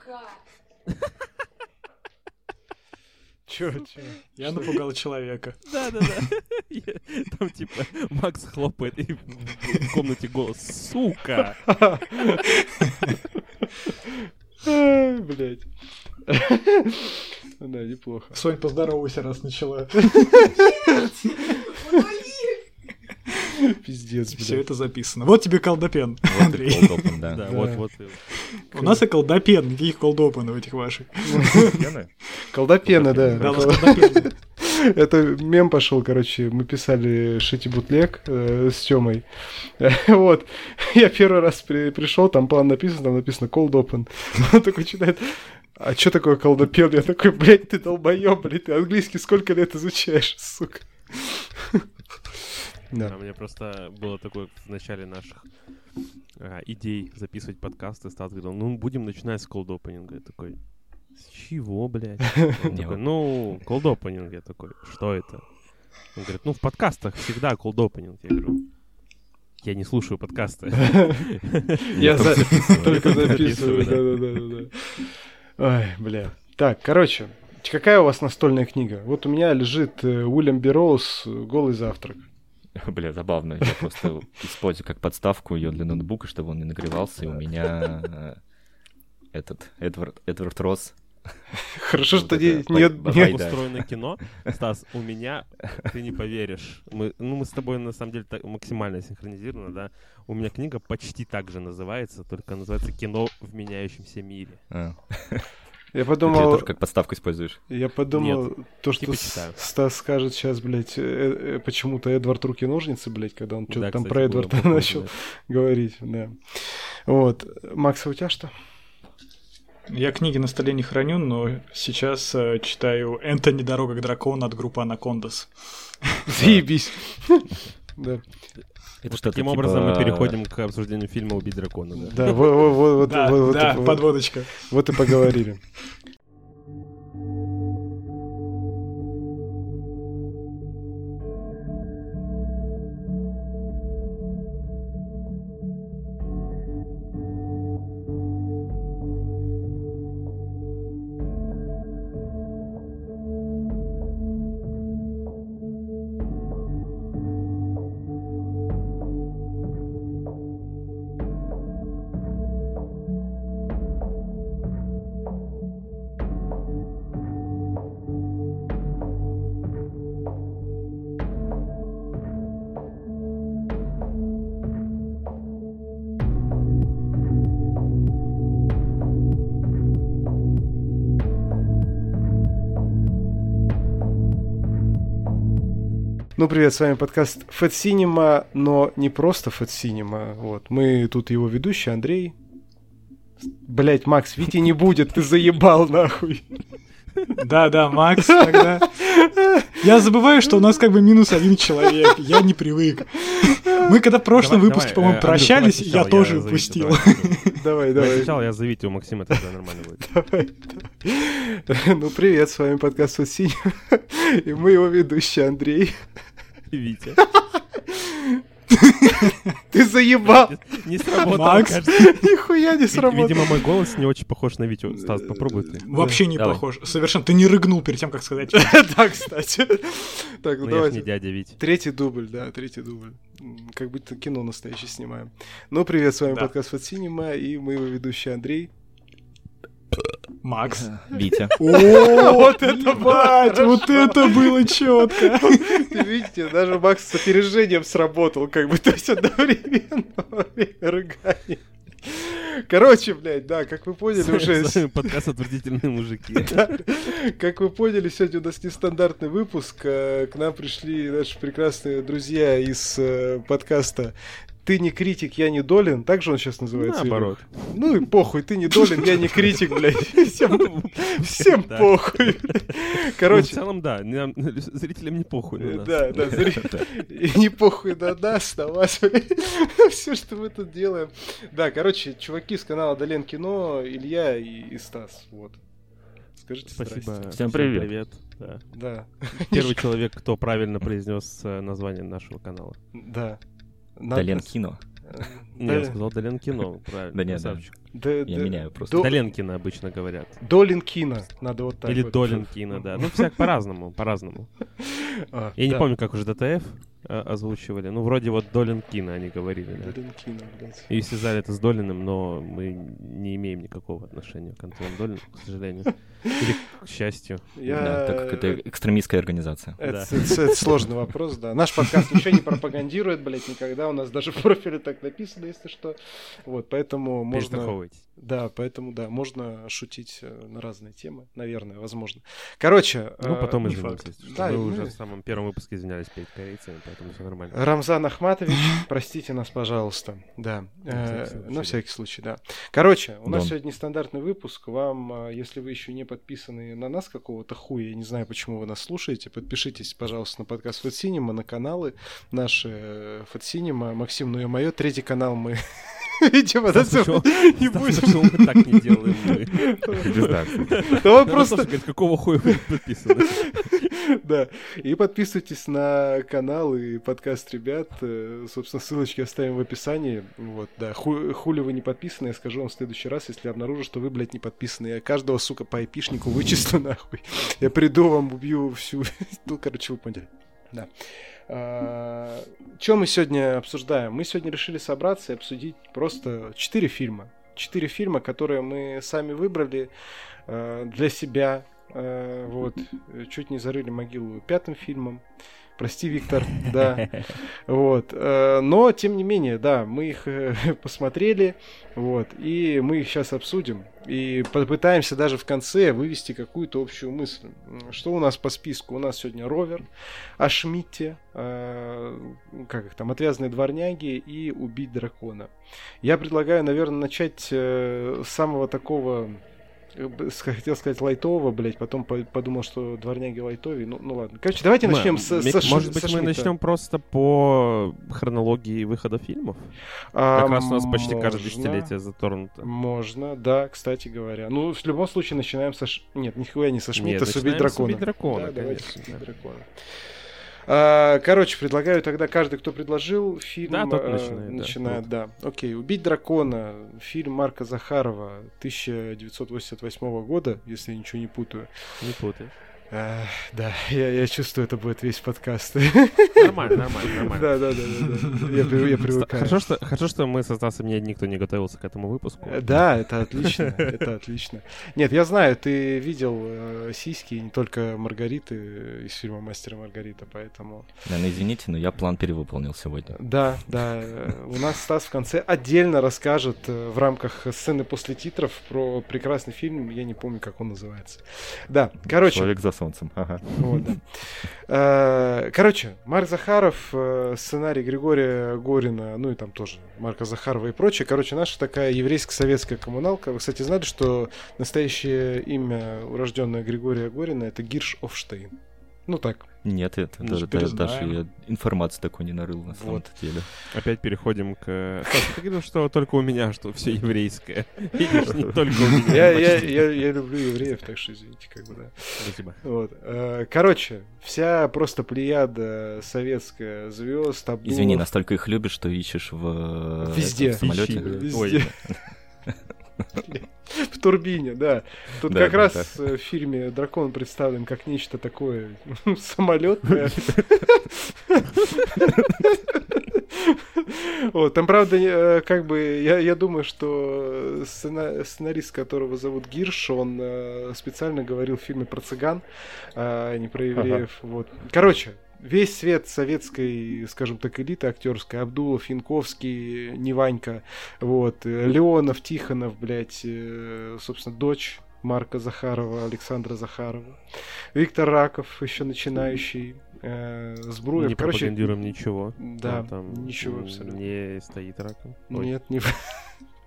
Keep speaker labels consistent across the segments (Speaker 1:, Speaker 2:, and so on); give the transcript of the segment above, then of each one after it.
Speaker 1: Сука!
Speaker 2: Чё, чё?
Speaker 3: Я напугал человека.
Speaker 4: Да-да-да. Там типа Макс хлопает, и в комнате голос «Сука!»
Speaker 2: Блять. Да, неплохо.
Speaker 3: Сонь, поздоровайся, раз начала.
Speaker 2: Пиздец,
Speaker 3: Все
Speaker 2: блядь.
Speaker 3: это записано. Вот тебе колдопен,
Speaker 5: Вот
Speaker 3: Андрей.
Speaker 5: колдопен, да.
Speaker 4: Да,
Speaker 2: Да.
Speaker 4: вот-вот.
Speaker 3: У нас и колдопен, никаких колдопенов этих ваших.
Speaker 5: Пены?
Speaker 2: Колдопена, да.
Speaker 3: Да, у нас колдопен.
Speaker 2: Это мем пошел, короче, мы писали шити бутлег э, с Тёмой. Вот. Я первый раз при- пришел, там план написан, там написано cold open. Он такой читает, а что такое колдопен? Я такой, блядь, ты долбоёб, блядь, ты английский сколько лет изучаешь, сука?
Speaker 4: А
Speaker 2: Да.
Speaker 4: у меня просто было такое в начале наших а, идей записывать подкасты. Стас говорил, ну, будем начинать с колд-опенинга. Я такой, с чего, блядь? Он такой, ну, колд-опенинг. Я такой, что это? Он говорит, ну, в подкастах всегда колд-опенинг. Я говорю, я не слушаю подкасты.
Speaker 2: Я только
Speaker 4: Записываю,
Speaker 2: записываю, да-да-да. Ой, бля. Так, короче, какая у вас настольная книга? Вот у меня лежит э, Уильям Берроуз «Голый завтрак».
Speaker 5: Бля, забавно. Я просто использую как подставку ее для ноутбука, чтобы он не нагревался, и у меня э, этот Эдвард, Эдвард Росс.
Speaker 2: Хорошо,
Speaker 5: Вот
Speaker 2: что
Speaker 5: это
Speaker 2: не- нет,
Speaker 5: бай-
Speaker 2: нет,
Speaker 5: да.
Speaker 4: устроено кино. Стас, у меня, ты не поверишь, мы, ну, мы с тобой, на самом деле, так максимально синхронизированы, да. У меня книга почти так же называется, только называется «Кино в меняющемся мире».
Speaker 5: А,
Speaker 2: Я
Speaker 5: Ты
Speaker 2: подумал,
Speaker 5: тоже как подставку используешь.
Speaker 2: я подумал, то, что
Speaker 4: типа читаю.
Speaker 2: Стас скажет сейчас, блядь, э, э, почему-то Эдвард руки-ножницы, блядь, когда он что-то
Speaker 4: Да,
Speaker 2: там
Speaker 4: кстати,
Speaker 2: про Эдварда начал
Speaker 4: да.
Speaker 2: говорить, да. Вот. Макс, а у тебя что?
Speaker 3: Я книги на столе не храню, но сейчас э, читаю «Энтони. Дорога к дракону» от группы «Анакондас».
Speaker 2: Заебись. Да.
Speaker 5: Это
Speaker 4: Вот таким
Speaker 5: типа-
Speaker 4: образом мы переходим к обсуждению фильма «Убить дракона», да.
Speaker 2: Да, вот-
Speaker 3: подводочка.
Speaker 2: вот и поговорили. Ну, привет, с вами подкаст Fat Cinema, но не просто Fat Cinema. Вот. Мы тут его ведущий Андрей. Блять, Макс, Вити не будет, ты заебал нахуй.
Speaker 3: Да, да, Макс, тогда... Я забываю, что у нас как бы минус один человек, я не привык. Мы когда в прошлом
Speaker 4: Давай,
Speaker 3: выпуске,
Speaker 4: давай,
Speaker 3: по-моему,
Speaker 4: э,
Speaker 3: прощались,
Speaker 4: давай
Speaker 3: я тоже упустил.
Speaker 4: давай.
Speaker 2: Давай,
Speaker 4: сначала я зовите у Максима, тогда нормально будет.
Speaker 2: Давай, давай. Ну, привет, с вами подкаст Cinema. И мы его ведущий Андрей.
Speaker 4: Витя.
Speaker 2: Ты заебал!
Speaker 4: Не сработало.
Speaker 2: Нихуя не
Speaker 4: Вид-
Speaker 2: сработал.
Speaker 4: Видимо, мой голос не очень похож на Витю. Стас, попробуй ты.
Speaker 3: Вообще не
Speaker 5: Давай.
Speaker 3: похож. Совершенно. Ты не рыгнул перед тем, как сказать.
Speaker 2: Да, кстати. Так, ну
Speaker 4: Ну, ж не дядя Вить.
Speaker 2: Третий дубль, да, третий дубль. Как будто кино настоящее снимаем. Ну, привет, с вами подкаст Fat Cinema, и мы его ведущий Андрей.
Speaker 3: Макс.
Speaker 5: Витя.
Speaker 3: О, вот это, бать, вот это было четко.
Speaker 2: Видите, даже Макс с опережением сработал, как бы, то есть одновременно во время рыгания. Короче, блядь, да, как вы поняли уже,
Speaker 4: С вами подкаст «Отвратительные мужики».
Speaker 2: Да. Как вы поняли, сегодня у нас нестандартный выпуск. Э, К нам пришли наши прекрасные друзья из э, подкаста «Ты не критик, я не долин». Так же он сейчас называется?
Speaker 4: Наоборот.
Speaker 2: Илюх? Ну и похуй, ты не долин, я не критик, блядь. Всем, всем
Speaker 4: Да.
Speaker 2: похуй.
Speaker 4: Ну, в
Speaker 2: Короче,
Speaker 4: целом, да. нам- Зрителям не похуй на
Speaker 2: э,
Speaker 4: нас.
Speaker 2: да, да, зри- и не похуй на нас, на вас, все, что мы тут делаем. Да, короче, чуваки с канала Долен Кино, Илья и, и Стас, вот. Скажите
Speaker 4: Спасибо.
Speaker 2: здрасте.
Speaker 5: Всем привет.
Speaker 4: Да.
Speaker 2: Да,
Speaker 4: Первый человек, кто правильно произнес э, название нашего канала.
Speaker 2: да. Надо-
Speaker 5: Долен кино.
Speaker 4: Не, я сказал Доленкино, правильно.
Speaker 5: Да нет, да. Я меняю просто.
Speaker 2: До-
Speaker 4: Доленкина обычно говорят.
Speaker 2: Долинкина, надо вот так
Speaker 4: Или
Speaker 2: вот.
Speaker 4: Доленкина, да. Ну, всяк по-разному, по-разному.
Speaker 2: А,
Speaker 4: Я не помню, как уже ДТФ озвучивали. Ну, вроде вот Доленкина они говорили, да.
Speaker 2: Долинкина, блядь.
Speaker 4: И связали это с Долиным, но мы не имеем никакого отношения к Антону Долину, к сожалению. Или к счастью.
Speaker 2: Я...
Speaker 5: Да, так как это экстремистская организация.
Speaker 2: Это, это- это сложный вопрос, да. Наш подкаст ничего не пропагандирует, блядь, никогда. У нас даже в профиле так написано, если что. Вот, поэтому можно... Да, поэтому, да, можно шутить э, на разные темы, наверное, возможно. Короче...
Speaker 4: Ну,
Speaker 2: э,
Speaker 4: потом извинимся, что.
Speaker 2: Да,
Speaker 4: Мы
Speaker 2: ну,
Speaker 4: уже в самом первом выпуске извинялись перед корейцами, поэтому все нормально.
Speaker 2: Рамзан Ахматович, простите нас, пожалуйста. Да,
Speaker 4: На
Speaker 2: э,
Speaker 4: всякий случай,
Speaker 2: на
Speaker 4: да.
Speaker 2: всякий случай, да. Короче, у нас сегодня нестандартный выпуск. Вам, э, если вы еще не подписаны на нас какого-то хуя, я не знаю, почему вы нас слушаете, подпишитесь, пожалуйста, на подкаст Фэт Синема, на каналы наши Фэт Синема, Максим, ну и мое. Третий канал мы, видимо,
Speaker 4: пришел-
Speaker 2: не будем.
Speaker 4: мы так не делаем. мы.
Speaker 5: Звезда.
Speaker 2: Да он
Speaker 4: Да,
Speaker 2: просто...
Speaker 4: Какого хуя вы подписаны?
Speaker 2: Да. И подписывайтесь на канал и подкаст ребят. Э, Собственно, ссылочки оставим в описании. Вот, да. Ху- хули вы не подписаны, я скажу вам в следующий раз, если обнаружу, что вы, блядь, не подписаны. Я каждого, сука, по айпишнику вычислю нахуй. Я приду, вам убью всю... Ну, короче, вы поняли. Да. Что мы сегодня обсуждаем? Мы сегодня решили собраться и обсудить просто четыре фильма. Четыре фильма, которые мы сами выбрали э, для себя. Э, вот. Э, Чуть не зарыли могилу пятым фильмом. Прости, Виктор, да. Вот. э, Но, тем не менее, да, мы их э, посмотрели, вот, и мы их сейчас обсудим. И попытаемся даже в конце вывести какую-то общую мысль. Что у нас по списку? У нас сегодня Ровер, о Шмидте, э, как их там, Отвязные дворняги и Убить дракона. Я предлагаю, наверное, начать с самого такого хотел сказать лайтового, блять, потом по- подумал, что дворняги лайтовый. Ну, ну ладно. Короче, давайте
Speaker 4: Мы-
Speaker 2: начнем с,
Speaker 4: мне-
Speaker 2: со
Speaker 4: Может быть,
Speaker 2: со
Speaker 4: мы начнем просто по хронологии выхода фильмов?
Speaker 2: А,
Speaker 4: Как раз у нас почти каждое
Speaker 2: можно.
Speaker 4: десятилетие затронуто.
Speaker 2: Можно, да, кстати говоря. Ну, в любом случае начинаем со... Ш- Нет, нихуя не со Шмидта,
Speaker 4: Нет,
Speaker 2: с убить
Speaker 4: начинаем с
Speaker 2: дракона.
Speaker 4: «Убить дракона»,
Speaker 2: Да, давайте с
Speaker 4: конечно,
Speaker 2: убить дракона. А, короче, предлагаю тогда каждый, кто предложил фильм,
Speaker 4: Да, тот
Speaker 2: э,
Speaker 4: начинает, да.
Speaker 2: начинает, да. Окей, «Убить дракона», фильм Марка Захарова 1988 года, если я ничего не путаю.
Speaker 4: Не путай.
Speaker 2: А, да, я, я чувствую, это будет весь подкаст.
Speaker 4: Нормально, нормально, нормально.
Speaker 2: Да, да, да, да, да. Я, я привыкаю.
Speaker 4: Хорошо что, хорошо, что мы со Стасом не- никто не готовился к этому выпуску.
Speaker 2: Э, Да, это отлично, это отлично. Нет, я знаю, ты видел э, сиськи, не только Маргариты из фильма «Мастер и Маргарита», поэтому...
Speaker 5: Наверное, извините, но я план перевыполнил сегодня.
Speaker 2: Да, да, э, у нас Стас в конце отдельно расскажет э, в рамках сцены после титров про прекрасный фильм, я не помню, как он называется. Да, короче...
Speaker 5: Человек за солнцем. Ага.
Speaker 2: Вот, да. Э, Короче, Марк Захаров, э, сценарий Григория Горина, ну и там тоже Марка Захарова и прочее. Короче, наша такая еврейско-советская коммуналка. Вы, кстати, знали, что настоящее имя урожденное Григория Горина это Гирш Офштейн? Ну так.
Speaker 5: Нет, это
Speaker 2: Ну,
Speaker 5: даже, даже, даже информации такой не нарыл на самом
Speaker 2: Вот.
Speaker 5: деле.
Speaker 4: Опять переходим к... Стас, ты говорил, что только у меня, что все еврейское. Видишь, не только у меня.
Speaker 2: Я, я, я, я люблю евреев, так что извините, как бы, да.
Speaker 4: Спасибо.
Speaker 2: Вот. Э, Короче, вся просто плеяда советская звезд, Абдулов.
Speaker 5: Извини, настолько их любишь, что ищешь в э,
Speaker 2: Везде.
Speaker 5: этом самолете.
Speaker 2: Везде.
Speaker 4: Ой,
Speaker 2: В турбине, да. Тут
Speaker 5: Да,
Speaker 2: как
Speaker 5: да,
Speaker 2: раз э, в фильме Дракон представлен как нечто такое самолетное. Вот, там, правда, э, как бы, я, я думаю, что сцена- сценарист, которого зовут Гирш, он э, специально говорил в фильме про цыган, а не про евреев. Вот. Короче, весь свет советской, скажем так, элиты актерской, Абдулов, Янковский, Неванька, вот, Леонов, Тихонов, блядь, э, собственно, дочь Марка Захарова, Александра Захарова, Виктор Раков, еще начинающий, э, Збруев.
Speaker 4: Не
Speaker 2: Короче,
Speaker 4: пропагандируем ничего.
Speaker 2: да,
Speaker 4: там
Speaker 2: ничего абсолютно.
Speaker 4: Не стоит раком. Ой.
Speaker 2: Нет, не...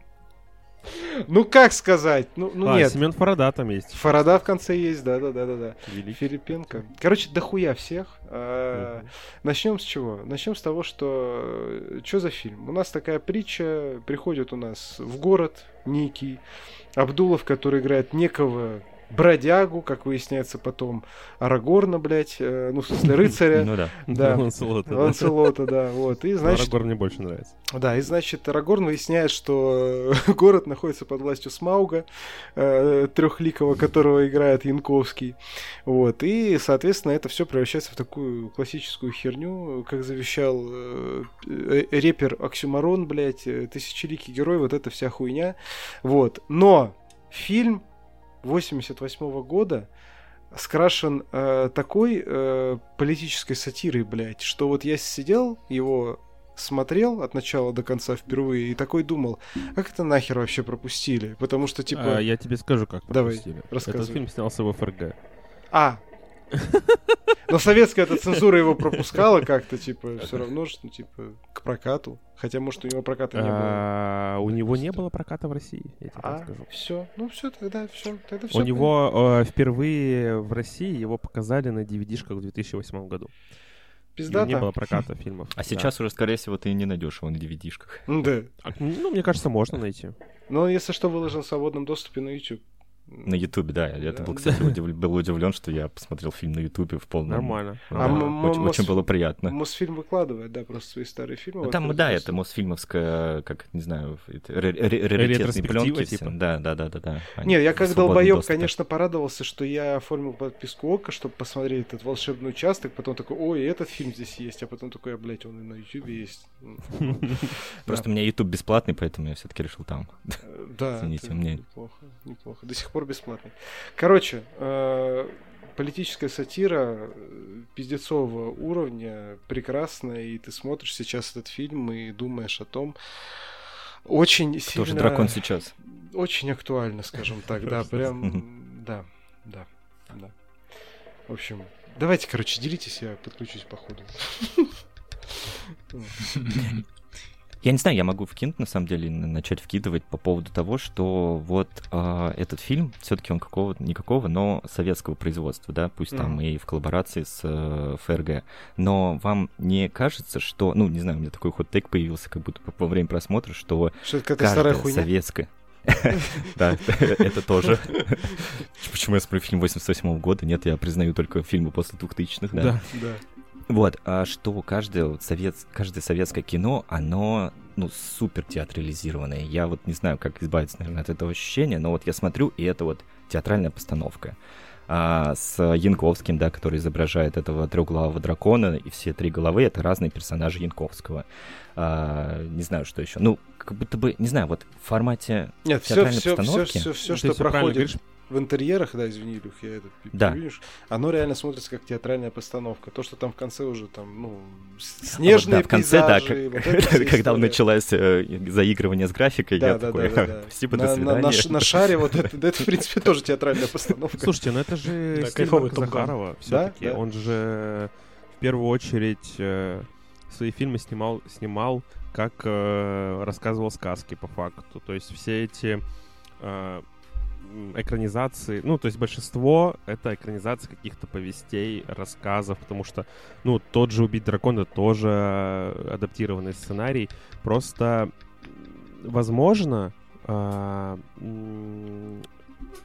Speaker 2: Ну, как сказать? Ну, ну
Speaker 4: А,
Speaker 2: нет.
Speaker 4: Семен Фарада там есть.
Speaker 2: Фарада в конце есть, да-да-да-да-да.
Speaker 4: Великий.
Speaker 2: Филипенко. Короче, дохуя всех. А. Начнем с чего? Начнем с того, что... Что за фильм? У нас такая притча. Приходит у нас в город некий Абдулов, который играет некого бродягу, как выясняется потом, Арагорна, блядь, э, ну, в смысле, рыцаря.
Speaker 5: Ну да.
Speaker 2: Да.
Speaker 4: Ланселота, да.
Speaker 2: Ланселота, да, вот. И, значит,
Speaker 4: Арагорн мне больше нравится.
Speaker 2: да, и значит, Арагорн выясняет, что город находится под властью Смауга, э, трехликого, которого играет Янковский. Вот. И, соответственно, это все превращается в такую классическую херню, как завещал э, э, репер Оксюмарон, блядь, э, тысячеликий герой, вот эта вся хуйня. Вот. Но фильм 88 года скрашен э, такой э, политической сатирой, блядь, что вот я сидел, его смотрел от начала до конца впервые и такой думал, как это нахер вообще пропустили? Потому что, типа...
Speaker 4: А, я тебе скажу, как
Speaker 2: Давай,
Speaker 4: пропустили.
Speaker 2: рассказывай.
Speaker 4: Этот фильм снялся в ФРГ.
Speaker 2: А. Но советская эта цензура его пропускала как-то, типа, все равно, что, ну, типа, к прокату. Хотя, может, у него проката не было.
Speaker 4: А, У него не было проката в России, я тебе так
Speaker 2: А,
Speaker 4: скажу.
Speaker 2: все, ну все, тогда все, тогда все.
Speaker 4: У него э, впервые в России его показали на DVD-шках в 2008 году. И
Speaker 2: пиздата.
Speaker 4: не было проката фильмов.
Speaker 5: А
Speaker 4: да.
Speaker 5: сейчас уже, скорее всего, ты не найдешь его на DVD-шках.
Speaker 2: Да.
Speaker 4: А, Ну, мне кажется, можно найти.
Speaker 2: Но если что, выложен в свободном доступе на YouTube.
Speaker 5: На Ютубе, да. Я
Speaker 2: Да.
Speaker 5: был, кстати, удив- был удивлен, что я посмотрел фильм на Ютубе в полном...
Speaker 4: Нормально.
Speaker 2: А
Speaker 5: Очень,
Speaker 2: м-
Speaker 5: очень
Speaker 2: Мос-
Speaker 5: было приятно.
Speaker 2: Мосфильм выкладывает, да, просто свои старые фильмы.
Speaker 5: Ну, там, да,
Speaker 2: доступ.
Speaker 5: это Мосфильмовская, как, не знаю, раритетные пленки.
Speaker 4: типа?
Speaker 5: Да, да, да, да, да. Они
Speaker 2: Не, я как долбоеб,
Speaker 5: доступе.
Speaker 2: конечно, порадовался, что я оформил подписку ОКО, чтобы посмотреть этот волшебный участок, потом такой, ой, этот фильм здесь есть, а потом такой, а, блядь, он и на Ютубе есть. М,
Speaker 5: Просто у меня YouTube бесплатный, поэтому я все-таки решил там.
Speaker 2: э, Да,
Speaker 5: Извините, мне-
Speaker 2: неплохо, неплохо. До сих пор бесплатный. Короче, э, политическая сатира э, пиздецового уровня прекрасная, и ты смотришь сейчас этот фильм и думаешь о том, очень
Speaker 5: Кто
Speaker 2: сильно...
Speaker 5: дракон сейчас?
Speaker 2: Очень актуально, скажем так, да, прям, да, да, да. В общем, давайте, короче, делитесь, я подключусь по ходу.
Speaker 5: Я не знаю, я могу вкинуть, на самом деле, начать вкидывать по поводу того, что вот а, этот фильм, все-таки он какого никакого, но советского производства, да, пусть там
Speaker 2: Мгм.
Speaker 5: и в коллаборации с э, ФРГ. Но вам не кажется, что, ну, не знаю, у меня такой ход тейк появился, как будто во время просмотра, что
Speaker 2: Что
Speaker 5: советская... Да, это тоже. Почему я смотрю фильм 88 года? Нет, я признаю только фильмы после 2000-х, да. Вот, а что каждое, вот совет, каждое советское кино, оно, ну, супер театрализированное. Я вот не знаю, как избавиться, наверное, от этого ощущения, но вот я смотрю, и это вот театральная постановка. А, с Янковским, да, который изображает этого трехглавого дракона, и все три головы — это разные персонажи Янковского. А, не знаю, что еще. Ну, как будто бы, не знаю, вот в формате
Speaker 2: Нет, все,
Speaker 5: театральной
Speaker 2: все, все,
Speaker 5: постановки.
Speaker 2: все, все,
Speaker 4: Ты
Speaker 2: что
Speaker 4: всё правильно
Speaker 2: проходит
Speaker 4: говоришь.
Speaker 2: В интерьерах, да, извини, Илюх, я это пи-
Speaker 5: Да.
Speaker 2: перебью, оно реально смотрится как театральная постановка. То, что там в конце уже там, ну,
Speaker 5: А вот,
Speaker 2: снежные
Speaker 5: да, в конце, да,
Speaker 2: пейзажи,
Speaker 5: как-
Speaker 2: вот
Speaker 5: когда
Speaker 2: история.
Speaker 5: началось э, заигрывание с графикой,
Speaker 2: Да,
Speaker 5: я
Speaker 2: да,
Speaker 5: такой,
Speaker 2: да, да, да.
Speaker 5: спасибо,
Speaker 2: на,
Speaker 5: до
Speaker 2: на-
Speaker 5: свидания.
Speaker 2: на ш- на шаре вот это, да, это, в принципе, тоже театральная постановка.
Speaker 4: Слушайте, ну это же
Speaker 3: Да,
Speaker 4: стиль
Speaker 3: кайфовый
Speaker 4: Марка. Захарова все-таки.
Speaker 2: Да?
Speaker 4: Он же в первую очередь э, свои фильмы снимал, снимал как э, рассказывал сказки по факту. То есть все эти э, экранизации, ну, то есть большинство это экранизации каких-то повестей, рассказов, потому что, ну, тот же «Убить дракона» тоже адаптированный сценарий. Просто, возможно, а,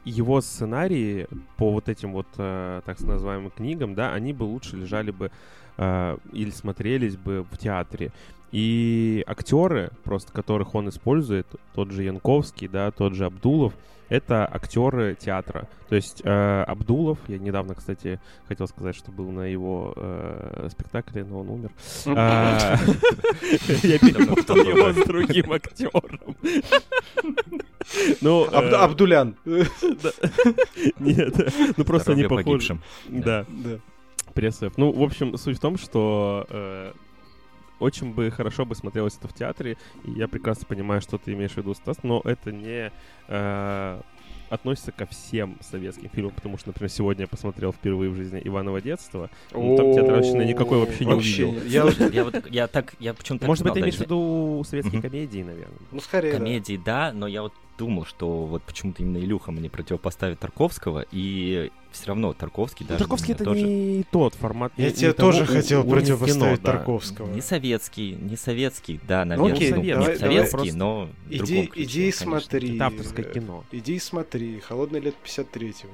Speaker 4: его сценарии по вот этим вот, э, так называемым книгам, да, они бы лучше лежали бы э, или смотрелись бы в театре. И актеры, просто которых он использует, тот же Янковский, да, тот же Абдулов, это актеры театра. То есть э, Абдулов, я недавно, кстати, хотел сказать, что был на его э, спектакле, но он умер. А, Я перепутал его с другим актером. Ну, э,
Speaker 2: Абдулян.
Speaker 4: Нет, ну просто они
Speaker 5: Здоровья
Speaker 4: похожи.
Speaker 5: погибшим.
Speaker 4: Да,
Speaker 2: Да.
Speaker 4: пресс Ну, в общем, суть в том, что э, очень бы хорошо бы смотрелось это в театре, и я прекрасно понимаю, что ты имеешь в виду, Стас, но это не э, относится ко всем советским фильмам, потому что, например, сегодня я посмотрел впервые в жизни «Иваново детство», ну, там театральщины никакой вообще не
Speaker 2: Вообще
Speaker 4: увидел.
Speaker 2: не- Я вот-
Speaker 5: я вот, я так, я почему-то
Speaker 4: Может быть, ты имеешь в виду советские комедии, наверное?
Speaker 2: Ну, скорее, да.
Speaker 5: комедии, да, но я вот думал, что вот почему-то именно Илюха мне противопоставит Тарковского, и все равно Тарковский
Speaker 4: Ну,
Speaker 5: даже
Speaker 4: Тарковский это
Speaker 5: тоже
Speaker 4: не тот формат.
Speaker 2: Я
Speaker 4: не-
Speaker 2: тебе
Speaker 4: не того
Speaker 2: тоже
Speaker 4: у-
Speaker 2: хотел
Speaker 4: уровня
Speaker 2: противопоставить
Speaker 4: кино, да.
Speaker 2: Тарковского.
Speaker 5: не советский, не советский, да,
Speaker 2: Ну,
Speaker 5: наверное,
Speaker 2: окей,
Speaker 5: ну,
Speaker 4: давай- давай
Speaker 5: советский,
Speaker 4: просто-
Speaker 5: но
Speaker 2: Иди,
Speaker 5: другом ключе,
Speaker 2: иди и
Speaker 5: конечно.
Speaker 2: смотри.
Speaker 4: Это авторское кино.
Speaker 2: Иди и смотри. Холодное лет 53-го.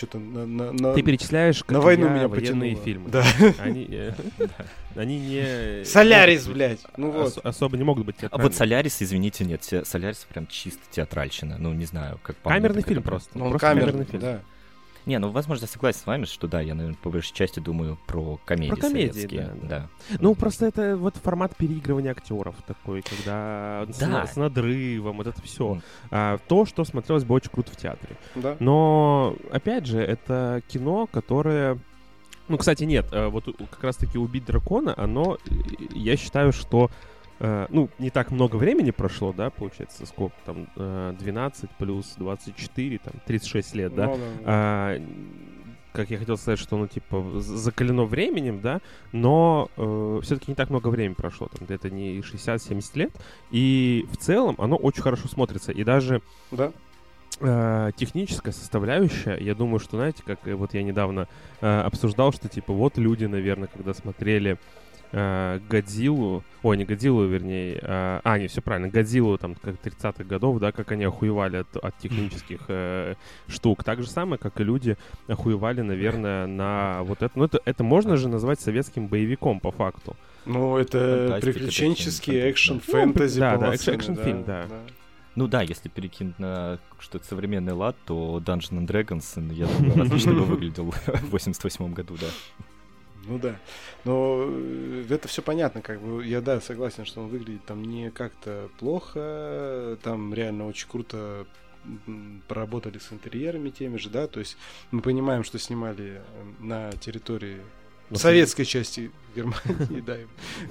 Speaker 2: Что-то на, на, на-
Speaker 4: Ты перечисляешь
Speaker 2: на войну меня
Speaker 4: военные
Speaker 2: потянуло.
Speaker 4: фильмы.
Speaker 2: Да.
Speaker 4: Они, э, они не...
Speaker 2: Солярис,
Speaker 4: быть-
Speaker 2: блядь. Ну вот.
Speaker 4: ос- Особо не могут быть
Speaker 5: А вот. Солярис, извините, нет, Солярис прям чисто театральщина. Ну, не знаю, как
Speaker 4: Камерный фильм просто.
Speaker 2: Ну,
Speaker 4: Просто
Speaker 2: камерный,
Speaker 4: фильм.
Speaker 2: да.
Speaker 5: Не, ну, возможно, я согласен с вами, что да, я, наверное, по большей части думаю про комедии
Speaker 4: Про комедии,
Speaker 5: советские.
Speaker 4: да,
Speaker 5: да.
Speaker 4: Ну, просто это вот формат переигрывания актеров такой, когда с,
Speaker 5: Да.
Speaker 4: на- с надрывом, вот это все.
Speaker 5: М.
Speaker 4: то, что смотрелось бы очень круто в театре.
Speaker 2: Да.
Speaker 4: Но, опять же, это кино, которое... Ну, кстати, нет, э, вот как раз-таки «Убить дракона», оно, э, я считаю, что э, ну, не так много времени прошло, да, получается, сколько там, э, 12 плюс 24, там, 36 лет, да,
Speaker 2: Ну, да.
Speaker 4: а, как я хотел сказать, что, ну, типа, закалено временем, да, но все-таки не так много времени прошло, там, где-то не 60-70 лет, и в целом оно очень хорошо смотрится, и даже
Speaker 2: Да.
Speaker 4: э, техническая составляющая, я думаю, что, знаете, как э, вот я недавно э, обсуждал, что, типа, вот люди, наверное, когда смотрели э, Годзиллу, ой, не Годзиллу, вернее, а, а, не, все правильно, Годзиллу, там, как 30-х годов, да, как они охуевали от, от технических э, штук. Так же самое, как и люди охуевали, наверное, на вот это. Ну, это, это можно же назвать советским боевиком, по факту.
Speaker 2: Ну, это
Speaker 5: Фантастика,
Speaker 2: приключенческий экшен,
Speaker 5: фантастика.
Speaker 2: фэнтези
Speaker 4: да, да,
Speaker 2: полноценный,
Speaker 4: экшен-фильм, да.
Speaker 5: Ну да, если перекинуть на что-то современный лад, то Dungeons and Dragons, я думаю, отлично бы выглядел в 88 году, да.
Speaker 2: Ну да. Но э, это все понятно, как бы. Я да, согласен, что он выглядит там не как-то плохо. Там реально очень круто поработали с интерьерами теми же, да. То есть мы понимаем, что снимали э, на территории
Speaker 4: Ну,
Speaker 2: советской части Германии, да,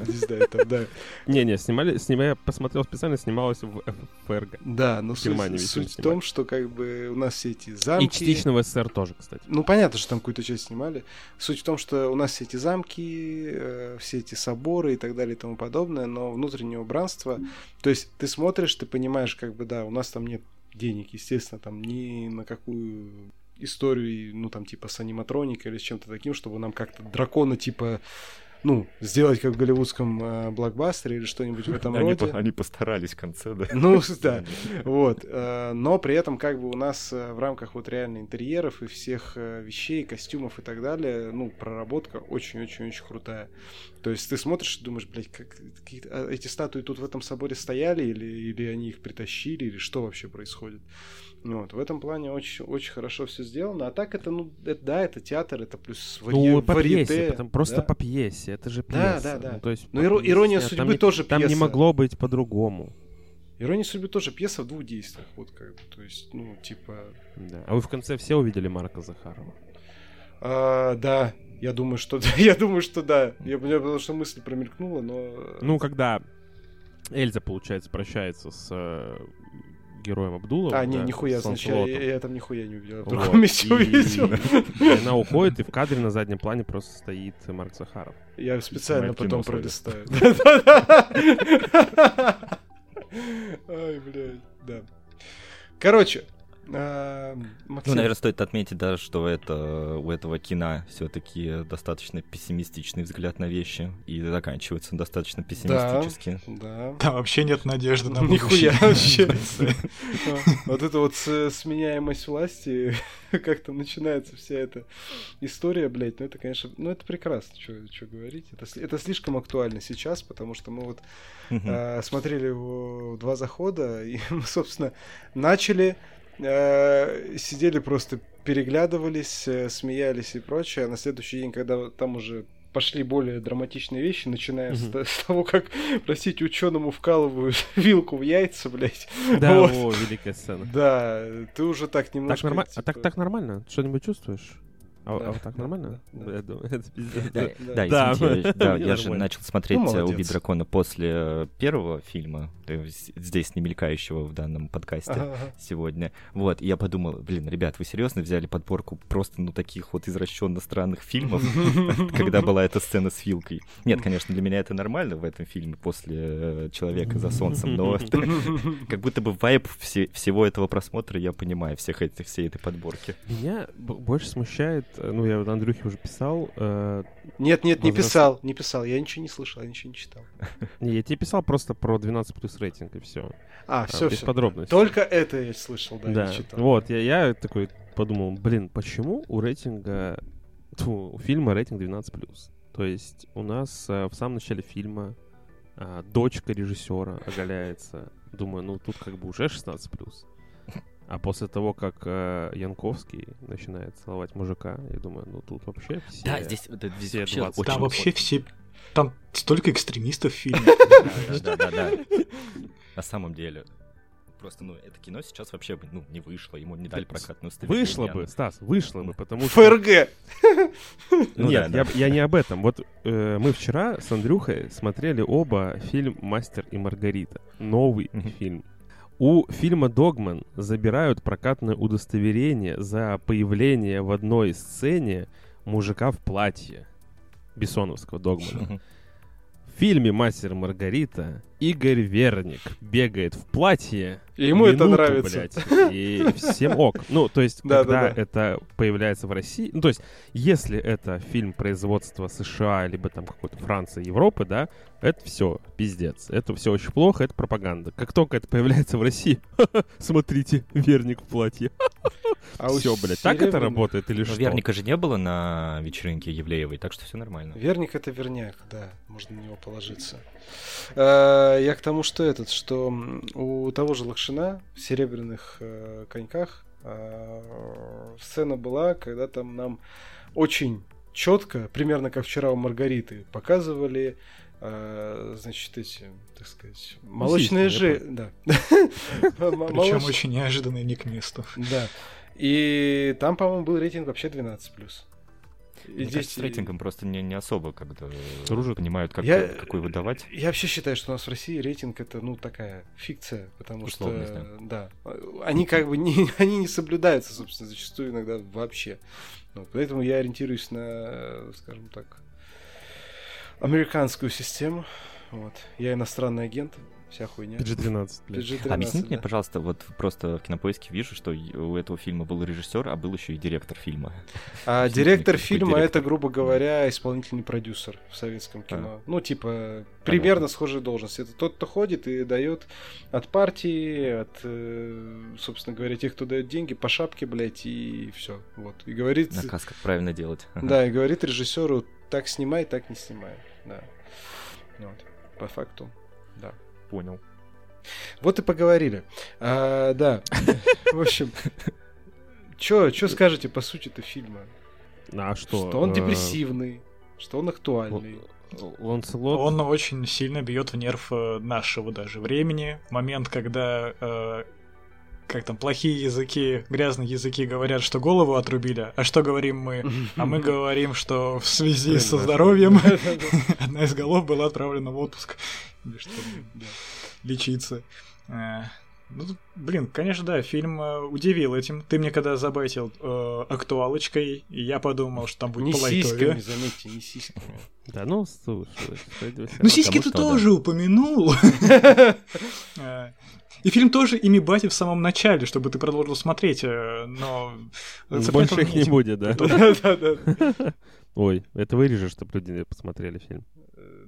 Speaker 2: не знаю, там, да.
Speaker 4: Не-не, снимали, снимали, я посмотрел специально, снималось в ФРГ.
Speaker 2: Да, но
Speaker 4: В Германии,
Speaker 2: суть, суть в том, что как бы у нас все эти замки...
Speaker 4: И частично в СССР тоже, кстати.
Speaker 2: Ну, понятно, что там какую-то часть снимали. Суть в том, что у нас все эти замки, э, все эти соборы и так далее и тому подобное, но внутреннее убранство... То есть ты смотришь, ты понимаешь, как бы, да, у нас там нет денег, естественно, там ни на какую историю, ну, там, типа, с аниматроникой или с чем-то таким, чтобы нам как-то дракона, типа, ну, сделать как в голливудском э, блокбастере или что-нибудь в этом
Speaker 5: Они,
Speaker 2: роде.
Speaker 5: по- они постарались в конце, да.
Speaker 2: Ну, да. Вот. э, Но при этом как бы у нас э, в рамках вот реально интерьеров и всех э, вещей, костюмов и так далее, ну, проработка очень-очень-очень крутая. То есть ты смотришь и думаешь, блядь, как какие-то- а эти статуи тут в этом соборе стояли или, или они их притащили, или что вообще происходит? Вот, в этом плане очень, очень хорошо все сделано. А так это, ну, это- да, это театр, это плюс варье-
Speaker 4: Ну, по
Speaker 2: варьете,
Speaker 4: пьесе, потому- просто
Speaker 2: да.
Speaker 4: по пьесе, это же
Speaker 2: Да,
Speaker 4: пьеса.
Speaker 2: да, да.
Speaker 4: Ну, то есть по
Speaker 2: иро-
Speaker 4: пьесе,
Speaker 2: ирония
Speaker 4: а там
Speaker 2: судьбы
Speaker 4: не-
Speaker 2: тоже
Speaker 4: Там не
Speaker 2: пьеса.
Speaker 4: могло быть по-другому.
Speaker 2: Ирония судьбы тоже пьеса в двух действиях. Вот как бы. То есть, ну, типа,
Speaker 4: Да. А вы в конце все увидели Марка Захарова?
Speaker 2: А, да, я думаю, что да. Я думаю, что да. Я, у меня потому что мысль промелькнула, но...
Speaker 4: Ну, когда Эльза, получается, прощается с э, героем Абдулом.
Speaker 2: а, не,
Speaker 4: да,
Speaker 2: нихуя,
Speaker 4: с
Speaker 2: значит, я, я- там нихуя не увидел. Я в
Speaker 4: Вот.
Speaker 2: другом месте
Speaker 4: И-
Speaker 2: увидел.
Speaker 4: она уходит, и в кадре на заднем плане просто стоит Марк Захаров.
Speaker 2: Я специально потом пролистаю. Ай, блядь, да. Короче, а,
Speaker 5: Ну,
Speaker 2: Максим,
Speaker 5: наверное, стоит отметить, да, что это у этого кино все-таки достаточно пессимистичный взгляд на вещи и заканчивается достаточно пессимистически.
Speaker 2: Да.
Speaker 3: Там вообще нет надежды на будущее.
Speaker 2: Нихуя вообще. Вот эта вот сменяемость власти, как там начинается вся эта история, блядь, ну это, конечно, ну это прекрасно, что говорить. Это, сли- это слишком актуально сейчас, потому что мы вот э, смотрели его два захода, и мы, собственно, начали, сидели просто, переглядывались, э, смеялись и прочее, а на следующий день, когда там уже пошли более драматичные вещи, начиная с,
Speaker 4: Мгм.
Speaker 2: т- с того, как, простите, ученому вкалывают вилку в яйца, блядь.
Speaker 4: Да,
Speaker 2: Вот.
Speaker 4: о, великая сцена.
Speaker 2: Да, ты уже так
Speaker 4: Так,
Speaker 2: немножко...
Speaker 4: норма- а
Speaker 2: типа,
Speaker 4: так, так нормально? Что-нибудь чувствуешь? А,
Speaker 2: Да,
Speaker 4: а вот так
Speaker 2: да,
Speaker 4: нормально?
Speaker 2: да, да.
Speaker 4: Я думаю, это пиздец.
Speaker 5: Да,
Speaker 2: Да.
Speaker 5: да, извините, я- да,
Speaker 4: мне
Speaker 5: я же начал смотреть
Speaker 2: Ну.
Speaker 5: «Убить дракона» после э, первого фильма, то есть здесь не мелькающего в данном подкасте
Speaker 2: Ага, ага.
Speaker 5: сегодня. Вот, и я подумал, блин, ребят, вы серьезно взяли подборку просто, ну, таких вот извращенно странных фильмов, когда была эта сцена с вилкой? Нет, конечно, для меня это нормально в этом фильме после э, «Человека за солнцем», но как будто бы вайб все- всего этого просмотра я понимаю, всех этих, всей этой подборки.
Speaker 4: Меня больше смущает, ну, я вот Андрюхе уже писал, э,
Speaker 2: Нет, нет, не
Speaker 4: Возраст-
Speaker 2: писал, не писал. Я ничего не слышал, я ничего не читал.
Speaker 4: не, я тебе писал просто про 12 плюс рейтинг и все.
Speaker 2: А, все,
Speaker 4: без
Speaker 2: все.
Speaker 4: подробностей.
Speaker 2: Только это я слышал, да,
Speaker 4: Да,
Speaker 2: не читал.
Speaker 4: вот, я, я такой подумал, блин, почему у рейтинга, тьфу, у фильма рейтинг 12+. То есть у нас э, в самом начале фильма а, дочка режиссера оголяется. Думаю, ну тут как бы уже 16+. А после того, как э, Янковский начинает целовать мужика, я думаю, ну тут вообще все...
Speaker 5: Да, здесь, да, здесь
Speaker 4: все
Speaker 5: вообще
Speaker 4: 20
Speaker 5: очень-
Speaker 3: Там вообще все... Там столько экстремистов в фильме.
Speaker 5: Да, да, да, да. На самом деле. Просто, ну, это кино сейчас вообще бы, ну, не вышло, ему не дали прокатную удостоверение.
Speaker 4: Вышло бы, Стас, вышло бы, потому что...
Speaker 2: ФРГ!
Speaker 5: Ну
Speaker 4: Нет,
Speaker 5: да,
Speaker 4: я,
Speaker 5: да.
Speaker 4: я не об этом. Вот э, мы вчера с Андрюхой смотрели оба фильм «Мастер и Маргарита». Новый фильм. У фильма «Догман» забирают прокатное удостоверение за появление в одной сцене мужика в платье. Бессоновского «Догмана». В фильме «Мастер Маргарита» Игорь Верник бегает в платье.
Speaker 2: И ему это
Speaker 4: минуту,
Speaker 2: нравится.
Speaker 4: блядь, и всем ок. Ну, то есть,
Speaker 2: Да,
Speaker 4: когда
Speaker 2: да, да.
Speaker 4: это появляется в России... Ну, то есть, если это фильм производства США, либо там какой-то Франции, Европы, да, это все пиздец. Это все очень плохо, это пропаганда. Как только это появляется в России, смотрите, Верник в платье.
Speaker 2: А
Speaker 4: все, блядь, так это работает или что?
Speaker 5: Верника же не было на вечеринке Евлеевой, так что все нормально.
Speaker 2: Верник это верняк, да, можно на него положиться. Э, Я к тому, что этот, что у того же Лакшина в серебряных э, коньках э, сцена была, когда там нам очень четко, примерно как вчера у Маргариты, показывали э, значит, эти, так сказать, молочные же... Да.
Speaker 3: Причем очень неожиданно и не к месту.
Speaker 2: Да. И там, по-моему, был рейтинг вообще 12+. И
Speaker 5: Мне кажется, с рейтингом просто не, не особо как-то
Speaker 4: Дружат.
Speaker 5: понимают, как,
Speaker 2: Я-
Speaker 5: какой выдавать.
Speaker 2: Я вообще считаю, что у нас в России рейтинг это, ну, такая фикция, потому
Speaker 5: Условность,
Speaker 2: что, да, они как бы не, они не соблюдаются, собственно, зачастую иногда вообще. Вот, поэтому я ориентируюсь на, скажем так, американскую систему. Вот. Я иностранный агент, вся хуйня.
Speaker 4: PG-12, блядь.
Speaker 2: PG-13,
Speaker 5: Объясните мне,
Speaker 2: да.
Speaker 5: пожалуйста, вот просто в кинопоиске вижу, что у этого фильма был режиссер, а был еще и директор фильма.
Speaker 2: А
Speaker 5: Объясните
Speaker 2: директор
Speaker 5: мне,
Speaker 2: фильма
Speaker 5: директор?
Speaker 2: это, грубо говоря, исполнительный продюсер в советском кино. Ну, типа, примерно схожая должность. Это тот, кто ходит и дает от партии, от, э, собственно говоря, тех, кто дает деньги, по шапке, блядь, и все. Вот. И говорит,
Speaker 5: Наказ, как правильно делать.
Speaker 2: да, и говорит режиссеру, так снимай, так не снимай. Да. Вот. По факту. Да.
Speaker 5: Понял.
Speaker 2: Вот и поговорили. А, да. В общем, чё, чё скажете по сути-то фильма?
Speaker 4: А что?
Speaker 2: Что он
Speaker 4: э,
Speaker 2: депрессивный, что он актуальный.
Speaker 4: Ланселот...
Speaker 3: Он очень сильно бьет в нерв э, нашего даже времени. Момент, когда э, как там плохие языки, грязные языки говорят, что голову отрубили, а что говорим мы? А мы говорим, что в связи со здоровьем одна из голов была отправлена в отпуск. Или что, да, лечиться. Э, Ну, блин, конечно, да, фильм э, удивил этим. Ты мне когда забайтил э, актуалочкой, и я подумал, что там будет
Speaker 2: Не
Speaker 3: по лайтове.
Speaker 2: сиськами, заметьте, не сисками.
Speaker 4: Да ну, слушай,
Speaker 3: Ну, сиськи ты тоже упомянул. Э, И фильм тоже ими батит в самом начале, чтобы ты продолжил смотреть, но...
Speaker 4: Больше их не будет, да?
Speaker 2: Да-да-да.
Speaker 4: Ой, это вырежешь, чтобы люди посмотрели фильм.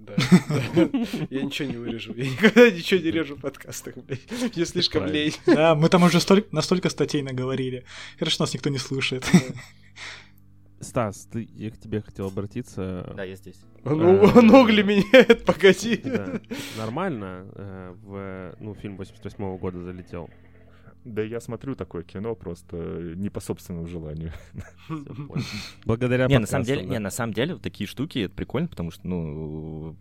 Speaker 2: Э, Да. Я ничего не вырежу. Я никогда ничего не режу в подкастах, блядь. Мне слишком лень.
Speaker 3: Да, мы там уже столь- настолько статей наговорили. Хорошо, нас никто не слушает.
Speaker 4: Стас, ты, я к тебе хотел обратиться.
Speaker 5: Да, я здесь.
Speaker 2: Ну, он угли меняет, погоди.
Speaker 4: Да. Нормально э, в, ну, фильм 88 года залетел.
Speaker 1: Да я смотрю такое кино просто не по собственному желанию.
Speaker 4: Благодаря
Speaker 5: Не, на самом деле, не, на самом деле, вот такие штуки, это прикольно, потому что, ну,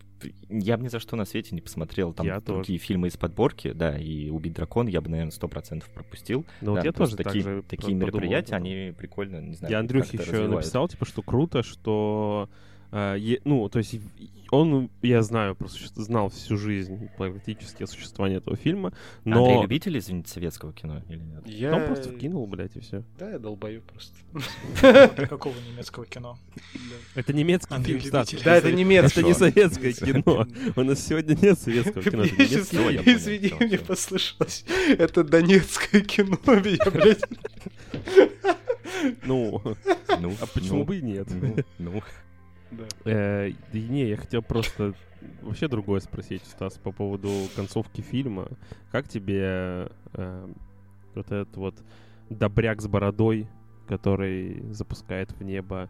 Speaker 5: я бы ни за что на свете не посмотрел там
Speaker 4: Я
Speaker 5: другие фильмы из подборки, да, и «Убить дракон» я бы, наверное, сто процентов пропустил.
Speaker 4: Ну, вот я тоже
Speaker 5: такие,
Speaker 4: так
Speaker 5: такие мероприятия, они прикольно, не знаю,
Speaker 4: Я Андрюхе еще написал, типа, что круто, что э, ну, то есть он, я знаю, просто знал всю жизнь практически о существовании этого фильма, но
Speaker 5: Андрей любитель, извините, советского кино или нет?
Speaker 2: Я...
Speaker 4: он просто вкинул, блядь, и все.
Speaker 2: Да, я долбою просто.
Speaker 3: Какого немецкого кино?
Speaker 4: Это немецкий фильм.
Speaker 2: Да, это немецкий.
Speaker 4: Это не советское кино. У нас сегодня нет советского кино.
Speaker 5: я
Speaker 2: Извини, мне послышалось. Это донецкое кино, меня, блядь.
Speaker 4: Ну,
Speaker 5: Ну,
Speaker 4: а почему
Speaker 5: ну,
Speaker 4: бы и нет?
Speaker 5: Ну, ну.
Speaker 2: Да.
Speaker 4: Э, не, я хотел просто вообще другое спросить, Стас, по поводу концовки фильма. Как тебе э, вот этот вот добряк с бородой который запускает в небо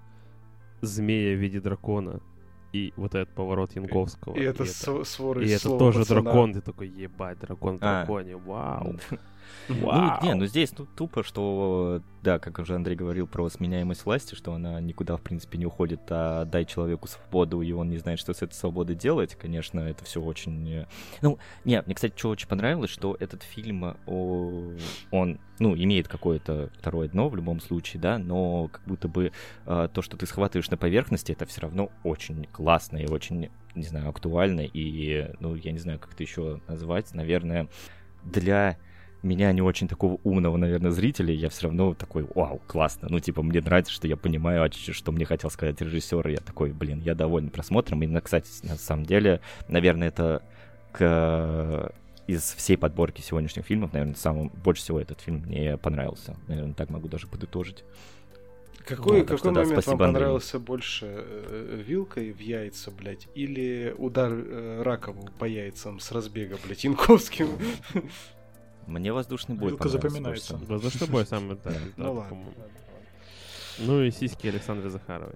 Speaker 4: змея в виде дракона. И вот этот поворот Янковского.
Speaker 2: И это с- свора
Speaker 4: и это тоже
Speaker 2: пацана.
Speaker 4: дракон. Ты такой, ебать, дракон в
Speaker 5: А.
Speaker 4: драконе, вау.
Speaker 5: Ну, не, ну здесь ну, тупо, что, да, как уже Андрей говорил про сменяемость власти, что она никуда, в принципе, не уходит, а дай человеку свободу, и он не знает, что с этой свободой делать. Конечно, это все очень... э, Ну, не, мне, кстати, что очень понравилось, что этот фильм, э, о, он, ну, имеет какое-то второе дно в любом случае, да, но как будто бы э, то, что ты схватываешь на поверхности, это все равно очень классно и очень, не знаю, актуально, и, ну, я не знаю, как это еще назвать, наверное, для меня не очень такого умного, наверное, зрителя, я все равно такой, вау, классно. Ну, типа, мне нравится, что я понимаю, что мне хотел сказать режиссер, и я такой, блин, я доволен просмотром. И, кстати, на самом деле, наверное, это к... из всей подборки сегодняшних фильмов, наверное, самым больше всего этот фильм мне понравился. Наверное, так могу даже подытожить.
Speaker 2: Какой,
Speaker 5: так
Speaker 2: какой
Speaker 5: что да,
Speaker 2: момент вам
Speaker 5: спасибо, Андрей.
Speaker 2: понравился больше? э, Вилкой в яйца, блядь, или удар э, Ракову по яйцам с разбега, блядь, Янковским?
Speaker 5: Мне воздушный бой
Speaker 3: Вилка запоминается.
Speaker 5: больше.
Speaker 4: Воздушный бой самый да,
Speaker 2: Ну ладно.
Speaker 4: по-моему. Ну и сиськи Александры Захаровой.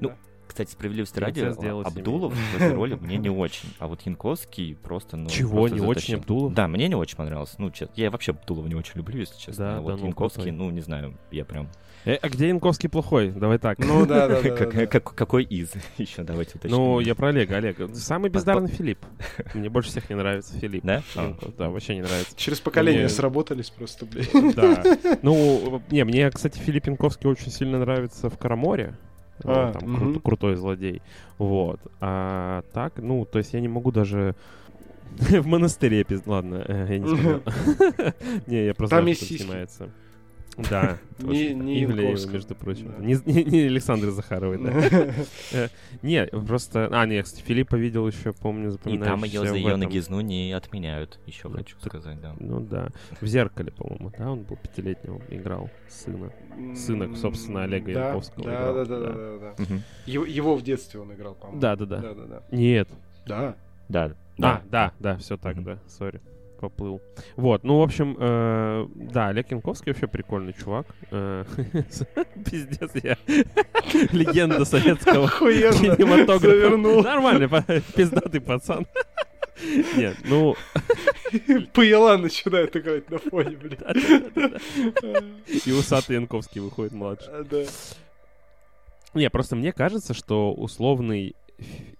Speaker 5: Ну. Кстати, справедливости ради,
Speaker 4: делать
Speaker 5: Абдулов в этой роли мне не очень. А вот Янковский просто, ну...
Speaker 4: Чего,
Speaker 5: просто
Speaker 4: не очень
Speaker 5: затащил.
Speaker 4: Абдулов?
Speaker 5: Да, мне не очень понравился. Ну, честно, я вообще Абдулова не очень люблю, если честно.
Speaker 4: Да,
Speaker 5: А вот
Speaker 4: да, ну,
Speaker 5: Янковский,
Speaker 4: крутой.
Speaker 5: ну, не знаю, я прям...
Speaker 4: Э, а где Янковский плохой? Давай так.
Speaker 2: Ну да, да, да, да,
Speaker 5: Как-
Speaker 2: да.
Speaker 5: как- Какой из? Еще давайте уточним.
Speaker 4: Ну, я про Олега. Олег, самый бездарный Филипп. Мне больше всех не нравится Филипп.
Speaker 5: Да? А.
Speaker 4: Да, вообще не нравится.
Speaker 2: Через поколение сработались просто, блядь.
Speaker 4: Да. Ну, не, мне, кстати, Филипп Янковский очень сильно нравится в Караморе.
Speaker 2: А,
Speaker 4: там кру- крутой злодей. Вот. А так, ну, то есть я не могу даже в монастыре. Ладно, э, я не смотрел. Не, я просто
Speaker 2: Там
Speaker 4: снимается. Да.
Speaker 2: Не- не
Speaker 4: Ивлеева, между прочим.
Speaker 2: Да.
Speaker 4: Не не- не Александры Захаровой, да. Не, просто... А, не, кстати, Филиппа видел еще, помню,
Speaker 5: И там ее
Speaker 4: запоминающийся
Speaker 5: за ее
Speaker 4: этом.
Speaker 5: ногизну не отменяют, еще
Speaker 4: Ну,
Speaker 5: хочу сказать, да.
Speaker 4: Ну да. В зеркале, по-моему, да, он был пятилетнего, играл сына. Сына, собственно, Олега Янковского
Speaker 2: Да,
Speaker 4: играл,
Speaker 2: да, да,
Speaker 4: да.
Speaker 2: да. Его, в детстве он играл, по-моему.
Speaker 4: Да, да, да.
Speaker 2: Да, да, да.
Speaker 4: Нет.
Speaker 2: Да.
Speaker 5: Да,
Speaker 4: Да, да, да, все так, да, сори. Поплыл. Вот, ну, в общем, э, да, Олег Янковский вообще прикольный чувак. Э, Пиздец, я легенда советского кинематографа. па- пиздатый пацан. Нет, ну,
Speaker 2: Паяла начинает играть на фоне, блядь.
Speaker 4: и усатый Янковский выходит младший.
Speaker 2: А, Да.
Speaker 4: Не, просто мне кажется, что условный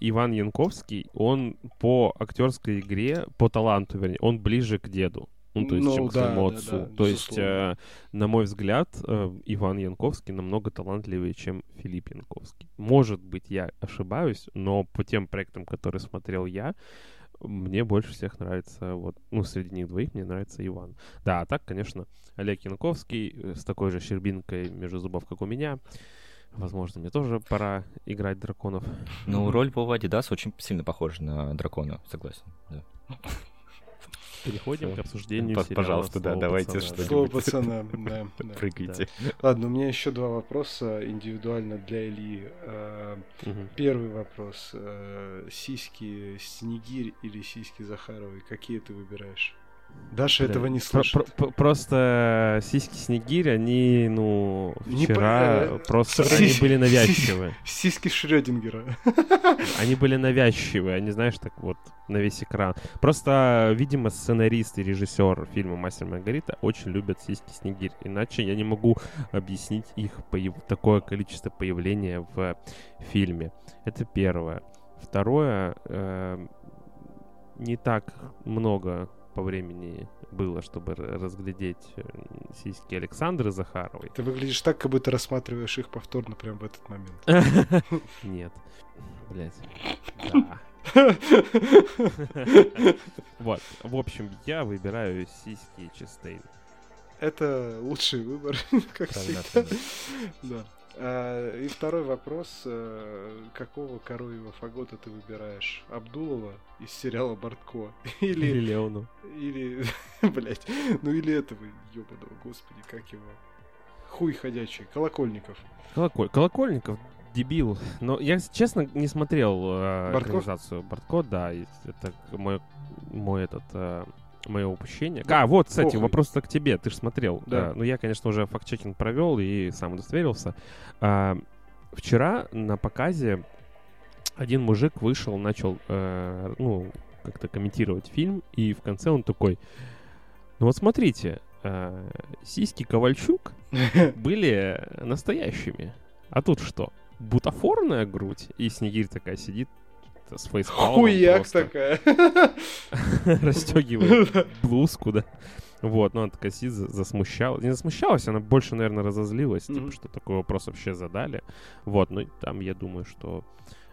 Speaker 4: Иван Янковский, он по актерской игре, по таланту, вернее, он ближе к деду. Ну, то есть,
Speaker 2: Ну,
Speaker 4: чем к
Speaker 2: да,
Speaker 4: своему
Speaker 2: да,
Speaker 4: отцу.
Speaker 2: да,
Speaker 4: то есть, э, на мой взгляд, э, Иван Янковский намного талантливее, чем Филипп Янковский. Может быть, я ошибаюсь, но по тем проектам, которые смотрел я, мне больше всех нравится, вот, ну, среди них двоих мне нравится Иван. Да, а так, конечно, Олег Янковский э, с такой же щербинкой между зубов, как у меня. Возможно, мне тоже пора играть драконов.
Speaker 5: Ну, роль Вова Адидас очень сильно похожа на дракона, согласен. да.
Speaker 4: Переходим
Speaker 5: Всё.
Speaker 4: к обсуждению
Speaker 5: П-
Speaker 4: сериала
Speaker 5: Пожалуйста, да,
Speaker 4: «Слово
Speaker 5: давайте
Speaker 4: пацана».
Speaker 5: что-нибудь.
Speaker 2: Слово пацана, да, да.
Speaker 5: Прыгайте.
Speaker 2: Ладно, у меня еще два вопроса индивидуально для Ильи.
Speaker 4: Мгм.
Speaker 2: Первый вопрос. Э, Сиськи Снегирь или сиськи Захаровой? Какие ты выбираешь? Даша
Speaker 4: Бля,
Speaker 2: этого не
Speaker 4: про-
Speaker 2: слышит.
Speaker 4: про- Просто сиськи Снегирь, они, ну,
Speaker 2: Не
Speaker 4: вчера
Speaker 2: по- э,
Speaker 4: просто они были навязчивы.
Speaker 2: Сиськи Шрёдингера.
Speaker 4: Они были навязчивые, они, знаешь, так вот на весь экран. Просто, видимо, сценарист и режиссер фильма «Мастер Маргарита» очень любят сиськи Снегирь. Иначе я не могу объяснить их появ- такое количество появления в фильме. Это первое. Второе, э, не так много по времени было, чтобы разглядеть э, сиськи Александры Захаровой.
Speaker 2: Ты выглядишь так, как будто рассматриваешь их повторно прямо в этот момент.
Speaker 4: Нет. Блять. Да. Вот. В общем, я выбираю сиськи Честейн.
Speaker 2: Это лучший выбор, как всегда. Да. А, И второй вопрос. э, Какого коровьего фагота ты выбираешь? Абдулова из сериала Бортко?
Speaker 4: Или
Speaker 2: Или...
Speaker 4: Леону.
Speaker 2: Или... Блять. Ну или этого ебаного, господи, как его? Хуй ходячий. Колокольников.
Speaker 4: Колоколь... Колокольников дебил. Но я, честно, не смотрел э,
Speaker 2: Бортко?
Speaker 4: экранизацию Бортко, да. Это мой, мой этот э, мое упущение. А, вот, кстати, вопрос-то к тебе. Ты же смотрел.
Speaker 2: Да.
Speaker 4: А, ну, я, конечно, уже факт-чекинг провел и сам удостоверился. А, вчера на показе один мужик вышел, начал, э, ну, как-то комментировать фильм, и в конце он такой, ну вот смотрите, э, сиськи Ковальчук были настоящими. А тут что? Бутафорная грудь? И Снегирь такая сидит с фейспалмом
Speaker 2: Хуяк такая.
Speaker 4: расстегивает блузку, да. Вот, ну она такая сидит, за- засмущалась. Не засмущалась, она больше, наверное, разозлилась, типа, что такой вопрос вообще задали. Вот, ну там я думаю, что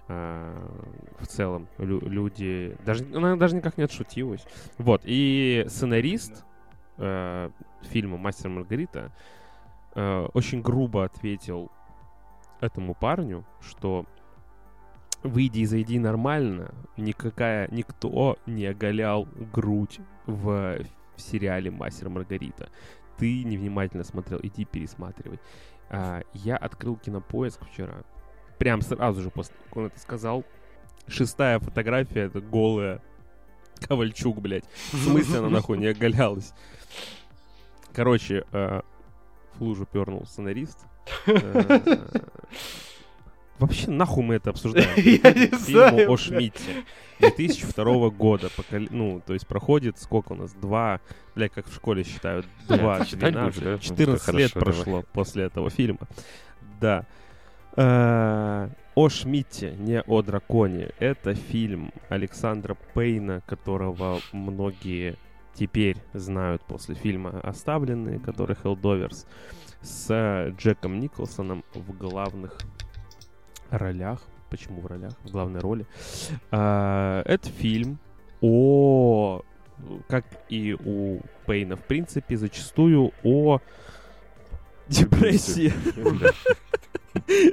Speaker 4: а, в целом лю- люди... Даже, она даже никак не отшутилась. Вот, и сценарист э, фильма «Мастер Маргарита» э, очень грубо ответил этому парню, что выйди и зайди нормально, никакая, никто не оголял грудь в, в сериале «Мастер Маргарита». Ты невнимательно смотрел, иди пересматривай. А, я открыл кинопоиск вчера. Прям сразу же после как он это сказал. Шестая фотография, это голая Ковальчук, блядь. В смысле она нахуй не оголялась? Короче, э, в лужу пернул сценарист. Э, Вообще, нахуй мы это обсуждаем?
Speaker 2: Я не знаю,
Speaker 4: о. Шмидте. 2002 года. Ну, то есть проходит сколько у нас? Два, бля, как в школе считают, два,
Speaker 5: ты читать будешь,
Speaker 4: 12,
Speaker 5: да? Ну,
Speaker 4: 14
Speaker 5: хорошо,
Speaker 4: лет прошло после этого фильма. Да. Э, О Шмидте, не о драконе. Это фильм Александра Пейна, которого многие теперь знают после фильма «Оставленные», который Хелдоверс, с Джеком Николсоном в главных ролях. Почему в ролях? В главной роли. А, Это фильм о, как и у Пейна, в принципе, зачастую о депрессии.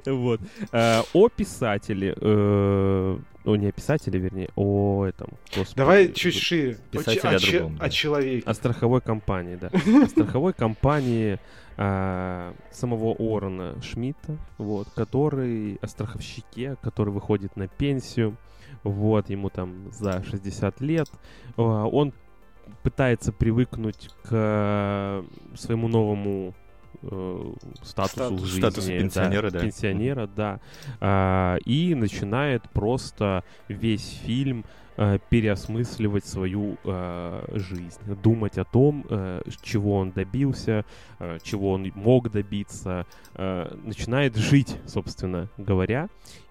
Speaker 4: Вот. А, О писателе. О, не о писателе, вернее, о этом.
Speaker 2: Давай чуть шире.
Speaker 5: Писатель
Speaker 2: о,
Speaker 5: другом,
Speaker 2: о человеке.
Speaker 4: О страховой компании, да. О страховой компании а, самого Уоррена Шмидта, вот, который о страховщике, который выходит на пенсию, вот, ему там за 60 лет. А, Он пытается привыкнуть к своему новому э, статусу
Speaker 2: Статус-
Speaker 4: жизни.
Speaker 5: статусу пенсионера, да.
Speaker 4: Пенсионера, да. А, и начинает просто весь фильм э, переосмысливать свою э, жизнь, думать о том, э, чего он добился, э, чего он мог добиться, э, начинает жить, собственно говоря.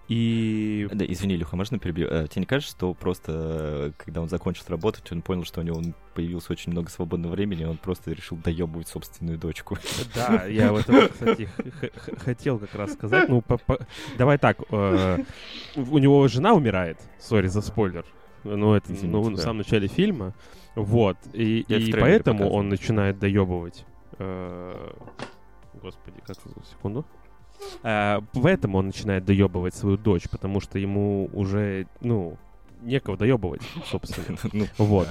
Speaker 4: И
Speaker 5: Да, извини, Илюха, можно перебью? Э, Тебе не кажется, что просто, э, когда он закончил работать, он понял, что у него появилось очень много свободного времени, и он просто решил доебывать собственную дочку?
Speaker 4: Да, я вот это, кстати, хотел как раз сказать. Ну, давай так. э, у него жена умирает. Сори за спойлер. Ну, это
Speaker 5: Извините,
Speaker 4: ну, в
Speaker 5: да.
Speaker 4: самом начале фильма. Вот. И, и поэтому он начинает доебывать. э, Господи, как секунду. Э, Поэтому он начинает доебывать свою дочь, потому что ему уже, ну, некого доебывать, собственно.
Speaker 5: Ну,
Speaker 4: Вот.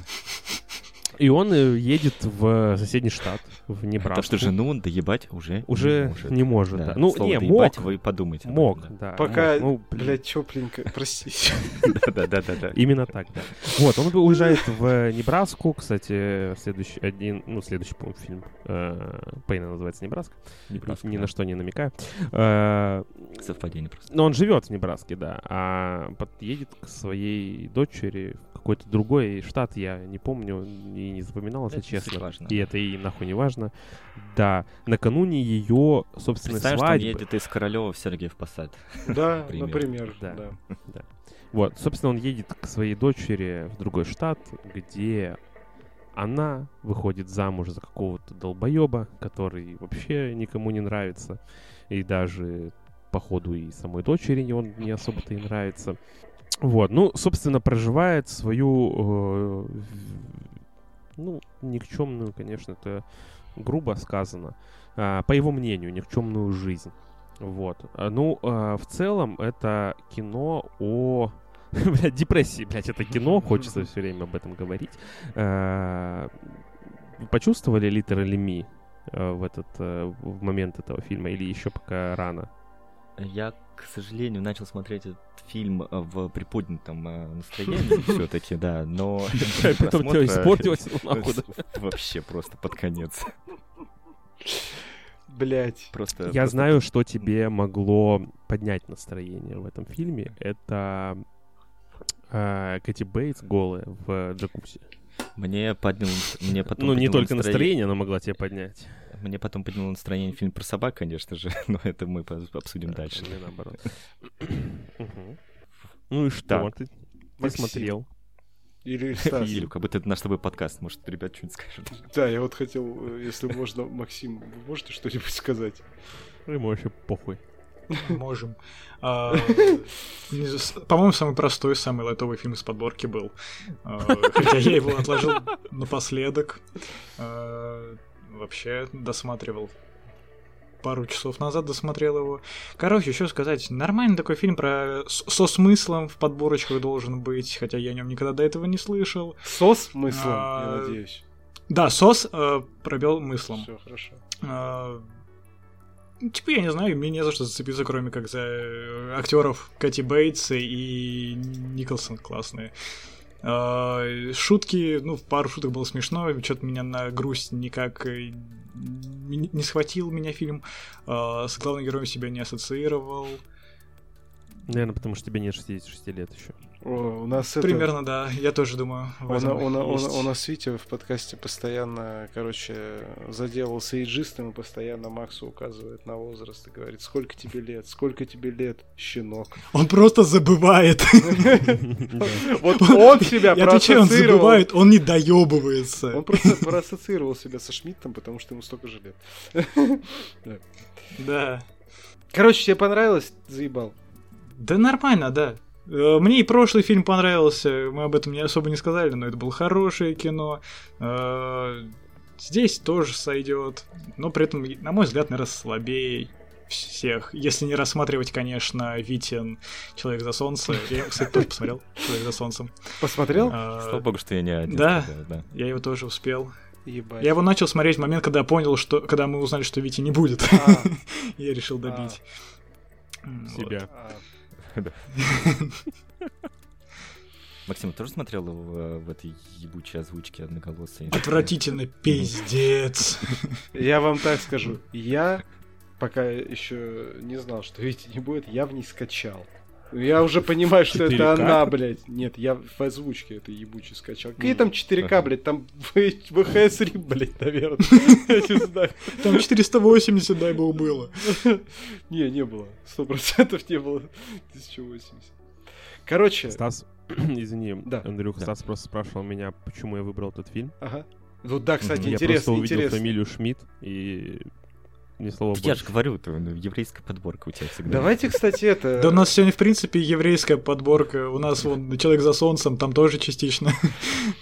Speaker 5: Да.
Speaker 4: И он э, едет в соседний штат, в Небраску.
Speaker 5: Так что жену он доебать уже
Speaker 4: Уже не может, да. Ну,
Speaker 5: Слово
Speaker 4: не,
Speaker 5: «доебать»
Speaker 4: мог.
Speaker 5: вы подумайте.
Speaker 4: Мог,
Speaker 5: этом,
Speaker 4: да.
Speaker 2: Пока,
Speaker 4: мог. Ну, блин,
Speaker 2: Блядь, тепленько, простите.
Speaker 5: да. Да-да-да.
Speaker 4: Именно так, да. Вот, он уезжает в Небраску, кстати, следующий один, ну, следующий, по-моему, фильм э, Пейна называется «Небраска»,
Speaker 5: Небраска,
Speaker 4: ни
Speaker 5: да.
Speaker 4: на что не намекаю. Э,
Speaker 5: Совпадение просто.
Speaker 4: Но он живет в Небраске, да, а под- едет к своей дочери в какой-то другой штат, я не помню и не запоминал, если
Speaker 5: Это
Speaker 4: честно.
Speaker 5: важно.
Speaker 4: И это и нахуй не важно. Да, накануне ее собственной
Speaker 5: Представь, что он
Speaker 4: свадьбы.
Speaker 5: едет из Королева в Сергеев Посад.
Speaker 2: Да,
Speaker 5: Пример.
Speaker 2: например.
Speaker 4: Да.
Speaker 2: да.
Speaker 4: Вот, собственно, он едет к своей дочери в другой штат, где она выходит замуж за какого-то долбоеба, который вообще никому не нравится. И даже, походу, и самой дочери он не особо-то и нравится. Вот, ну, собственно, проживает свою, э, ну, никчемную, конечно, это грубо сказано, а, по его мнению, никчемную жизнь. Вот. А, Ну, а, в целом, это кино о... Блядь, депрессии, блядь, это кино, хочется все время об этом говорить. Почувствовали Literally Me э, в этот в момент этого фильма или еще пока рано?
Speaker 5: Я, к сожалению, начал смотреть этот фильм э, в приподнятом э, настроении все-таки, да, но...
Speaker 4: Потом все испортилось.
Speaker 5: Вообще просто под конец.
Speaker 2: Блять.
Speaker 5: Просто...
Speaker 4: Я знаю, что тебе могло поднять настроение в этом фильме. Это э, Кэти Бейтс голая в джакузи.
Speaker 5: Мне поднял... Мне потом
Speaker 4: Ну, не только настроение, но могла тебе поднять.
Speaker 5: Мне потом подняло настроение фильм про собак, конечно же, но это мы обсудим дальше.
Speaker 4: Наоборот. Ну и что?
Speaker 5: Так.
Speaker 4: Ты смотрел?
Speaker 2: Или Стас.
Speaker 5: Или как будто это наш с тобой подкаст, может, ребят что-нибудь скажут.
Speaker 2: Да, я вот хотел, э, если можно, Максим, вы можете что-нибудь сказать?
Speaker 4: Ему вообще похуй.
Speaker 3: Можем. А, По-моему, самый простой, самый лайтовый фильм из подборки был. А, Хотя я его отложил напоследок. А, Вообще досматривал. Пару часов назад досмотрел его. Короче, что сказать, нормальный такой фильм про со смыслом в подборочках должен быть, хотя я о нем никогда до этого не слышал.
Speaker 2: Сос смыслом, я
Speaker 3: А,
Speaker 2: надеюсь.
Speaker 3: Да, сос э, пробел мыслом.
Speaker 2: Все хорошо.
Speaker 3: Ну, Типа, я не знаю, мне не за что зацепиться, кроме как за э, актеров Кэти Бейтс и Николсон классные. А, Шутки, ну, в пару шуток было смешно, что-то меня на грусть никак э, не схватил меня фильм. А, С главным героем себя не ассоциировал.
Speaker 4: Наверное, потому что тебе нет 66 лет еще.
Speaker 2: О, у нас это...
Speaker 3: Примерно, да, я тоже думаю. в
Speaker 2: У, на-
Speaker 3: этом
Speaker 2: у нас Витя в подкасте постоянно, короче, заделался эйджистом и постоянно Максу указывает на возраст и говорит, сколько тебе лет, сколько тебе лет, щенок.
Speaker 3: Он просто забывает.
Speaker 2: Вот он себя
Speaker 3: Я отвечаю, он забывает, он не доебывается.
Speaker 2: Он просто проассоциировал себя со Шмидтом, потому что ему столько же лет.
Speaker 3: Да.
Speaker 2: Короче, тебе понравилось? Заебал.
Speaker 3: Да нормально, да. Э, Мне и прошлый фильм понравился, мы об этом не особо не сказали, но это было хорошее кино. Э, Здесь тоже сойдет, но при этом, на мой взгляд, наверное, слабее всех. Если не рассматривать, конечно, Витин «Человек за солнце». Я, кстати, тоже посмотрел «Человек за солнцем».
Speaker 2: Посмотрел?
Speaker 3: Э,
Speaker 5: Слава богу, что я не один.
Speaker 3: да. Я его тоже успел.
Speaker 2: Ебать.
Speaker 3: Я его начал смотреть в момент, когда понял, что... Когда мы узнали, что Вити не будет.
Speaker 2: А,
Speaker 3: Я решил добить. Вот.
Speaker 4: Себя.
Speaker 5: Максим, ты тоже смотрел в, в этой ебучей озвучке одноголосой?
Speaker 3: Отвратительно, пиздец.
Speaker 2: Я вам так скажу. Я пока еще не знал, что Вити не будет, я в ней скачал. Я уже понимаю, что это
Speaker 4: 4К?
Speaker 2: она, блядь. Нет, я в озвучке это ебучий скачал. Какие там 4К, блядь? Там ВХС рип, блядь, наверное. Я не знаю.
Speaker 3: Там 480, дай бог, было.
Speaker 2: Не, не было. Сто процентов не было 1080. Короче,
Speaker 4: Стас, извини,
Speaker 2: Да.
Speaker 4: Андрюха,
Speaker 5: Да.
Speaker 4: Стас просто спрашивал меня, почему я выбрал этот фильм.
Speaker 2: ага. Ну да, кстати,
Speaker 4: я
Speaker 2: интересно,
Speaker 4: просто увидел
Speaker 2: интересно.
Speaker 4: фамилию Шмидт и ни слова
Speaker 5: Я же
Speaker 4: больше.
Speaker 5: говорю, то, ну, еврейская подборка у тебя всегда.
Speaker 2: Давайте, кстати, это...
Speaker 3: Да у нас сегодня, в принципе, еврейская подборка. У нас вон «Человек за солнцем», там тоже частично,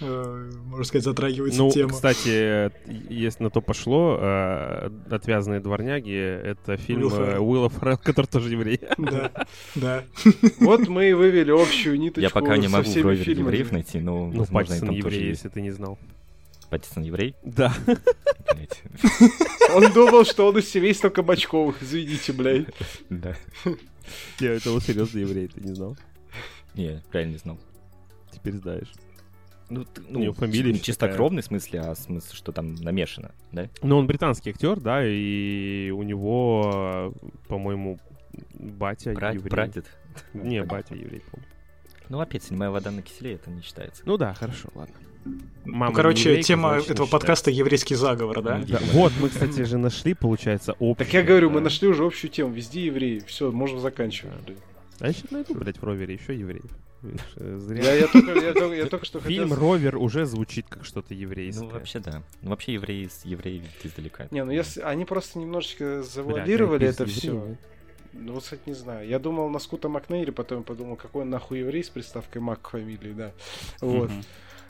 Speaker 3: э, можно сказать, затрагивается
Speaker 4: Ну,
Speaker 3: тема.
Speaker 4: кстати, если на то пошло, э, «Отвязные дворняги» — это фильм
Speaker 3: Уилл Феррелл.
Speaker 4: э, Уилла Феррелла, который тоже еврей.
Speaker 3: Да, да.
Speaker 2: Вот мы и вывели общую ниточку
Speaker 5: Я пока не
Speaker 2: со
Speaker 5: могу в
Speaker 2: всеми
Speaker 5: ровер
Speaker 2: фильмами.
Speaker 5: евреев найти, но,
Speaker 4: Ну,
Speaker 5: возможно, там тоже есть.
Speaker 4: если ты не знал.
Speaker 5: Паттисон еврей?
Speaker 4: Да.
Speaker 2: Он думал, что он из семейства Кабачковых, извините, блядь.
Speaker 5: Да.
Speaker 4: Я этого серьезно еврей, ты не знал?
Speaker 5: Не, правильно не знал.
Speaker 4: Теперь знаешь.
Speaker 5: Ну, т-
Speaker 4: У него
Speaker 5: ну,
Speaker 4: фамилия
Speaker 5: не
Speaker 4: ещё
Speaker 5: чистокровный в смысле, а в смысле, что там намешано, да?
Speaker 4: Ну, он британский актер, да, и у него, по-моему, батя
Speaker 5: Брат-
Speaker 4: еврей.
Speaker 5: Прадед.
Speaker 4: Не, батя еврей, по-моему.
Speaker 5: Ну, опять, седьмая вода на киселе, это не считается.
Speaker 4: Ну да, хорошо, ладно. Мама
Speaker 3: Ну, короче,
Speaker 4: еврейка,
Speaker 3: тема этого
Speaker 4: считается.
Speaker 3: подкаста «Еврейский заговор», да?
Speaker 5: Ну,
Speaker 4: Да, Вот, мы, кстати, же нашли, получается, общее.
Speaker 2: Так я говорю, мы нашли уже общую тему. Везде евреи. Все, можно заканчивать.
Speaker 4: А я сейчас найду, блядь, в ровере еще евреев. Э, Зря.
Speaker 2: Я, я только, я, только, я только что
Speaker 4: Фильм
Speaker 2: хотел...
Speaker 4: «Ровер» уже звучит как что-то еврейское.
Speaker 5: Ну, вообще, да. Ну, вообще, евреи, с- евреи издалека.
Speaker 2: Не, ну если они просто немножечко завуалировали это
Speaker 4: из
Speaker 2: все. Ну, вот, кстати, не знаю. Я думал на Скута Макнейре, потом подумал, какой он нахуй еврей с приставкой Мак к фамилии, да. Вот.
Speaker 4: Мгм.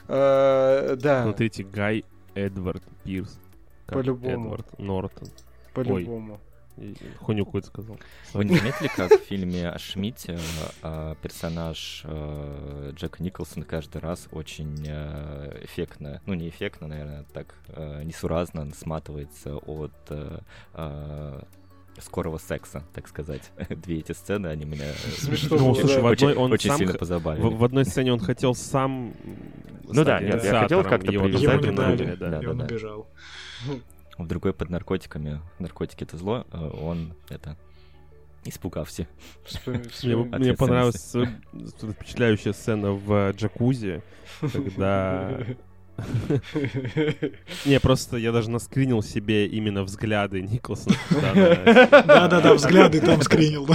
Speaker 2: Э, Да,
Speaker 4: Смотрите, Гай Эдвард Пирс.
Speaker 2: По-любому.
Speaker 4: Эдвард Нортон.
Speaker 2: по-любому.
Speaker 4: Хуйню какую-то сказал.
Speaker 5: Вы не заметили, как в фильме о Шмидте э, персонаж э, Джека Николсона каждый раз очень эффектно, ну не эффектно, наверное, так несуразно сматывается от скорого секса, так сказать. Две эти сцены, они меня э,
Speaker 2: Смешно
Speaker 4: Ну, слушай,
Speaker 2: да.
Speaker 4: в
Speaker 5: очень,
Speaker 4: одной он
Speaker 5: очень
Speaker 4: сам
Speaker 5: сильно
Speaker 4: х-
Speaker 5: позабавили.
Speaker 4: В, в одной сцене он хотел сам
Speaker 1: Ну да, нет, я хотел как-то
Speaker 4: его
Speaker 1: привязать
Speaker 3: Ему
Speaker 1: это
Speaker 3: не
Speaker 1: на
Speaker 3: дали,
Speaker 1: время,
Speaker 4: да.
Speaker 3: и он
Speaker 5: да.
Speaker 3: убежал.
Speaker 5: В другой под наркотиками, наркотики это зло, э, он это испугался.
Speaker 2: Вспом-
Speaker 4: Мне, понравилась э, впечатляющая сцена в джакузи, когда... Не, просто я даже наскринил себе именно взгляды Николсона, она
Speaker 3: Да-да-да, взгляды там скринил.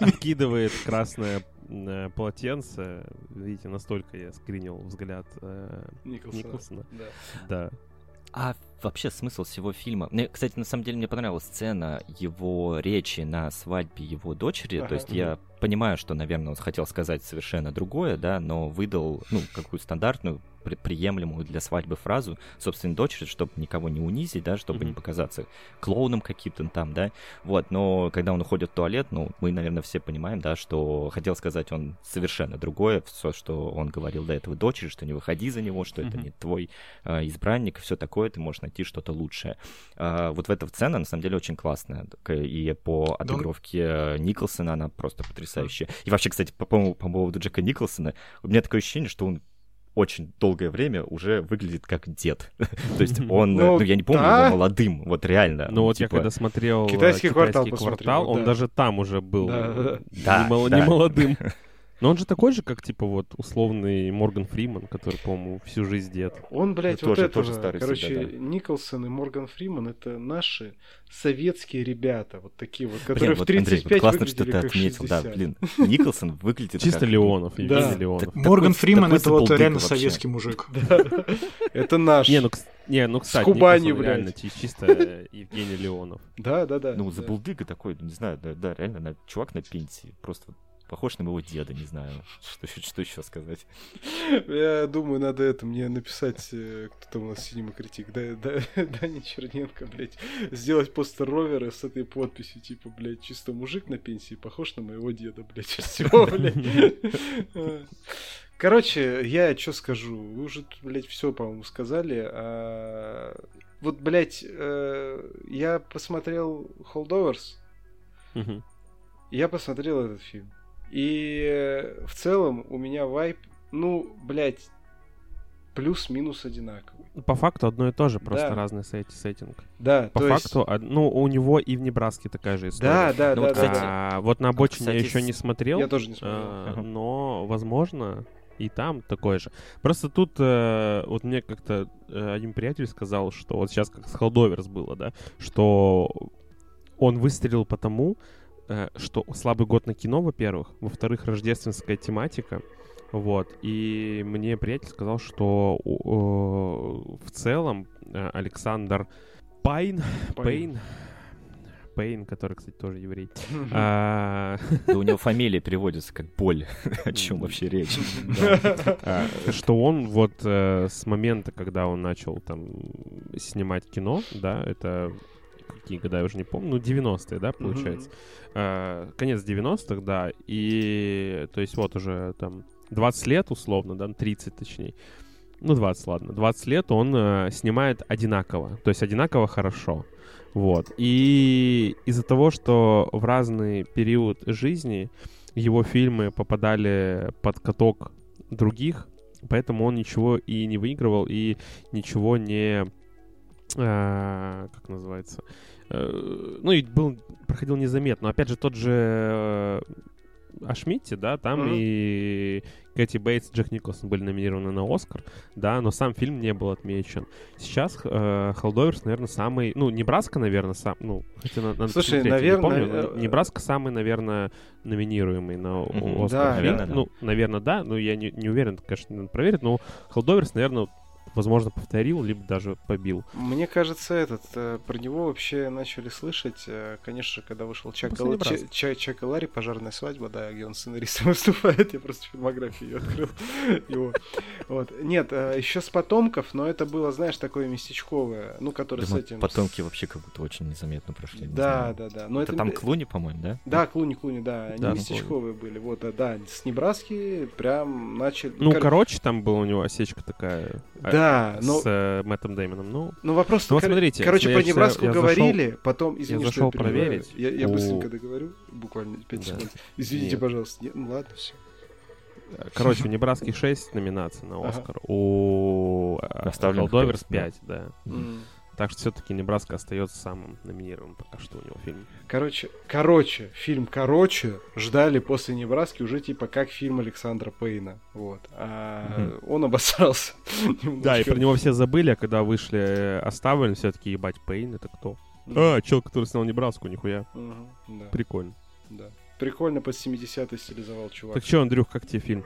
Speaker 4: откидывает красное э, полотенце. Видите, настолько я скринил взгляд э,
Speaker 2: Николсона. Да.
Speaker 5: А вообще смысл всего фильма? Мне, кстати, на самом деле мне понравилась сцена его речи на свадьбе его дочери.
Speaker 2: Ага.
Speaker 5: То есть я понимаю, что, наверное, он хотел сказать совершенно другое, да, но выдал, ну, какую стандартную, при- приемлемую для свадьбы фразу собственной дочери, чтобы никого не унизить, да, чтобы не
Speaker 4: Мгм.
Speaker 5: показаться клоуном каким-то там, да. Вот, но когда он уходит в туалет, ну, мы, наверное, все понимаем, да, что хотел сказать он совершенно другое, все, что он говорил до этого дочери, что не выходи за него, что это
Speaker 4: Мгм.
Speaker 5: не твой э, избранник, все такое, ты можешь найти что-то лучшее. А, вот в эта сцена, на самом деле, очень классная. И по отыгровке Николсона она просто потрясающая. И вообще, кстати, по, по, по поводу Джека Николсона, у меня такое ощущение, что он очень долгое время уже выглядит как дед. То есть он,
Speaker 2: Ну,
Speaker 5: ну, я не помню
Speaker 2: да.
Speaker 5: его молодым, вот реально.
Speaker 4: Ну вот я
Speaker 5: типа,
Speaker 4: когда смотрел э,
Speaker 2: «Китайский квартал»
Speaker 4: квартал,
Speaker 2: посмотрел,
Speaker 4: он
Speaker 2: да.
Speaker 4: даже там уже был
Speaker 2: Да,
Speaker 4: не
Speaker 5: да.
Speaker 4: мол-
Speaker 5: Да,
Speaker 4: не
Speaker 5: да.
Speaker 4: молодым. Но он же такой же, как, типа, вот, условный Морган Фриман, который, по-моему, всю жизнь дед.
Speaker 2: Он, блядь,
Speaker 5: Ну,
Speaker 2: вот
Speaker 5: тоже-
Speaker 2: это
Speaker 5: тоже
Speaker 2: же.
Speaker 5: старый
Speaker 2: Короче,
Speaker 5: себя, да.
Speaker 2: Николсон и Морган Фриман это наши советские ребята, вот такие вот,
Speaker 5: Блин,
Speaker 2: которые в
Speaker 5: вот, Андрей,
Speaker 2: 35
Speaker 5: вот классно, что ты отметил, да,
Speaker 2: 60.
Speaker 5: блин, Николсон выглядит
Speaker 4: Чисто
Speaker 5: как,
Speaker 4: Леонов,
Speaker 2: Да.
Speaker 4: Евгений Леонов.
Speaker 3: Морган
Speaker 5: такой-
Speaker 3: Фриман это вот реально
Speaker 5: вообще.
Speaker 3: советский мужик.
Speaker 2: Это наш.
Speaker 4: Не, ну, не, ну, кстати,
Speaker 2: Кубани,
Speaker 4: Николсон реально чисто Евгений Леонов.
Speaker 2: Да, да, да.
Speaker 5: Ну,
Speaker 2: да.
Speaker 5: забулдыга такой, не знаю, да, да, реально, чувак на пенсии, просто похож на моего деда, не знаю, что, еще- что еще сказать.
Speaker 2: Я думаю, надо это мне написать, э, кто там у нас синема критик, да, да, Даня Черненко, блядь, сделать постер ровера с этой подписью, типа, блядь, чисто мужик на пенсии, похож на моего деда, блядь, все, блядь. Короче, я что скажу, вы уже, тут, блядь, все, по-моему, сказали. а, Вот, блядь, э, я посмотрел Holdovers,
Speaker 4: Мгм.
Speaker 2: я посмотрел этот фильм. И э, в целом у меня вайп, ну, блядь, плюс-минус одинаковый.
Speaker 4: По факту одно и то же, просто
Speaker 2: Да.
Speaker 4: разный сет- сеттинг.
Speaker 2: Да,
Speaker 4: По
Speaker 2: то есть-
Speaker 4: факту, од- ну, у него и в Небраске такая же история.
Speaker 2: Да, да,
Speaker 5: Ну
Speaker 2: да,
Speaker 5: вот,
Speaker 2: да,
Speaker 5: кстати,
Speaker 2: да.
Speaker 4: А, вот на обочине я
Speaker 5: кстати,
Speaker 4: еще
Speaker 5: с-
Speaker 4: не смотрел.
Speaker 2: Я тоже не смотрел.
Speaker 4: А, но, возможно, и там такое же. Просто тут э, вот мне как-то э, один приятель сказал, что вот сейчас как с Холдоверс было, да, что он выстрелил потому, что слабый год на кино, во-первых, во-вторых, рождественская тематика, вот, и мне приятель сказал, что э, в целом э, Александр Пайн, Пейн, Пейн, который, кстати, тоже еврей, а,
Speaker 5: Да у него фамилия переводится как боль. О чем вообще речь?
Speaker 4: А, что он вот э, с момента, когда он начал там снимать кино, да, это какие года, я уже не помню, ну, 90-е, да, получается. А, конец 90-х, да, и, то есть, вот уже там 20 лет, условно, да, 30 точнее, ну, 20, ладно, 20 лет он э, снимает одинаково, то есть одинаково хорошо. Вот. И из-за того, что в разный период жизни его фильмы попадали под каток других, поэтому он ничего и не выигрывал, и ничего не... а, как называется? Э, ну, и был, проходил незаметно. Но, опять же, тот же э, о Шмидте, да, там
Speaker 2: Мгм.
Speaker 4: и Кэти Бейтс, Джек Николсон были номинированы на Оскар, да, но сам фильм не был отмечен. Сейчас э, Холдоверс, наверное, самый, ну, Небраска, наверное, сам, ну, хотя на- надо
Speaker 2: Слушай,
Speaker 4: я не
Speaker 2: наверное,
Speaker 4: помню,
Speaker 2: э,
Speaker 4: Небраска самый, наверное, номинируемый на. Оскар.
Speaker 2: Да,
Speaker 4: фильм.
Speaker 5: наверное, да.
Speaker 4: Ну, наверное, да, но я не, не уверен, конечно, надо проверить, но Холдоверс, наверное, возможно, повторил, либо даже побил.
Speaker 2: Мне кажется, этот э, про него вообще начали слышать, э, конечно, когда вышел Чак, Гал-. Ча- Ча- Чак и Ларри, пожарная свадьба, да, где он сценаристом выступает, я просто фильмографию открыл его. Вот. Нет, еще с потомков, но это было, знаешь, такое местечковое, ну, которое с этим.
Speaker 5: Потомки вообще как будто очень незаметно прошли.
Speaker 2: Да, да, да. Но
Speaker 5: Это там Клуни, по-моему, да?
Speaker 2: Да, Клуни, Клуни, да, они
Speaker 4: Да,
Speaker 2: местечковые были. Вот, а, да, с Небраски прям начали.
Speaker 4: Ну,
Speaker 2: кор-
Speaker 4: короче, там была у него осечка такая.
Speaker 2: Да, но,
Speaker 4: с э, Мэттом Дэймоном. Ну,
Speaker 2: но вопрос...
Speaker 4: Ну вот
Speaker 2: кор-
Speaker 4: смотрите,
Speaker 2: Короче, про Небраску
Speaker 4: я зашел-
Speaker 2: говорили, потом, извини,
Speaker 4: я
Speaker 2: что я
Speaker 4: зашел проверить.
Speaker 2: Я, я быстренько договорю, буквально 5
Speaker 4: Да.
Speaker 2: секунд. Извините,
Speaker 4: Нет.
Speaker 2: пожалуйста. Нет, ну ладно, все.
Speaker 4: короче, у Небраски 6 номинаций на
Speaker 2: Ага.
Speaker 4: Оскар, у э,
Speaker 5: Оставленных
Speaker 4: Холдоверс
Speaker 5: пять,
Speaker 4: 5, да. Так что все-таки Небраска остается самым номинированным пока что у него фильм.
Speaker 2: Короче, короче, фильм «Короче» ждали после Небраски уже типа как фильм Александра Пейна. Вот. А он обосрался.
Speaker 4: Да, и про него все забыли, а когда вышли э, оставлен, все-таки ебать Пейн, это кто? А, чел, который снял Небраску, нихуя. Прикольно.
Speaker 2: да. Прикольно под 70-й стилизовал чувак.
Speaker 4: Так что, Андрюх, как тебе фильм?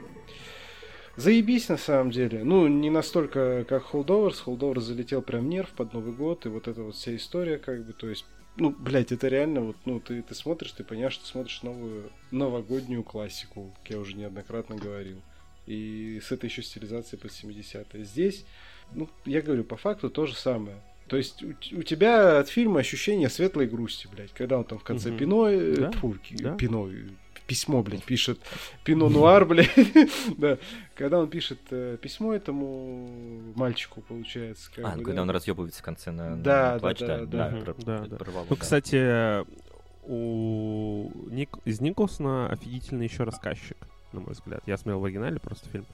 Speaker 2: Заебись на самом деле. Ну, не настолько, как Холдоверс. Холдоверс залетел прям нерв под Новый год, и вот эта вот вся история, как бы, то есть, ну, блядь, это реально вот, ну, ты, ты смотришь, ты понимаешь, что смотришь новую новогоднюю классику, как я уже неоднократно говорил. И с этой еще стилизацией под 70-е. Здесь, ну, я говорю, по факту то же самое. То есть у, у тебя от фильма ощущение светлой грусти, блядь, когда он там в конце
Speaker 4: Мгм.
Speaker 2: пино, э,
Speaker 4: Да,
Speaker 2: ки-
Speaker 4: да.
Speaker 2: пино, э, письмо, блядь, пишет, пино нуар, блядь, да, когда он пишет э, письмо этому мальчику, получается. Как
Speaker 5: А,
Speaker 2: бы, да.
Speaker 5: когда он разъебывается в конце на, на
Speaker 2: Да, да, да,
Speaker 5: да,
Speaker 2: да.
Speaker 4: Ну,
Speaker 5: да.
Speaker 4: кстати, у Ник... из Николсона офигительный еще рассказчик, на мой взгляд. Я смотрел в оригинале просто фильм.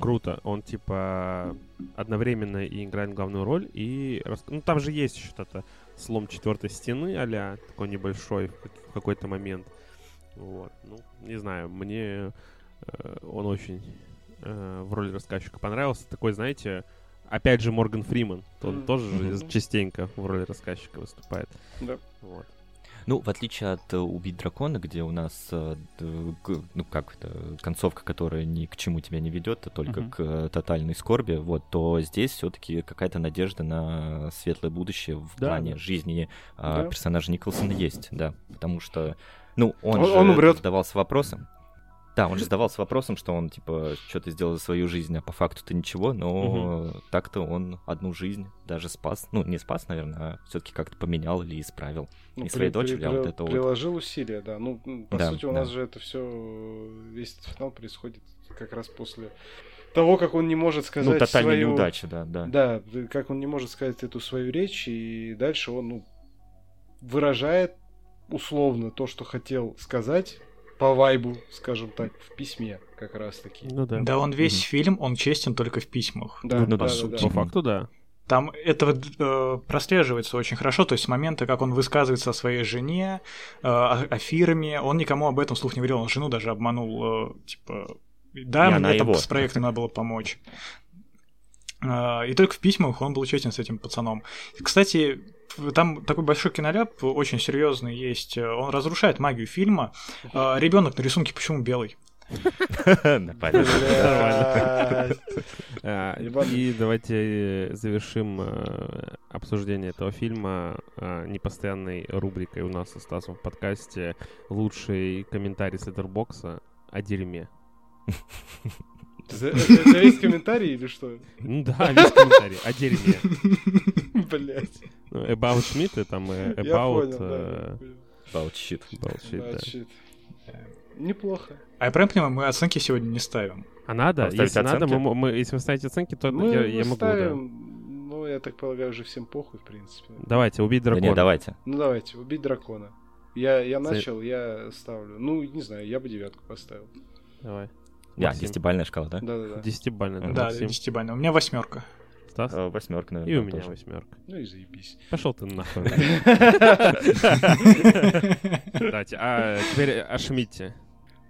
Speaker 4: Круто. Он, типа, одновременно и играет главную роль, и... рас- Ну, там же есть еще что-то слом четвертой стены а такой небольшой в какой-то момент. Вот. Ну, не знаю, мне э, он очень э, в роли рассказчика понравился. Такой, знаете, опять же Морган Фриман. Он
Speaker 2: Мгм.
Speaker 4: тоже же
Speaker 2: Мгм.
Speaker 4: частенько в роли рассказчика выступает.
Speaker 2: Да.
Speaker 4: Вот.
Speaker 5: Ну, в отличие от э, «Убить дракона», где у нас, э, ну, как это, концовка, которая ни к чему тебя не ведет, а только
Speaker 4: Мгм.
Speaker 5: к э, тотальной скорби, вот, то здесь все-таки какая-то надежда на светлое будущее в
Speaker 4: Да,
Speaker 5: плане жизни а,
Speaker 2: Да.
Speaker 5: персонажа Николсона есть, да, потому что, ну, он,
Speaker 2: Он-
Speaker 5: же
Speaker 2: он умрет.
Speaker 5: задавался вопросом, да, он же задавался вопросом, что он, типа, что-то сделал за свою жизнь, а по факту-то ничего, но так-то он одну жизнь даже спас. Ну, не спас, наверное, а все-таки как-то поменял или исправил.
Speaker 2: Ну,
Speaker 5: И своей дочери,
Speaker 2: при-
Speaker 5: а вот это вот-
Speaker 2: Приложил усилия, да. Ну, по
Speaker 5: Да,
Speaker 2: сути, у
Speaker 5: да.
Speaker 2: нас же это все, весь этот финал происходит как раз после того, как он не может сказать
Speaker 5: ну, тотальная
Speaker 2: свою...
Speaker 5: неудача, да, да.
Speaker 2: Да, как он не может сказать эту свою речь, и дальше он ну, выражает условно то, что хотел сказать по вайбу, скажем так, в письме как раз-таки.
Speaker 4: Ну да.
Speaker 3: Да он весь
Speaker 5: Мгм.
Speaker 3: фильм, он честен только в письмах.
Speaker 2: Да,
Speaker 5: ну
Speaker 2: да,
Speaker 5: да,
Speaker 2: да,
Speaker 5: суть.
Speaker 2: да.
Speaker 4: По факту, да.
Speaker 3: Там это э, прослеживается очень хорошо, то есть с момента, как он высказывается о своей жене, э, о, о фирме, он никому об этом слух не говорил, он жену даже обманул, э, типа, да,
Speaker 5: Не,
Speaker 3: мне там
Speaker 5: его.
Speaker 3: с проектом надо было помочь. Э, И только в письмах он был честен с этим пацаном. Кстати, там такой большой киноляп, очень серьезный есть. э, Он разрушает магию фильма. Ребенок на рисунке почему белый?
Speaker 4: А. И давайте э, завершим э, обсуждение этого фильма э, непостоянной рубрикой у нас со Стасом в подкасте «Лучший комментарий с Эдербокса о дерьме».
Speaker 2: За- Это это весь комментарий или что?
Speaker 4: Ну да, весь комментарий о дерьме.
Speaker 2: Блять.
Speaker 4: Ну, About Schmidt, там э,
Speaker 2: Я
Speaker 4: About...
Speaker 2: понял, да,
Speaker 4: э.
Speaker 5: About shit.
Speaker 4: about shit,
Speaker 2: Да,
Speaker 4: да.
Speaker 2: Неплохо.
Speaker 3: А я правильно понимаю, мы оценки сегодня не ставим.
Speaker 4: А надо?
Speaker 5: Поставить
Speaker 4: Если надо,
Speaker 5: оценки?
Speaker 4: мы, мы- если вы ставите оценки, то
Speaker 2: Мы
Speaker 4: я, я могу, да.
Speaker 2: ставим, ну, я так полагаю, уже всем похуй, в принципе.
Speaker 4: Давайте, убить
Speaker 5: Да
Speaker 4: дракона.
Speaker 5: не, давайте.
Speaker 2: Ну, давайте, убить дракона. Я, я начал, я ставлю. Ну, не знаю, я бы девятку поставил.
Speaker 4: Давай.
Speaker 5: Я,
Speaker 4: Максим.
Speaker 5: десятибальная шкала, да?
Speaker 2: Да-да-да.
Speaker 4: Десятибальный, да,
Speaker 5: Мгм.
Speaker 3: Да,
Speaker 4: Максим.
Speaker 3: десятибальный. У меня восьмерка.
Speaker 4: Стас?
Speaker 5: Э, Восьмерка, наверное.
Speaker 4: И у меня
Speaker 5: тоже.
Speaker 4: восьмерка.
Speaker 2: Ну и заебись.
Speaker 4: Пошел ты нахуй. Кстати, а теперь о Шмидте.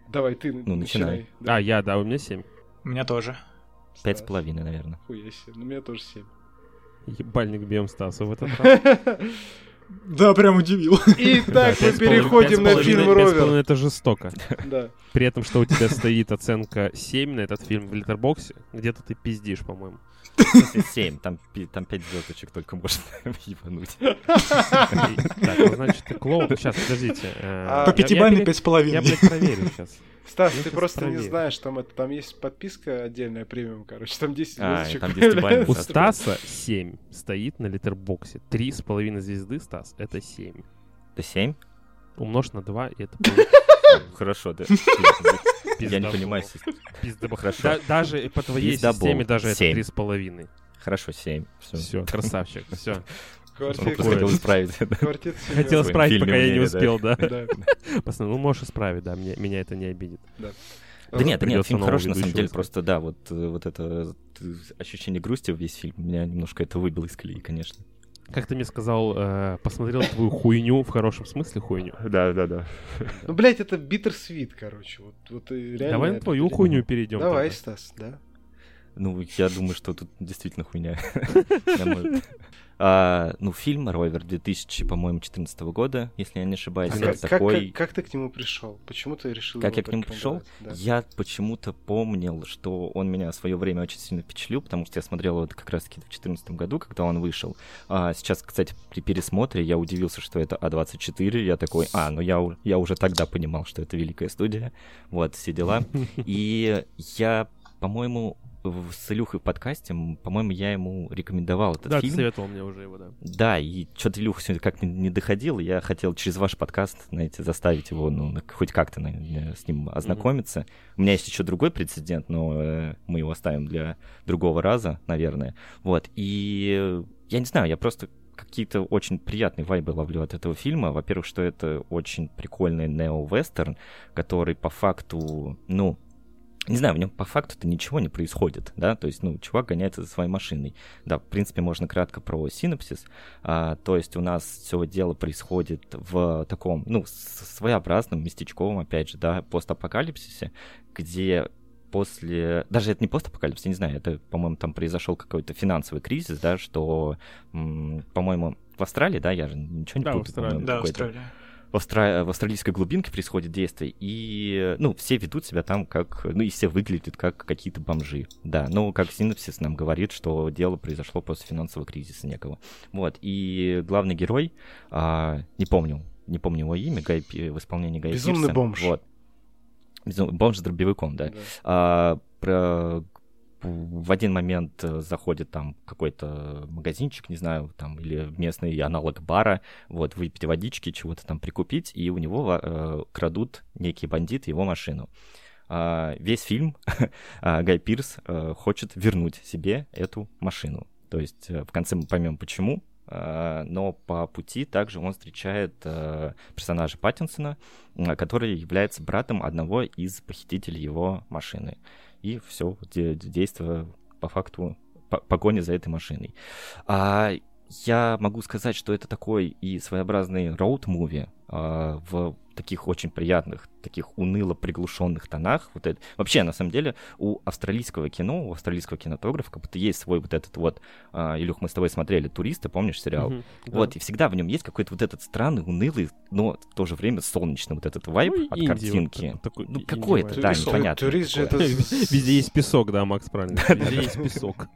Speaker 2: Давай, ты
Speaker 5: Ну, начинай.
Speaker 2: Да.
Speaker 4: А, я, да, у меня 7.
Speaker 3: У меня тоже.
Speaker 5: Пять с половиной, наверное.
Speaker 2: Хуя себе. Ну, у меня тоже семь.
Speaker 4: Ебальник бьем Стасу в этот раз.
Speaker 3: Да, прям удивил.
Speaker 2: Итак,
Speaker 4: Да,
Speaker 2: мы переходим на фильм Ровер.
Speaker 4: Это жестоко.
Speaker 2: Да.
Speaker 4: При этом, что у тебя стоит оценка 7 на этот фильм в Литербоксе, где-то ты пиздишь, по-моему.
Speaker 5: В смысле, семь. Там, пи- там пять звездочек только можно ебануть.
Speaker 4: Так, ну, значит, ты клоун. Сейчас, подождите.
Speaker 3: По пятибалльной
Speaker 4: я,
Speaker 3: пять с
Speaker 4: Я,
Speaker 3: половиной.
Speaker 4: блядь, проверю сейчас.
Speaker 2: Стас,
Speaker 4: Я
Speaker 2: ты просто не знаешь, там это, там есть подписка отдельная премиум, короче, там 10
Speaker 5: А,
Speaker 2: звездочек.
Speaker 5: там 10 бальных.
Speaker 4: У Стаса 7 стоит на Литербоксе. 3,5 звезды, Стас, это 7.
Speaker 5: Это семь?
Speaker 4: Умножь на 2, и это
Speaker 5: Хорошо, да. Я не понимаю. Хорошо.
Speaker 4: Да- даже по твоей системе даже это
Speaker 5: Семь.
Speaker 4: 3,5.
Speaker 5: Хорошо, 7.
Speaker 4: Все, красавчик, все.
Speaker 5: Он
Speaker 2: Квартет,
Speaker 5: просто хотел исправить.
Speaker 2: квартет
Speaker 4: Хотел исправить, пока я не успел, да.
Speaker 2: Да.
Speaker 4: Пацаны, ну можешь исправить, да, меня, это не обидит.
Speaker 5: Да нет, да нет, фильм хороший, на самом деле, просто, да, вот, э, вот это э, ощущение грусти в весь фильм, меня немножко это выбило из колеи, конечно.
Speaker 4: Как ты мне сказал, э, посмотрел твою хуйню, в хорошем смысле хуйню.
Speaker 1: Да, да, да.
Speaker 2: Ну, блядь, это биттер-свит, короче. Вот, вот реально
Speaker 4: Давай на твою хуйню перейдем.
Speaker 2: Давай,
Speaker 4: тогда.
Speaker 2: Стас, да.
Speaker 5: Ну, я думаю, что тут действительно хуйня. А, Ну, фильм «Ровер» 2000, по-моему, 14 года, если я не ошибаюсь.
Speaker 2: А как, как-
Speaker 5: такой...
Speaker 2: как- как ты к нему пришел? Почему ты решил
Speaker 5: Как я к нему пришел?
Speaker 2: Да.
Speaker 5: Я почему-то помнил, что он меня в свое время очень сильно впечатлил, потому что я смотрел его как раз-таки в 2014 году, когда он вышел. А сейчас, кстати, при пересмотре я удивился, что это А24. Я такой, а, ну я, уже тогда понимал, что это великая студия. Вот, все дела. И я, по-моему, с Илюхой в подкасте, по-моему, я ему рекомендовал этот
Speaker 4: Да,
Speaker 5: фильм.
Speaker 4: советовал мне уже его, да.
Speaker 5: Да, и что-то Илюха сегодня как не, доходил, я хотел через ваш подкаст, знаете, заставить его, ну, хоть как-то наверное, с ним ознакомиться. У меня есть еще другой прецедент, но э, мы его оставим для другого раза, наверное. Вот, и я не знаю, я просто какие-то очень приятные вайбы ловлю от этого фильма. Во-первых, что это очень прикольный нео-вестерн, который по факту, ну, не знаю, в нем по факту-то ничего не происходит, да, то есть, ну, чувак гоняется за своей машиной. Да, в принципе, можно кратко про синапсис. А, то есть у нас все дело происходит в таком, ну, своеобразном, местечковом, опять же, да, постапокалипсисе, где после... Даже это не постапокалипсис, я не знаю, это, по-моему, там произошел какой-то финансовый кризис, да, что, по-моему, в Австралии, да, я же ничего не
Speaker 4: Да, Австралии.
Speaker 5: по-моему,
Speaker 3: Да, Австралия.
Speaker 5: В, австра- в австралийской глубинке происходит действие, и, ну, все ведут себя там как, ну, и все выглядят как какие-то бомжи, да, ну, как синопсис нам говорит, что дело произошло после финансового кризиса некого, вот, и главный герой, а, не помню, не помню его имя, Гай в исполнении Гая
Speaker 2: Безумный
Speaker 5: Пирса,
Speaker 2: бомж.
Speaker 5: вот, Безум- бомж с дробовиком, да,
Speaker 2: Да.
Speaker 5: а, про в один момент э, заходит там какой-то магазинчик, не знаю, там, или местный аналог бара, вот, выпить водички, чего-то там прикупить, и у него э, крадут некие бандиты его машину. А, весь фильм а, Гай Пирс э, хочет вернуть себе эту машину. То есть э, в конце мы поймем почему, а, но по пути также он встречает э, персонажа Паттинсона, который является братом одного из похитителей его машины. И все, действие по факту по- погони за этой машиной. А я могу сказать, что это такой и своеобразный роуд-муви а, в таких очень приятных, таких уныло приглушенных тонах. Вот это. Вообще, на самом деле, у австралийского кино, у австралийского кинематографа как будто есть свой вот этот вот... а, Илюх, мы с тобой смотрели «Туристы», помнишь сериал?
Speaker 4: Мгм, да.
Speaker 5: Вот, и всегда в нем есть какой-то вот этот странный, унылый, но в то же время солнечный вот этот вайб
Speaker 4: Ну,
Speaker 5: от
Speaker 4: инди вот
Speaker 5: картинки.
Speaker 4: такой- такой
Speaker 5: ну, какой-то, да,
Speaker 2: Турист-
Speaker 5: непонятно.
Speaker 2: турист же это
Speaker 4: Везде есть песок, да, Макс, правильно. Везде есть песок.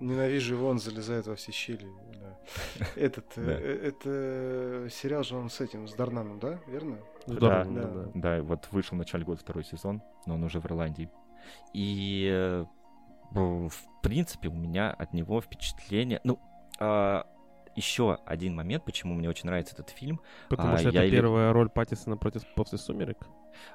Speaker 2: Ненавижу его, он залезает во все щели. Этот, э, э, это сериал же он с этим, с Дарнаном, да? Верно?
Speaker 4: Здорово,
Speaker 2: да.
Speaker 4: да, да.
Speaker 1: Да, вот вышел в начале года второй сезон, но он уже в Ирландии.
Speaker 5: И, э, в принципе, у меня от него впечатление... Ну, еще один момент, почему мне очень нравится этот фильм.
Speaker 4: Потому
Speaker 5: А,
Speaker 4: что
Speaker 5: я
Speaker 4: это
Speaker 5: или-
Speaker 4: первая роль Паттисона против после «Сумерек».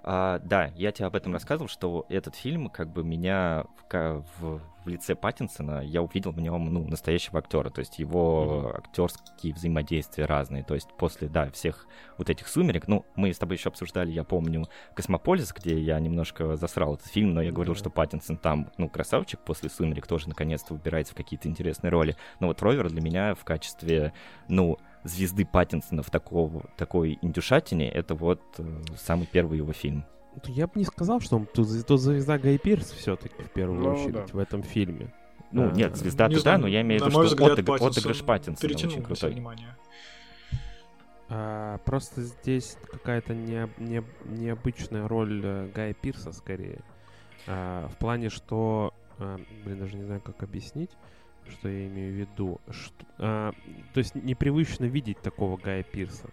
Speaker 5: А, да, я тебе об этом рассказывал, что этот фильм, как бы меня в, в- в лице Паттинсона, я увидел в нем, ну, настоящего актера, то есть его актерские взаимодействия разные, то есть после, да, всех вот этих сумерек, ну, мы с тобой еще обсуждали, я помню, Космополис, где я немножко засрал этот фильм, но я говорил,
Speaker 4: Да.
Speaker 5: что Паттинсон там, ну, красавчик после сумерек, тоже наконец-то выбирается в какие-то интересные роли, но вот Ровер для меня в качестве, ну, звезды Паттинсона в такого, такой индюшатине, это вот э, самый первый его фильм.
Speaker 4: Я бы не сказал, что он тут, тут звезда Гай Пирс все-таки в первую
Speaker 2: Ну,
Speaker 4: очередь
Speaker 2: да.
Speaker 4: в этом фильме.
Speaker 5: Ну,
Speaker 4: А,
Speaker 5: нет, звезда
Speaker 3: Не
Speaker 5: туда,
Speaker 3: знаю,
Speaker 5: но я имею в виду, что
Speaker 3: взгляд,
Speaker 5: отыг-
Speaker 3: Паттинсон
Speaker 5: отыгрыш Паттинсона очень крутой.
Speaker 3: внимание.
Speaker 4: А, просто здесь какая-то не, не- необычная роль э, Гая Пирса скорее. А, в плане, что... а, блин, даже не знаю, как объяснить, что я имею в виду. Что- а, то есть непривычно видеть такого Гая Пирса.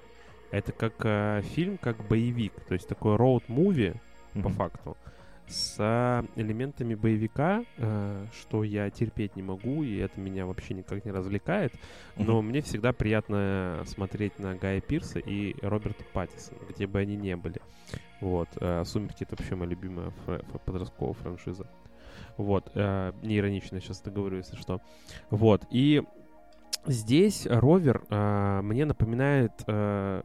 Speaker 4: Это как а, фильм, как боевик. То есть такой роуд-муви, по
Speaker 5: Мгм.
Speaker 4: факту, с а, элементами боевика, а, что я терпеть не могу, и это меня вообще никак не развлекает. Но мне всегда приятно смотреть на Гая Пирса и Роберта Паттисона, где бы они ни были. Вот. а, «Сумерки» — это вообще моя любимая фра- подростковая франшиза. Вот, э, не иронично сейчас это говорю, если что. Вот, и здесь ровер э, мне напоминает... Э,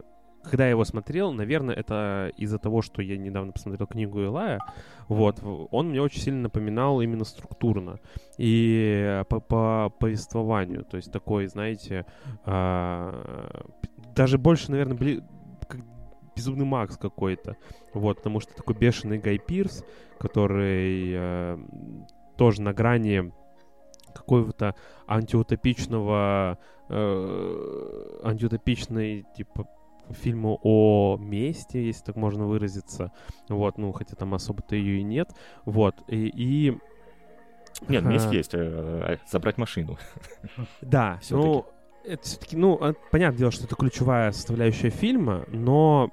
Speaker 4: когда я его смотрел, наверное, это из-за того, что я недавно посмотрел книгу Илая, вот, он мне очень сильно напоминал именно структурно и по, по повествованию, то есть такой, знаете, п- даже больше, наверное, бли- безумный Макс какой-то, вот, потому что такой бешеный Гай Пирс, который э, тоже на грани какого-то антиутопичного э, антиутопичной типа фильму о мести, если так можно выразиться. Вот, ну, хотя там особо-то ее и нет. Вот, и... и
Speaker 5: Нет, месть
Speaker 4: а,
Speaker 5: есть. э, Забрать машину.
Speaker 4: Да, ну, это все-таки, ну, а, понятное дело, что это ключевая составляющая фильма, но...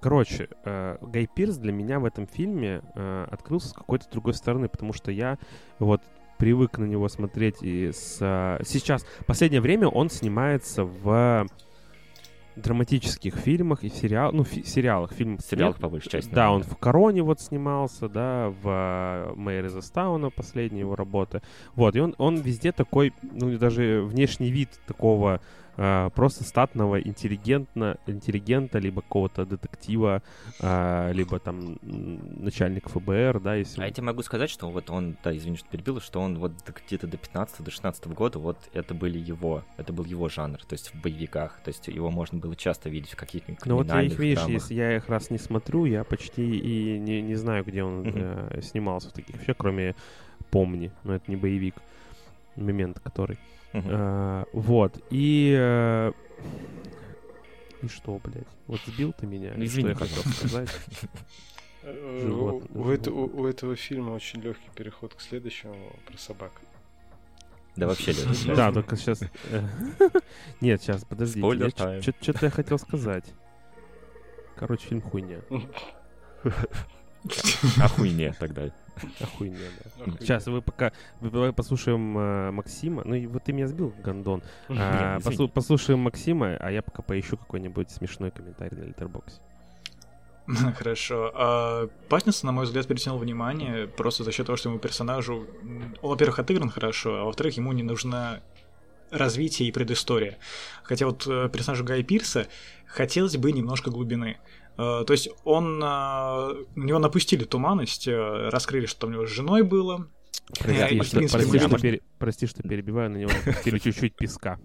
Speaker 4: Короче, э, Гай Пирс для меня в этом фильме э, открылся с какой-то другой стороны, потому что я вот привык на него смотреть и с... э, Сейчас, в последнее время он снимается в драматических фильмах и сериал, ну, фи- сериалах, фильмах.
Speaker 5: В сериалах, по большей части,
Speaker 4: Да, он в «Короне» вот снимался, да, в э, «Мэйр из Астауна» последняя его работа. Вот, и он, он везде такой, ну, даже внешний вид такого э, просто статного интеллигентно, интеллигента, либо какого-то детектива, э, либо там начальник ФБР, да, если...
Speaker 5: А я тебе могу сказать, что вот он, да, извини, что перебил, что он вот где-то до 15 до 16 года, вот это были его, это был его жанр, то есть в боевиках, то есть его можно было часто видеть в каких-нибудь
Speaker 4: Ну вот я их, видишь,
Speaker 5: драмах.
Speaker 4: если я их раз не смотрю, я почти и не, не знаю, где он э, снимался в таких вообще, кроме «Помни», но это не боевик, момент который.
Speaker 5: Мгм.
Speaker 4: А, вот, и... э, И что, блядь? Вот сбил ты меня? И
Speaker 5: извини,
Speaker 4: что я хотел сказать?
Speaker 2: Э, У, этого фильма очень легкий переход к следующему про собак.
Speaker 5: Да вообще, Лёша,
Speaker 4: Да, только сейчас... Нет, сейчас, подождите. Что-то я хотел сказать. Короче, фильм хуйня.
Speaker 5: Охуйне тогда.
Speaker 2: Охуенно.
Speaker 4: Сейчас вы пока... Давай послушаем э, Максима. Ну, и вот ты меня сбил, Гондон. А, послу- Послушаем Максима, а я пока поищу какой-нибудь смешной комментарий на Литербоксе.
Speaker 3: Хорошо. А, Паттинсон, на мой взгляд, перетянул внимание просто за счет того, что ему персонажу, во-первых, отыгран хорошо, а во-вторых, ему не нужна развитие и предыстория. Хотя вот э, персонажу Гая Пирса хотелось бы немножко глубины. Э, То есть он, э, на него напустили туманность, э, раскрыли, что там у него с женой было.
Speaker 4: Прости,
Speaker 3: и, в
Speaker 4: что,
Speaker 3: принципе,
Speaker 4: прости, что пере- прости, что перебиваю, на него напустили чуть-чуть песка.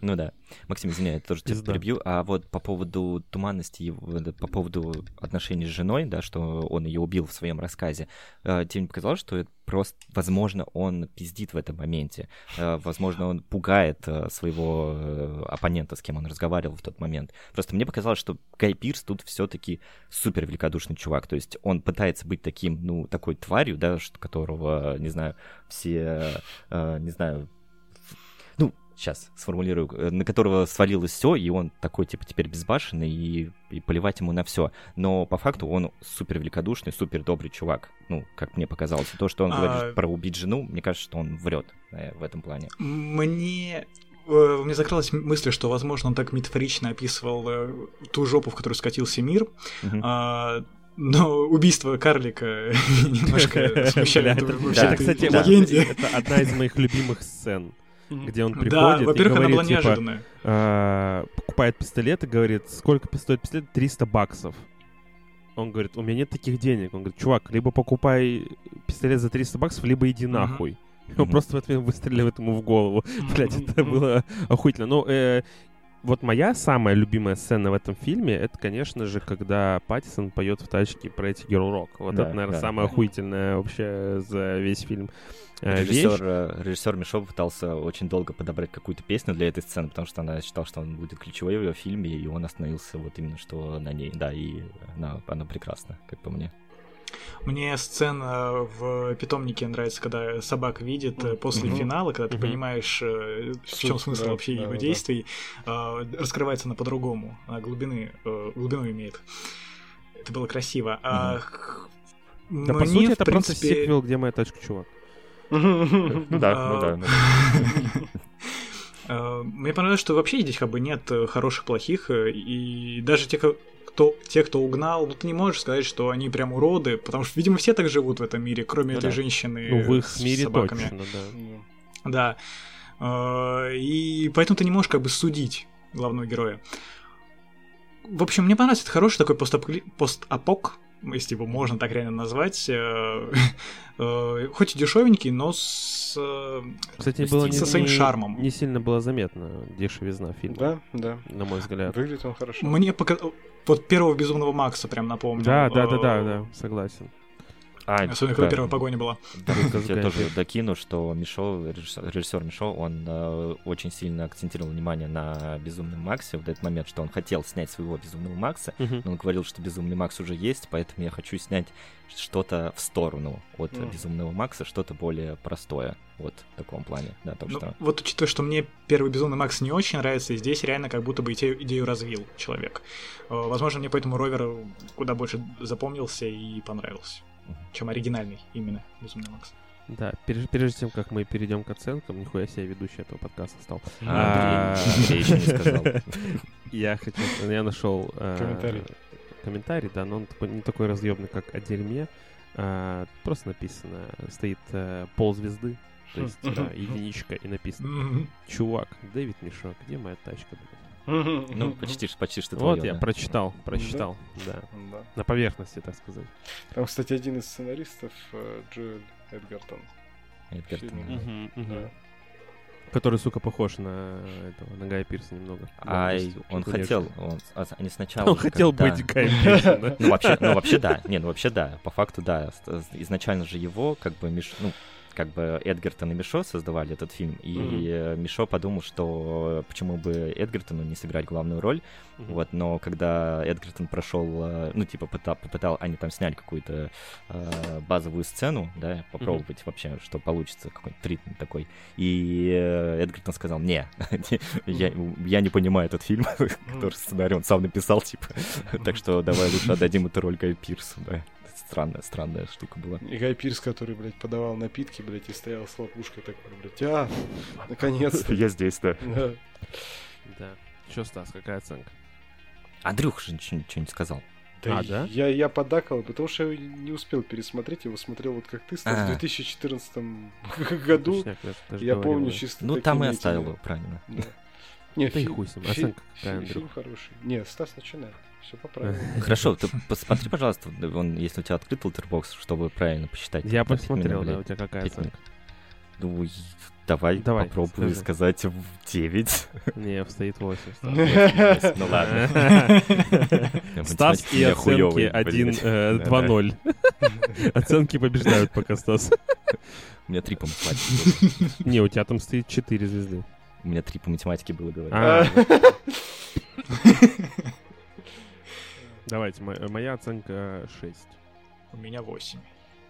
Speaker 5: Ну да. Максим, извини, я тоже тебя перебью. А вот по поводу туманности, по поводу отношений с женой, да, что он ее убил в своем рассказе, э, тебе не показалось, что это просто, возможно, он пиздит в этом моменте. Э, Возможно, он пугает э, своего оппонента, с кем он разговаривал в тот момент. Просто мне показалось, что Гай Пирс тут все-таки супер великодушный чувак. То есть он пытается быть таким, ну, такой тварью, да, которого, не знаю, все, не знаю, сейчас сформулирую, э, на которого свалилось все, и он такой, типа, теперь безбашенный, и, и поливать ему на все. Но по факту он супер великодушный, супер добрый чувак. Ну, как мне показалось. То, что он
Speaker 3: А-
Speaker 5: говорит про убить жену, мне кажется, что он врет э, в этом плане.
Speaker 3: Мне э, мне закралась мысль, что, возможно, он так метафорично описывал э, ту жопу, в которую скатился мир,
Speaker 5: Мгм.
Speaker 3: а, но убийство карлика немножко смущает
Speaker 4: Бля, это-
Speaker 5: да,
Speaker 4: кстати,
Speaker 5: да.
Speaker 4: это одна из моих любимых сцен, где он
Speaker 3: Да,
Speaker 4: приходит и
Speaker 3: во-первых, она была
Speaker 4: говорит, типа,
Speaker 3: неожиданная.
Speaker 4: а, покупает пистолет и говорит, сколько стоит пистолет? 300 баксов. Он говорит, у меня нет таких денег. Он говорит, чувак, либо покупай пистолет за 300 баксов, либо иди нахуй. И Он
Speaker 5: Мгм.
Speaker 4: просто в ответ выстреливает ему в голову. Блять, это было охуительно. Ну, э, вот моя самая любимая сцена в этом фильме, это, конечно же, когда Паттисон поет в тачке про эти Girl Rock. Вот
Speaker 5: Да,
Speaker 4: это, наверное,
Speaker 5: да.
Speaker 4: самая охуительная вообще за весь фильм э, вещь.
Speaker 5: Режиссер, э, режиссер Мишо пытался очень долго подобрать какую-то песню для этой сцены, потому что она считала, что он будет ключевой в ее фильме, и он остановился вот именно что на ней. Да, и она, она прекрасна, как по мне.
Speaker 3: Мне сцена в питомнике нравится, когда собак видит э, после
Speaker 5: Мгм.
Speaker 3: финала, когда ты
Speaker 4: Мгм.
Speaker 3: понимаешь, э, в чем смысл
Speaker 2: да,
Speaker 3: вообще
Speaker 2: да,
Speaker 3: его
Speaker 2: да.
Speaker 3: действий, а, раскрывается она по-другому, она глубины, э, глубину имеет. Это было красиво. А х-
Speaker 4: Да, по
Speaker 3: мне,
Speaker 4: сути,
Speaker 3: в
Speaker 4: это просто
Speaker 3: принципе,
Speaker 4: сиквел, где моя тачка, чувак.
Speaker 1: Ну да, ну
Speaker 3: А,
Speaker 1: да. ну
Speaker 3: Э, Мне понравилось, что вообще здесь как бы нет хороших, плохих, и даже те, кто, те, кто угнал, ну ты не можешь сказать, что они прям уроды, потому что, видимо, все так живут в этом мире, кроме
Speaker 5: Ну
Speaker 3: этой
Speaker 5: да.
Speaker 3: женщины
Speaker 4: Ну, в их
Speaker 3: с
Speaker 4: мире
Speaker 3: собаками.
Speaker 4: точно, да.
Speaker 3: Да. Э, И поэтому ты не можешь как бы судить главного героя. В общем, мне понравился это хороший такой постапокли- постапок, если его можно так реально назвать. э, э, Хоть и дешевенький, но с... э,
Speaker 4: Кстати,
Speaker 3: Со
Speaker 4: было не,
Speaker 3: своим
Speaker 4: не-
Speaker 3: шармом.
Speaker 4: не сильно было заметно дешевизна фильма,
Speaker 2: Да, да.
Speaker 4: на мой взгляд.
Speaker 2: Выглядит он хорошо.
Speaker 3: Мне пока... Вот первого Безумного Макса прям напомнил.
Speaker 4: Да, да, да, да, да, согласен.
Speaker 5: А,
Speaker 3: Особенно, когда
Speaker 5: да.
Speaker 3: первая погоня была.
Speaker 5: Да, я тоже докину, что Мишо, режиссер, режиссер Мишо, он э, очень сильно акцентировал внимание на Безумном Максе в этот момент, что он хотел снять своего Безумного Макса, но он говорил, что Безумный Макс уже есть, поэтому я хочу снять что-то в сторону от. Безумного Макса, что-то более простое, вот в таком плане, да, так
Speaker 3: Ну,
Speaker 5: что...
Speaker 3: вот учитывая, что мне первый Безумный Макс не очень нравится, и здесь реально как будто бы идею, идею развил человек. Э, Возможно, мне поэтому Ровер куда больше запомнился и понравился. Чем оригинальный именно Безумный Макс.
Speaker 4: Да, переж- прежде чем как мы перейдем к оценкам, нихуя себе ведущий этого подкаста стал.
Speaker 5: А,
Speaker 4: А,
Speaker 5: Андрей, Андрей еще не сказал.
Speaker 4: Я хотел, я нашел э,
Speaker 2: Комментарий.
Speaker 4: комментарий, да, но он такой- не такой разъемный, как о дерьме. А, просто написано, стоит э, ползвезды, то есть да, единичка, и написано, чувак, Дэвид Мишо, где моя тачка, блядь?»
Speaker 5: Ну, почти, почти что
Speaker 4: Вот
Speaker 5: твоё,
Speaker 4: я
Speaker 5: да.
Speaker 4: прочитал, прочитал, да.
Speaker 2: Да.
Speaker 4: На поверхности, так сказать.
Speaker 2: Там, кстати, один из сценаристов э, Джоэль Эдгартон.
Speaker 5: Эдгар,
Speaker 2: фильма.
Speaker 5: да.
Speaker 4: Который, сука, похож на этого, на Гая Пирса немного.
Speaker 5: А он хотел, он, а, они сначала...
Speaker 4: Он хотел
Speaker 5: когда-
Speaker 4: быть Гаем Пирсом, да?
Speaker 5: Ну, вообще, ну, вообще, да. Не, ну, вообще, да. По факту, да. Изначально же его, как бы, Миш... ну, как бы Эдгертон и Мишо создавали этот фильм, и э, Мишо подумал, что почему бы Эдгертону не сыграть главную роль,
Speaker 4: Мгм.
Speaker 5: вот, но когда Эдгертон прошел, э, ну, типа, пытал, попытал, они там сняли какую-то э, базовую сцену, да, попробовать вообще, что получится, какой-то ритм такой, и э, Эдгертон сказал, не, я, я не понимаю этот фильм, который сценарий он сам написал, типа, так что давай лучше отдадим эту роль Гаю Пирсу, да. Странная, странная штука была.
Speaker 2: И Гай Пирс, который, блядь, подавал напитки, блядь, и стоял с лопушкой такой, блядь, а, наконец-то.
Speaker 1: Я здесь, да.
Speaker 2: Да.
Speaker 4: Да. Что, Стас, какая оценка?
Speaker 5: Андрюх же ничего, ничего не сказал.
Speaker 4: А, да?
Speaker 2: Я, я подакал, потому что я не успел пересмотреть его, смотрел вот как ты, Стас,
Speaker 5: А.
Speaker 2: в 2014 году.
Speaker 4: Точняк, я
Speaker 2: Я помню
Speaker 4: да.
Speaker 2: чисто
Speaker 5: Ну, там и оставил его, правильно.
Speaker 2: Да. Не,
Speaker 4: Да и
Speaker 2: фи-
Speaker 4: хуй с ним.
Speaker 2: фи-
Speaker 4: Оценка
Speaker 2: Фильм
Speaker 4: Андрюх?
Speaker 2: хороший. Не, Стас, начинай. Все по правилам.
Speaker 5: Хорошо, ты посмотри, пожалуйста, он, если у тебя открыт Letterboxd, чтобы правильно посчитать.
Speaker 4: Я посмотрел, да, у тебя какая оценка?
Speaker 5: Ну, давай,
Speaker 4: Давай,
Speaker 5: попробую
Speaker 4: скажи.
Speaker 5: сказать в 9.
Speaker 4: Не, стоит 8.
Speaker 5: Ну ладно.
Speaker 4: Стас и оценки
Speaker 5: хуёвый,
Speaker 4: 1,
Speaker 5: блядь.
Speaker 4: э,
Speaker 5: Да-да.
Speaker 4: 2-0. Оценки побеждают пока, Стас.
Speaker 5: У меня три по математике было.
Speaker 4: Не, у тебя там стоит 4 звезды.
Speaker 5: У меня три по математике было, говорю.
Speaker 4: Давайте, мо- моя оценка 6.
Speaker 3: У меня 8.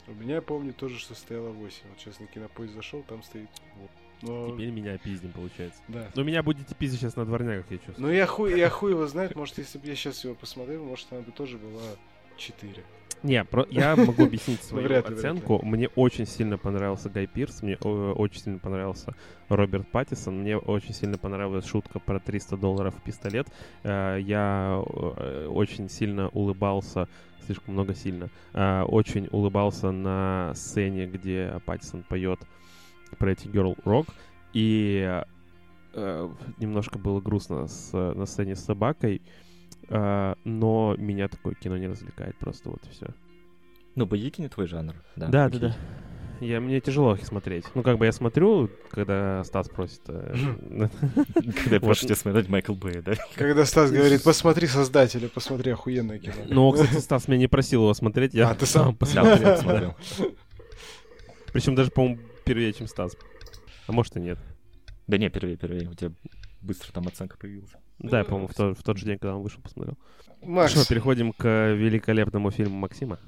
Speaker 2: У меня, я помню, тоже, что стояло 8. Вот сейчас на кинопоиск зашел, там стоит. вот. Но,
Speaker 4: Теперь меня пиздим, получается.
Speaker 2: да.
Speaker 4: Но меня будете пиздить сейчас на дворняках, я чувствую.
Speaker 2: Ну я хуй, я хуй его знает, может, если бы я сейчас его посмотрел, может, она бы тоже была 4.
Speaker 4: Не, про- я могу объяснить свою
Speaker 2: Вряд ли, вряд
Speaker 4: оценку. Мне очень сильно понравился Гай Пирс, мне очень сильно понравился Роберт Паттисон, мне очень сильно понравилась шутка про 300 долларов пистолет. Э, Я э, очень сильно улыбался, слишком много сильно, э, очень улыбался на сцене, где Паттисон поет про эти Girl Rock. И немножко было грустно с, на сцене с собакой. Э, но меня такое кино не развлекает просто вот и все.
Speaker 5: Ну, боевики не твой жанр. Да,
Speaker 4: Да, да, да. Я, мне тяжело их смотреть. Ну, как бы я смотрю, когда Стас просит. э,
Speaker 5: Когда
Speaker 4: Вот.
Speaker 5: будешь смотреть Майкл Бэй, да?
Speaker 2: Когда Стас говорит, посмотри Создателя, посмотри охуенное кино.
Speaker 4: Но, кстати, Стас меня не просил его смотреть, я
Speaker 2: А, ты сам?
Speaker 4: Посмотрел. Причем даже, по-моему, первее, чем Стас. А может и нет.
Speaker 5: Да не, первее, первее. У тебя быстро там оценка появилась.
Speaker 4: Да, я, по-моему, в, то- в тот же день, когда он вышел, посмотрел.
Speaker 2: Макс,
Speaker 4: Что, переходим к великолепному фильму Максима.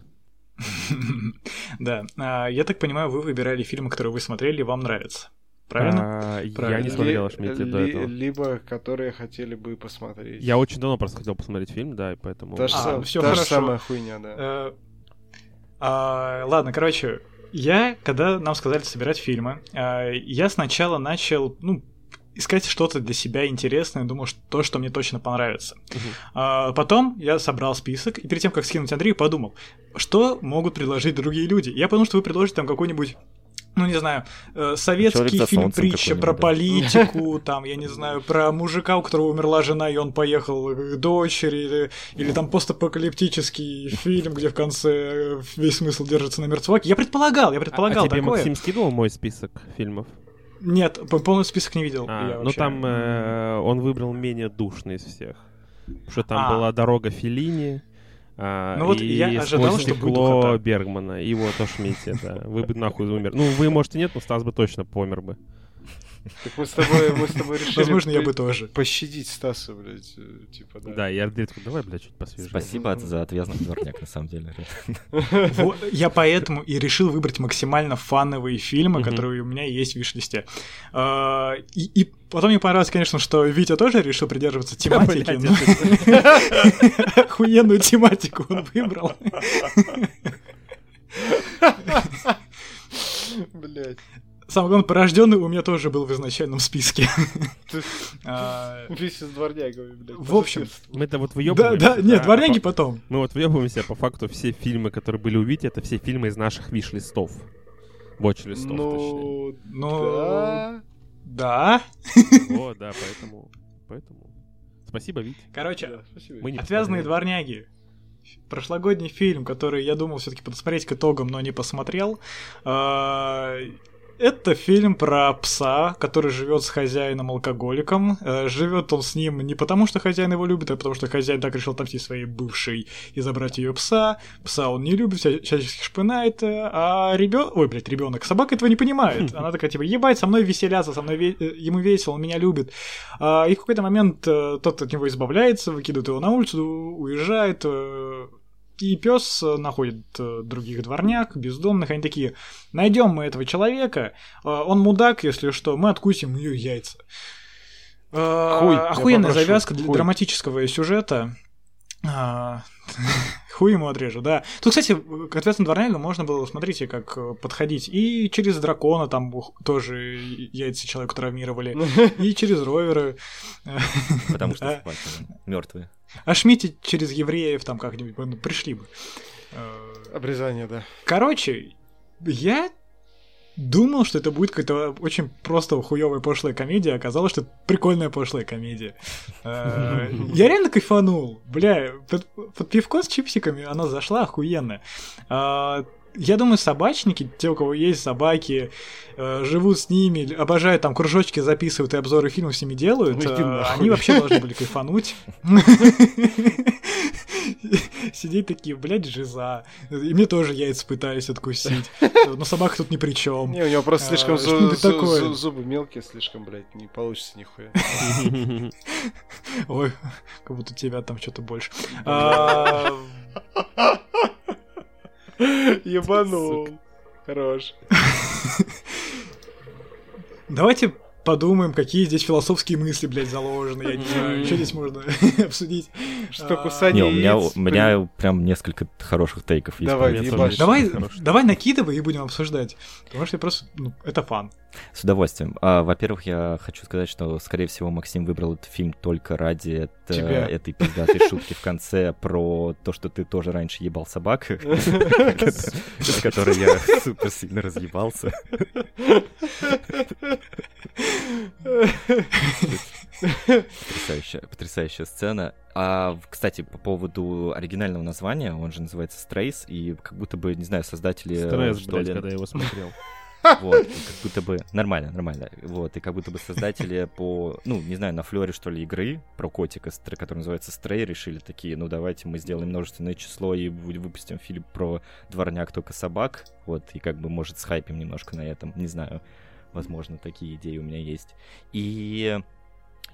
Speaker 3: Да. А, Я так понимаю, вы выбирали фильмы, которые вы смотрели, и вам нравятся. Правильно?
Speaker 4: А, Я не смотрел Ашмидти до этого.
Speaker 2: Либо которые хотели бы посмотреть.
Speaker 4: Я очень давно просто хотел посмотреть фильм, да, и поэтому...
Speaker 2: Та же,
Speaker 3: А,
Speaker 2: сам-
Speaker 3: всё
Speaker 2: та же
Speaker 3: хорошо.
Speaker 2: самая хуйня, да.
Speaker 3: Э, а, Ладно, короче, я, когда нам сказали собирать фильмы, а, я сначала начал, ну, искать что-то для себя интересное, думал, что то, что мне точно понравится. А, потом я собрал список, и перед тем, как скинуть Андрею, подумал, что могут предложить другие люди. Я подумал, что вы предложите там какой-нибудь ну, не знаю, э, советский фильм притча про политику, там, я не знаю, про мужика, у которого умерла жена, и он поехал к дочери, или, или там постапокалиптический фильм, где в конце э, весь смысл держится на мертваке. Я предполагал, я
Speaker 4: А,
Speaker 3: предполагал
Speaker 4: а тебе
Speaker 3: такое.
Speaker 4: Максим скидывал мой список фильмов?
Speaker 3: Нет, полный список не видел.
Speaker 4: А, ну
Speaker 3: вообще.
Speaker 4: там э, он выбрал менее душный из всех. Потому что там
Speaker 3: А.
Speaker 4: была дорога Феллини. а,
Speaker 3: Ну вот
Speaker 4: и
Speaker 3: я ожидал,
Speaker 4: «Сквозь
Speaker 3: что
Speaker 4: стекло». Бергмана. И вот Ошмите, да. Вы бы нахуй умер. Ну, вы, может, и нет, но Стас бы точно помер бы.
Speaker 2: Так мы с тобой, мы с тобой решили
Speaker 3: Возможно, я бы тоже.
Speaker 2: пощадить Стаса, блядь, э, типа, да.
Speaker 4: Да, и Андрей такой, давай, блядь, чуть посвежее.
Speaker 5: Спасибо за отвязный дворняк, на самом деле.
Speaker 3: я поэтому и решил выбрать максимально фановые фильмы, которые у меня есть в виш-листе. А, И, потом мне понравилось, конечно, что Витя тоже решил придерживаться тематики. Охуенную тематику он выбрал.
Speaker 2: Блядь.
Speaker 3: Самое главное, порожденный у меня тоже был в изначальном списке. А,
Speaker 2: Вместе с дворнягами, блядь.
Speaker 3: В общем,
Speaker 4: Мы-то вот
Speaker 3: Да,
Speaker 4: выебываемся.
Speaker 3: да, нет,
Speaker 4: а
Speaker 3: дворняги
Speaker 4: по-
Speaker 3: потом.
Speaker 4: Мы вот въебываемся, а по факту все фильмы, которые были у Вити, это все фильмы из наших виш-листов. Watch-листов,
Speaker 2: Ну,
Speaker 3: Ну,
Speaker 2: да.
Speaker 3: да.
Speaker 4: точнее. Вот, да, поэтому... Поэтому... Спасибо, Вить.
Speaker 3: Короче,
Speaker 2: Да, спасибо.
Speaker 4: Мы не
Speaker 3: Отвязные
Speaker 4: посмотрели.
Speaker 3: дворняги. Прошлогодний фильм, который я думал все-таки посмотреть к итогам, но не посмотрел. Это фильм про пса, который живет с хозяином-алкоголиком. Живет он с ним не потому, что хозяин его любит, а потому что хозяин так решил отомстить своей бывшей и забрать ее пса. Пса он не любит, вся- всячески шпынает, э, а ребенок... Ой, блядь, ребенок. Собака этого не понимает. Она такая, типа, ебать, со мной веселятся, со мной ве- э, ему весело, он меня любит. А, И в какой-то момент э, тот от него избавляется, выкидывает его на улицу, уезжает. Э, И пес находит э, других дворняк, бездомных. Они такие: найдем мы этого человека. э, Он мудак, если что, мы откусим ее яйца. Э,
Speaker 2: Хуй,
Speaker 3: Охуенная завязка для
Speaker 2: хуй.
Speaker 3: драматического сюжета. А, Хуй ему отрежу, да. Тут, кстати, к ответственному дворнягу можно было, смотрите, как э, подходить. И через дракона там тоже яйца человеку травмировали. И через роверы.
Speaker 5: Потому что мертвые.
Speaker 3: А Шмите через евреев там как-нибудь ну, пришли бы. Э,
Speaker 2: Обрезание, да.
Speaker 3: Короче, я думал, что это будет какая-то очень просто хуевая пошлая комедия, а оказалось, что это прикольная пошлая комедия. Э, Я реально кайфанул. Бля, под, пивко с чипсиками она зашла охуенно. А, Я думаю, собачники, те, у кого есть собаки, э, живут с ними, обожают там кружочки записывают и обзоры фильмов с ними делают,
Speaker 2: Ну
Speaker 3: э, они вообще должны были кайфануть. Сидеть такие, блядь, жиза. И мне тоже яйца пытались откусить. Но собака тут ни при чем.
Speaker 2: Не, у него просто
Speaker 3: А,
Speaker 2: слишком зу- зубы мелкие, слишком, блядь, не получится нихуя.
Speaker 3: Ой, как будто у тебя там что-то больше. А,
Speaker 2: Ебанул. Хорош.
Speaker 3: Давайте подумаем, какие здесь философские мысли, блядь, заложены. Я не знаю, что здесь можно обсудить.
Speaker 2: Что
Speaker 3: А,
Speaker 2: кусание
Speaker 5: Не, у меня, у меня прям несколько хороших тейков есть.
Speaker 2: Давай.
Speaker 3: Давай, давай накидывай и будем обсуждать. Потому что я просто, ну, это фан.
Speaker 5: С удовольствием. А, во-первых, я хочу сказать, что, скорее всего, Максим выбрал этот фильм только ради это-
Speaker 2: Тебя.
Speaker 5: этой пиздатой шутки в конце про то, что ты тоже раньше ебал собак, с которой я супер сильно разъебался. Потрясающая, потрясающая сцена. А, кстати, по поводу оригинального названия, он же называется Strays, и как будто бы, не знаю, создатели...
Speaker 4: Стресс, блядь, когда я его смотрел.
Speaker 5: вот, как будто бы... Нормально, нормально. Вот, и как будто бы создатели по... Ну, не знаю, на флоре, что ли, игры про котика, который называется Стрей, решили такие, ну, давайте мы сделаем множественное число и вы- выпустим фильм про дворняк только собак. Вот, и как бы, может, схайпим немножко на этом. Не знаю. Возможно, такие идеи у меня есть. И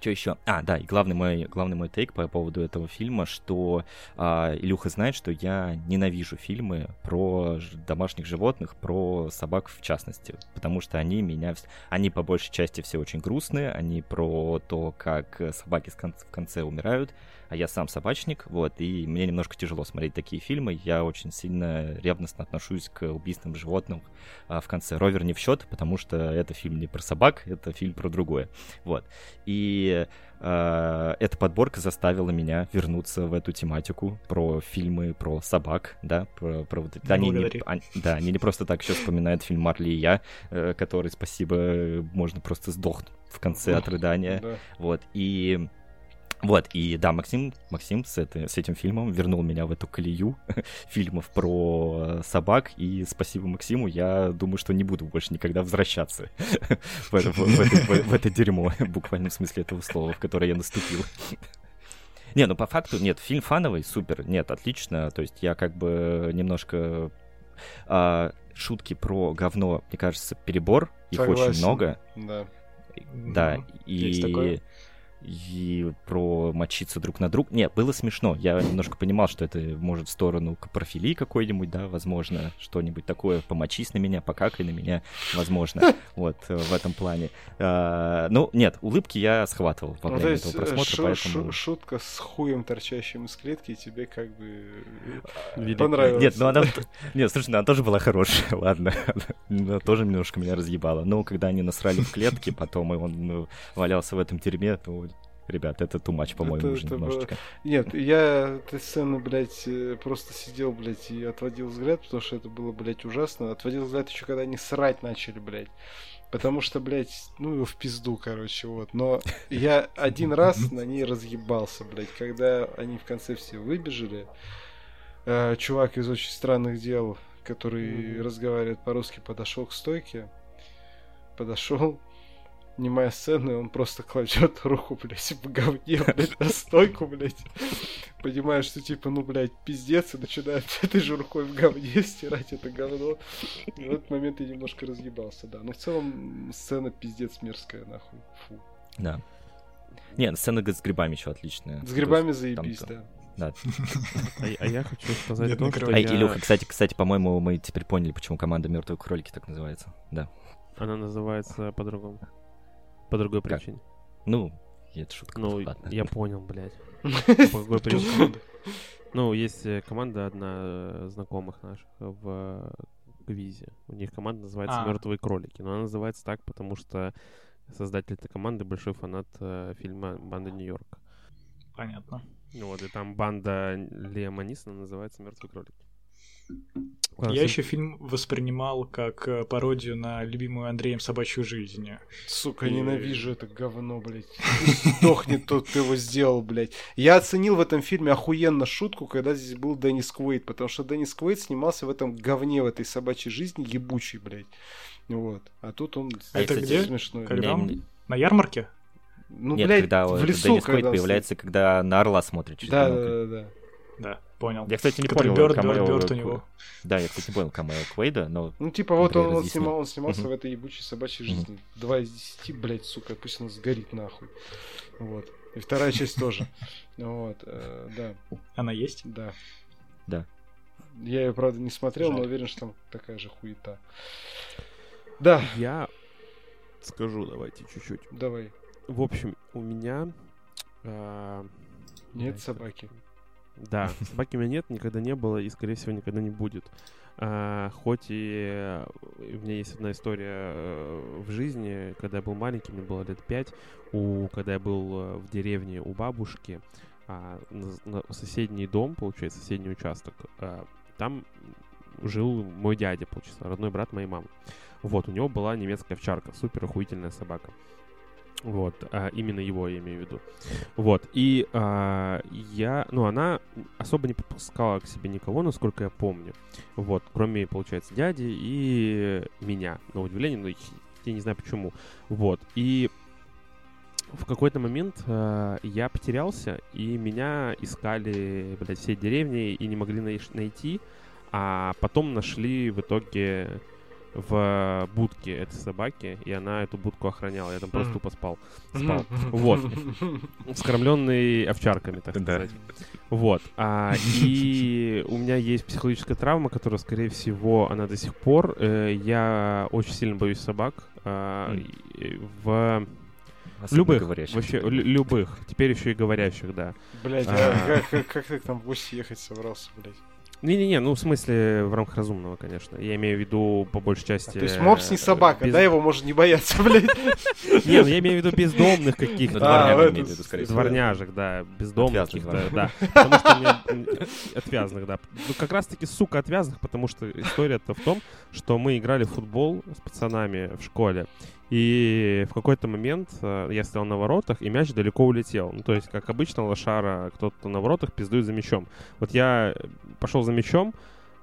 Speaker 5: Что еще? А, да, и главный мой, главный мой тейк по поводу этого фильма, что а, Илюха знает, что я ненавижу фильмы про домашних животных, про собак в частности, потому что они меня... Они по большей части все очень грустные, они про то, как собаки в конце умирают, а я сам собачник, вот, и мне немножко тяжело смотреть такие фильмы. Я очень сильно ревностно отношусь к убийствам животных а, в конце. Ровер не в счет, потому что это фильм не про собак, это фильм про другое. Вот. И э, эта подборка заставила меня вернуться в эту тематику про фильмы про собак, да, про, про вот это. Они не, они- да, они не просто так еще вспоминают фильм Марли и я, э, который, спасибо, можно просто сдохнуть в конце от рыдания.
Speaker 2: Да.
Speaker 5: Вот, и... Вот, и да, Максим, Максим с, это- с этим фильмом вернул меня в эту колею фильмов про собак, и спасибо Максиму, я думаю, что не буду больше никогда возвращаться в это, в- в это- в- в это дерьмо, в буквальном смысле этого слова, в которое я наступил. Не, ну по факту, нет, фильм фановый, супер, нет, отлично, то есть я как бы немножко... а, шутки про говно, мне кажется, перебор, их очень
Speaker 2: Согласен.
Speaker 5: много,
Speaker 2: Да.
Speaker 5: да,
Speaker 3: Ну,
Speaker 5: и...
Speaker 3: есть такое.
Speaker 5: И про мочиться друг на друг. Не, было смешно. Я немножко понимал, что это может в сторону капрофилии какой-нибудь, да, возможно, что-нибудь такое. Помочись на меня, покакай на меня, возможно. Вот, э, в этом плане. А, Ну, нет, улыбки я схватывал во
Speaker 2: Ну,
Speaker 5: время
Speaker 2: есть
Speaker 5: этого
Speaker 2: э,
Speaker 5: просмотра,
Speaker 2: шу-
Speaker 5: поэтому...
Speaker 2: шу- шутка с хуем, торчащим из клетки, тебе как бы э,
Speaker 4: Великая.
Speaker 2: понравилась.
Speaker 5: Нет, ну она... Нет, слушай, ну она тоже была хорошая, ладно. Она тоже немножко меня разъебала. Но когда они насрали в клетке, потом и он ну, валялся в этом тюрьме, то, ребят, это too much, по-моему,
Speaker 2: Это-
Speaker 5: уже
Speaker 2: это
Speaker 5: немножечко.
Speaker 2: Нет, я этой сцены, блядь, э, просто сидел, блядь, и отводил взгляд, потому что это было, блядь, ужасно. Отводил взгляд еще когда они срать начали, блядь. Потому что, блядь, ну его в пизду, короче, вот. Но я один раз на ней разъебался, блядь, когда они в конце все выбежали. э, чувак из очень странных дел, который разговаривает по-русски, подошел к стойке. Подошел, снимая сцену, и он просто кладет руку, блядь, в говне, блядь, на стойку, блядь. Понимаешь, что типа, ну, блядь, пиздец, и начинает этой же рукой в говне стирать это говно. И в этот момент я немножко разъебался, да. Но в целом сцена пиздец мерзкая, нахуй. Фу.
Speaker 5: Да. Не, сцена с грибами еще отличная.
Speaker 2: С грибами
Speaker 5: есть
Speaker 2: заебись, да.
Speaker 5: Да.
Speaker 4: А, а я хочу сказать
Speaker 3: Нет,
Speaker 4: то,
Speaker 3: не
Speaker 4: что.
Speaker 5: Эй,
Speaker 4: я-
Speaker 5: Илюха, кстати, кстати, по-моему, мы теперь поняли, почему команда мертвые кролики так называется. Да.
Speaker 4: Она называется по-другому. По другой
Speaker 5: Как?
Speaker 4: причине.
Speaker 5: Ну, это шутка.
Speaker 4: Ну,
Speaker 5: ладно.
Speaker 4: я понял, блядь. По какой причине? Ну, есть э, команда одна э, знакомых наших в э, квизе. У них команда называется
Speaker 3: А.
Speaker 4: Мертвые кролики. Но она называется так, потому что создатель этой команды большой фанат э, фильма Банда Нью-Йорк.
Speaker 3: Понятно.
Speaker 4: Ну Вот, и там банда Лиама Нисона называется Мертвые кролики. А,
Speaker 3: Я еще фильм воспринимал как э, пародию на любимую Андреем собачью жизнь.
Speaker 2: Сука,
Speaker 3: И-
Speaker 2: ненавижу это говно, блядь. Сдохнет тот, кто его сделал, блядь. Я оценил в этом фильме охуенно шутку, когда здесь был Деннис Квейт, потому что Деннис Квейт снимался в этом говне, в этой собачьей жизни, ебучий, блядь. Вот. А тут он
Speaker 5: А
Speaker 3: это где?
Speaker 2: смешной.
Speaker 3: Когда он- На ярмарке?
Speaker 2: Ну,
Speaker 5: Нет,
Speaker 2: блядь,
Speaker 5: когда
Speaker 2: в лесу,
Speaker 5: Деннис
Speaker 2: когда он
Speaker 5: появляется, когда на орла смотрит
Speaker 2: Да, да, да, да.
Speaker 3: Да, понял.
Speaker 5: Я, кстати, не
Speaker 3: Который
Speaker 5: понял
Speaker 3: Бёрд,
Speaker 5: камео
Speaker 3: Бёрд, Бёрд у него.
Speaker 5: Да, я, кстати, не понял камео Квейда, но
Speaker 2: Ну, типа, вот он, он, снимал, он снимался в этой ебучей собачьей жизни. Два из десяти, блядь, сука, пусть она сгорит нахуй. Вот. И вторая часть тоже. Вот, э, да,
Speaker 3: Она есть?
Speaker 2: да.
Speaker 5: Да.
Speaker 2: Я ее, правда, не смотрел, но уверен, что там такая же хуета. Да,
Speaker 4: Я скажу, давайте чуть-чуть.
Speaker 2: давай.
Speaker 4: В общем, у меня... а,
Speaker 2: Нет собаки.
Speaker 4: Да, собаки у меня нет, никогда не было и, скорее всего, никогда не будет. А, хоть и э, у меня есть одна история э, в жизни, когда я был маленький, мне было лет пять, у, когда я был э, в деревне у бабушки, а, на, на соседний дом, получается, соседний участок, а, там жил мой дядя, получается, родной брат моей мамы. Вот, у него была немецкая овчарка, супер охуительная собака. Вот, а, именно его я имею в виду. Вот, и а, я, ну, она особо не подпускала к себе никого, насколько я помню. Вот, кроме, получается, дяди и меня. На удивление, но я не знаю почему. Вот, и в какой-то момент э, я потерялся, и меня искали, блядь, все деревни и не могли найти, а потом нашли в итоге в будке этой собаки, и она эту будку охраняла. Я там просто тупо спал. Спал. Вот. Вскормленный овчарками, так сказать. Вот. А, и у меня есть психологическая травма, которая, скорее всего, она до сих пор. Э, я очень сильно боюсь собак. а, и в
Speaker 5: Особенно
Speaker 4: любых,
Speaker 5: говорящих.
Speaker 4: вообще лю- любых. Теперь еще и говорящих, да.
Speaker 2: Блять,
Speaker 4: А.
Speaker 2: а как, как, как ты там в гости ехать собрался, блядь?
Speaker 4: Не-не-не, ну в смысле в рамках разумного, конечно. Я имею в виду по большей части.
Speaker 2: То есть мопс не
Speaker 4: э,
Speaker 2: собака,
Speaker 4: без-
Speaker 2: да, его можно не бояться, блядь.
Speaker 4: Не, ну я имею в виду бездомных каких-то.
Speaker 2: А.
Speaker 4: Дворняжек, да, бездомных каких-то, да. Потому что отвязных, да. Ну, как раз-таки, сука, отвязных, потому что история-то в том, что мы играли в футбол с пацанами в школе, и в какой-то момент э, я стоял на воротах, и мяч далеко улетел. Ну, то есть, как обычно, лошара, кто-то на воротах пиздует за мячом. Вот я пошел за мячом,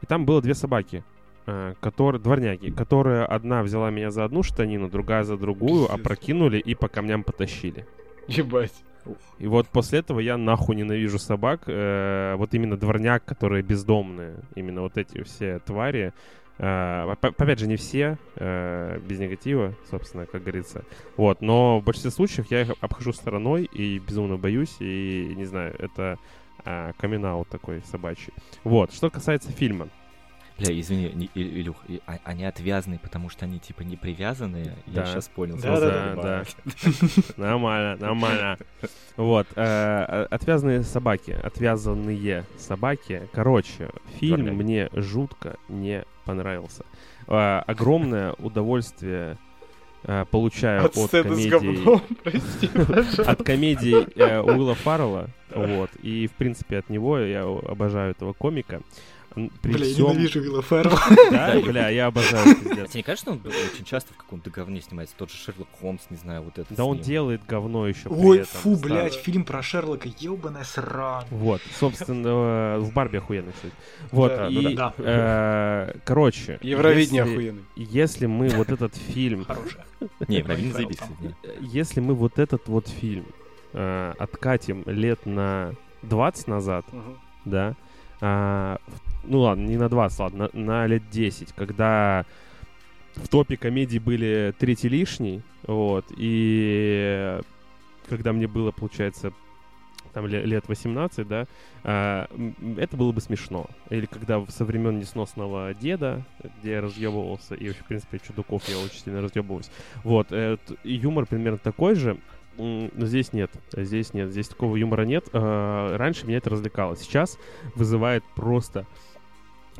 Speaker 4: и там было две собаки, э, которые, дворняги, которые одна взяла меня за одну штанину, другая за другую, опрокинули и по камням потащили.
Speaker 2: Ебать.
Speaker 4: И вот после этого я нахуй ненавижу собак. Э, вот именно дворняк, которые бездомные. Именно вот эти все твари. Э, оп- опять же, не все, э, без негатива, собственно, как говорится. Вот, но в большинстве случаев я их обхожу стороной и безумно боюсь. И, не знаю, это камин такой собачий. Вот, что касается фильма.
Speaker 5: Бля, извини, не- Илюх, и- а- они отвязаны, потому что они типа не привязанные. Я
Speaker 4: Да.
Speaker 5: сейчас понял.
Speaker 2: Да, да,
Speaker 4: да, Нормально, нормально. Вот, э, отвязанные собаки, отвязанные собаки. Короче, фильм мне жутко не понравился. Э, огромное удовольствие э, получаю
Speaker 2: От
Speaker 4: от,
Speaker 2: говном, прости, пожалуйста.
Speaker 4: от комедий э, Уилла Фаррелла, вот, и в принципе от него я обожаю этого комика. При
Speaker 3: Бля, я
Speaker 4: всем-
Speaker 3: ненавижу Вилла Феррелла.
Speaker 4: Да, бля, я обожаю, пиздец.
Speaker 5: Тебе не кажется, он очень часто в каком-то говне снимается? Тот же Шерлок Холмс, не знаю, вот это.
Speaker 4: Да он делает говно еще
Speaker 3: Ой, фу, блядь, фильм про Шерлока, ебаная срань.
Speaker 4: Вот, собственно, в Барби охуенно, кстати. Вот,
Speaker 2: Да,
Speaker 4: и, э, короче,
Speaker 2: Евровидение охуенный.
Speaker 4: Если мы вот этот фильм.
Speaker 5: Не,
Speaker 3: Фаррелл
Speaker 5: заебись,
Speaker 4: если мы вот этот вот фильм э, откатим лет на 20 назад, да, а, в- ну ладно, не на 20, ладно, на, на лет 10, когда в топе комедий были третий лишний, вот, и когда мне было, получается, там ле- лет 18, да, а, это было бы смешно. Или когда со времен несносного деда, где я разъебывался, и вообще, в принципе, чудаков я очень сильно разъебываюсь. Вот, э, юмор примерно такой же, но здесь нет, здесь нет, здесь такого юмора нет. А, Раньше меня это развлекало, сейчас вызывает просто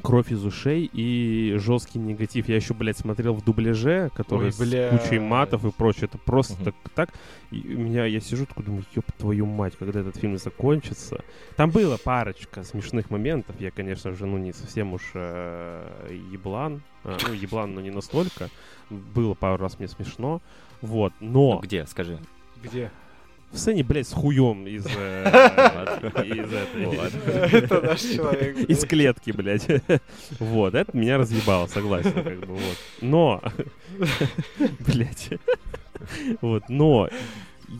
Speaker 4: кровь из ушей и жесткий негатив. Я еще, блядь, смотрел в дубляже, который
Speaker 2: Ой,
Speaker 4: с
Speaker 2: блядь.
Speaker 4: кучей матов и прочее. Это просто так, так. И у меня, я сижу такой, думаю, ёб твою мать, когда этот фильм закончится. Там было парочка смешных моментов. Я, конечно же, ну, не совсем уж э, еблан. А, ну, еблан, но не настолько. Было пару раз мне смешно. Вот,
Speaker 5: Ну,
Speaker 4: но
Speaker 5: где, скажи.
Speaker 2: Где?
Speaker 4: В сцене, блядь, с хуем из, э.
Speaker 2: Это наш человек.
Speaker 4: Из клетки, блядь. Вот, это меня разъебало, согласен, как бы, вот. Но, блядь, вот, но,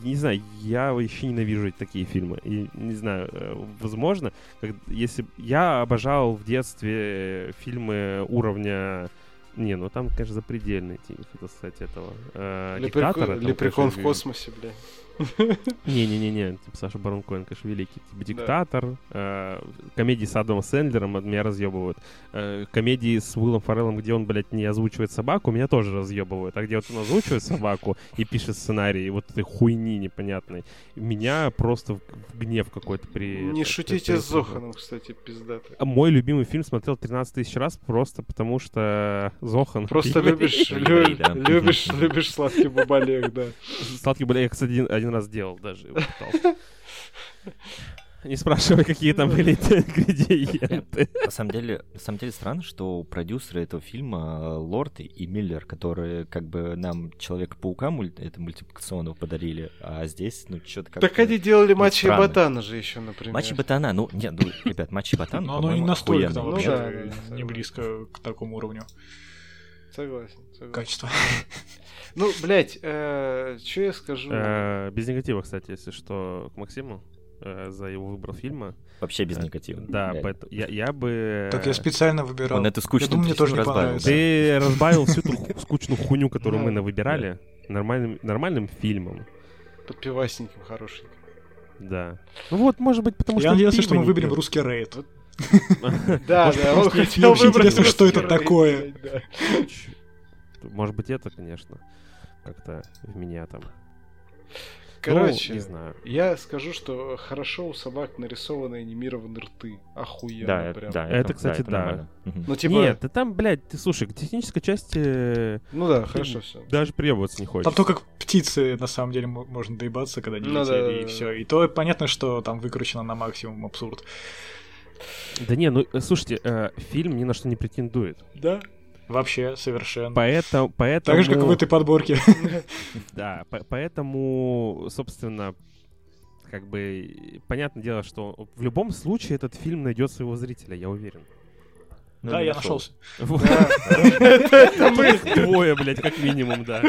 Speaker 4: не знаю, я вообще ненавижу такие фильмы. И, не знаю, э, возможно, как, если... Я обожал в детстве фильмы уровня... Не, ну там, конечно, запредельный, хотел сказать, этого. э, диктатора. там,
Speaker 2: Лепрекон в
Speaker 4: конечно,
Speaker 2: космосе, бля.
Speaker 4: не-не-не, типа Саша Барон Коэн, конечно, великий. Типа диктатор, э, комедии с Адамом Сэндлером меня разъебывают. Э, комедии с Уиллом Фореллом, где он, блядь, не озвучивает собаку, меня тоже разъебывают. А где вот он озвучивает собаку и пишет сценарий, вот этой хуйни непонятной, меня просто в, гнев какой-то при...
Speaker 2: Не
Speaker 4: это-
Speaker 2: шутите с Зоханом, кстати, пиздато.
Speaker 4: А Мой любимый фильм смотрел 13 тысяч раз просто потому, что Зохан...
Speaker 2: Просто любишь, любишь, любишь сладкий бабалек, да.
Speaker 4: Сладкий я, кстати, один, один раз делал даже. Не спрашивай, какие там были ингредиенты.
Speaker 5: На самом деле, на самом деле странно, что продюсеры этого фильма э, Лорд и Миллер, которые как бы нам Человека-паука мульт, это мультипликационного подарили, а здесь, ну, что-то как
Speaker 2: Так они делали матчи и
Speaker 5: странно.
Speaker 2: ботана же еще, например.
Speaker 5: Матчи Ботана, ну, нет, ну, ребят, Матчи Ботана,
Speaker 3: Но оно не настолько там
Speaker 2: Ну
Speaker 3: вообще
Speaker 2: да,
Speaker 3: не близко к такому уровню
Speaker 2: Согласен, согласен.
Speaker 3: качества.
Speaker 2: Ну, блядь, что я скажу?
Speaker 4: Э, Без негатива, кстати, если что, к Максиму. э, за его выбор фильма.
Speaker 5: Вообще без
Speaker 4: Э,
Speaker 5: негатива.
Speaker 4: Да, поэтому я, я бы...
Speaker 3: Так я специально выбирал.
Speaker 5: Он эту
Speaker 3: Я
Speaker 5: скучную
Speaker 3: думаю, мне тоже не
Speaker 5: разбавил.
Speaker 4: Ты разбавил всю ту скучную хуйню, которую мы навыбирали, нормальным, нормальным фильмом.
Speaker 2: Под пивасненьким хорошеньким.
Speaker 4: Да. Ну вот, может быть, потому что
Speaker 3: Я надеялся, что мы выберем русский рейд.
Speaker 2: Да, да, он
Speaker 4: что
Speaker 2: хотел выбрать
Speaker 3: интересно, что это такое.
Speaker 4: Может быть, это, конечно, как-то в меня там.
Speaker 2: Короче,
Speaker 4: Ну, не знаю.
Speaker 2: я скажу, что хорошо у собак нарисованы анимированные рты. Охуенно
Speaker 5: Да,
Speaker 2: прям.
Speaker 5: да,
Speaker 4: Это, кстати, да.
Speaker 5: нормально. Мгм.
Speaker 2: Ну, типа,
Speaker 4: Нет, да там, блядь, ты слушай, к технической части
Speaker 2: ну да, хорошо все.
Speaker 4: даже приебываться не хочется.
Speaker 3: Там только птицы, на самом деле, мо- можно доебаться, когда они
Speaker 2: Ну да,
Speaker 3: летели,
Speaker 2: да,
Speaker 3: и
Speaker 2: да.
Speaker 3: все. И то понятно, что там выкручено на максимум абсурд.
Speaker 4: Да не, ну, э, слушайте, э, фильм ни на что не претендует.
Speaker 2: Да?
Speaker 3: Вообще, совершенно.
Speaker 4: Поэтому, поэтому...
Speaker 3: Так же, как в этой подборке.
Speaker 4: Да, по- поэтому, собственно, как бы, понятное дело, что в любом случае этот фильм найдет своего зрителя, я уверен.
Speaker 5: Ну,
Speaker 3: Да, я
Speaker 5: нашел.
Speaker 3: нашелся.
Speaker 4: Мы двое, блядь, как минимум, да.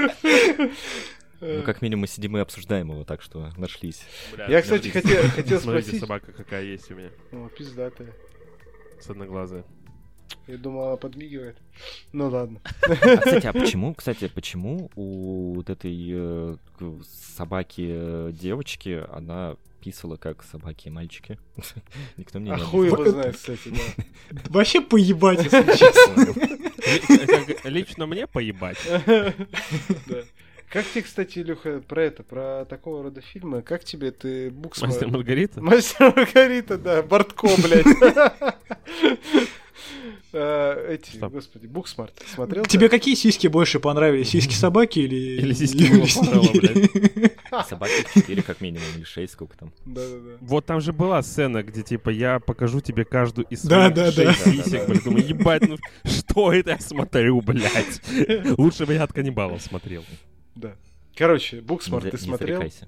Speaker 5: Ну, как минимум, мы сидим и обсуждаем его, так что нашлись.
Speaker 4: Бля,
Speaker 2: Я, кстати,
Speaker 4: смотрите,
Speaker 2: хотел- хотел
Speaker 4: смотрите,
Speaker 2: спросить.
Speaker 4: собака какая есть у меня,
Speaker 2: О, пиздатая.
Speaker 4: с одноглазая.
Speaker 2: Я думал, она подмигивает. Ну ладно.
Speaker 5: А, кстати, а почему, кстати, почему у вот этой э, собаки э, девочки она писала как собаки и мальчики? Никто мне
Speaker 2: А
Speaker 5: не
Speaker 2: хуй его знает, кстати, да.
Speaker 3: Вообще поебать, если честно.
Speaker 4: Лично мне поебать.
Speaker 2: Как тебе, кстати, Илюха, про это, про такого рода фильмы, как тебе ты Booksmar...
Speaker 4: Мастер Маргарита?
Speaker 2: Мастер Маргарита, да, Бортко, блядь. Э, Эти, господи, Booksmart, смотрел?
Speaker 3: Тебе какие сиськи больше понравились? Сиськи собаки или...
Speaker 4: Или сиськи?
Speaker 5: Собаки 4 как минимум, или 6, сколько там.
Speaker 2: Да-да-да.
Speaker 4: Вот там же была сцена, где типа я покажу тебе каждую из своих
Speaker 3: да,
Speaker 5: да.
Speaker 4: сисек,
Speaker 5: Да, да,
Speaker 4: блядь. Думаю, ебать, ну что это я смотрю, блядь? Лучше бы я от каннибалов смотрел.
Speaker 2: Да. Короче,
Speaker 5: Booksmart
Speaker 2: ты
Speaker 5: не
Speaker 2: смотрел?
Speaker 5: зарекайся.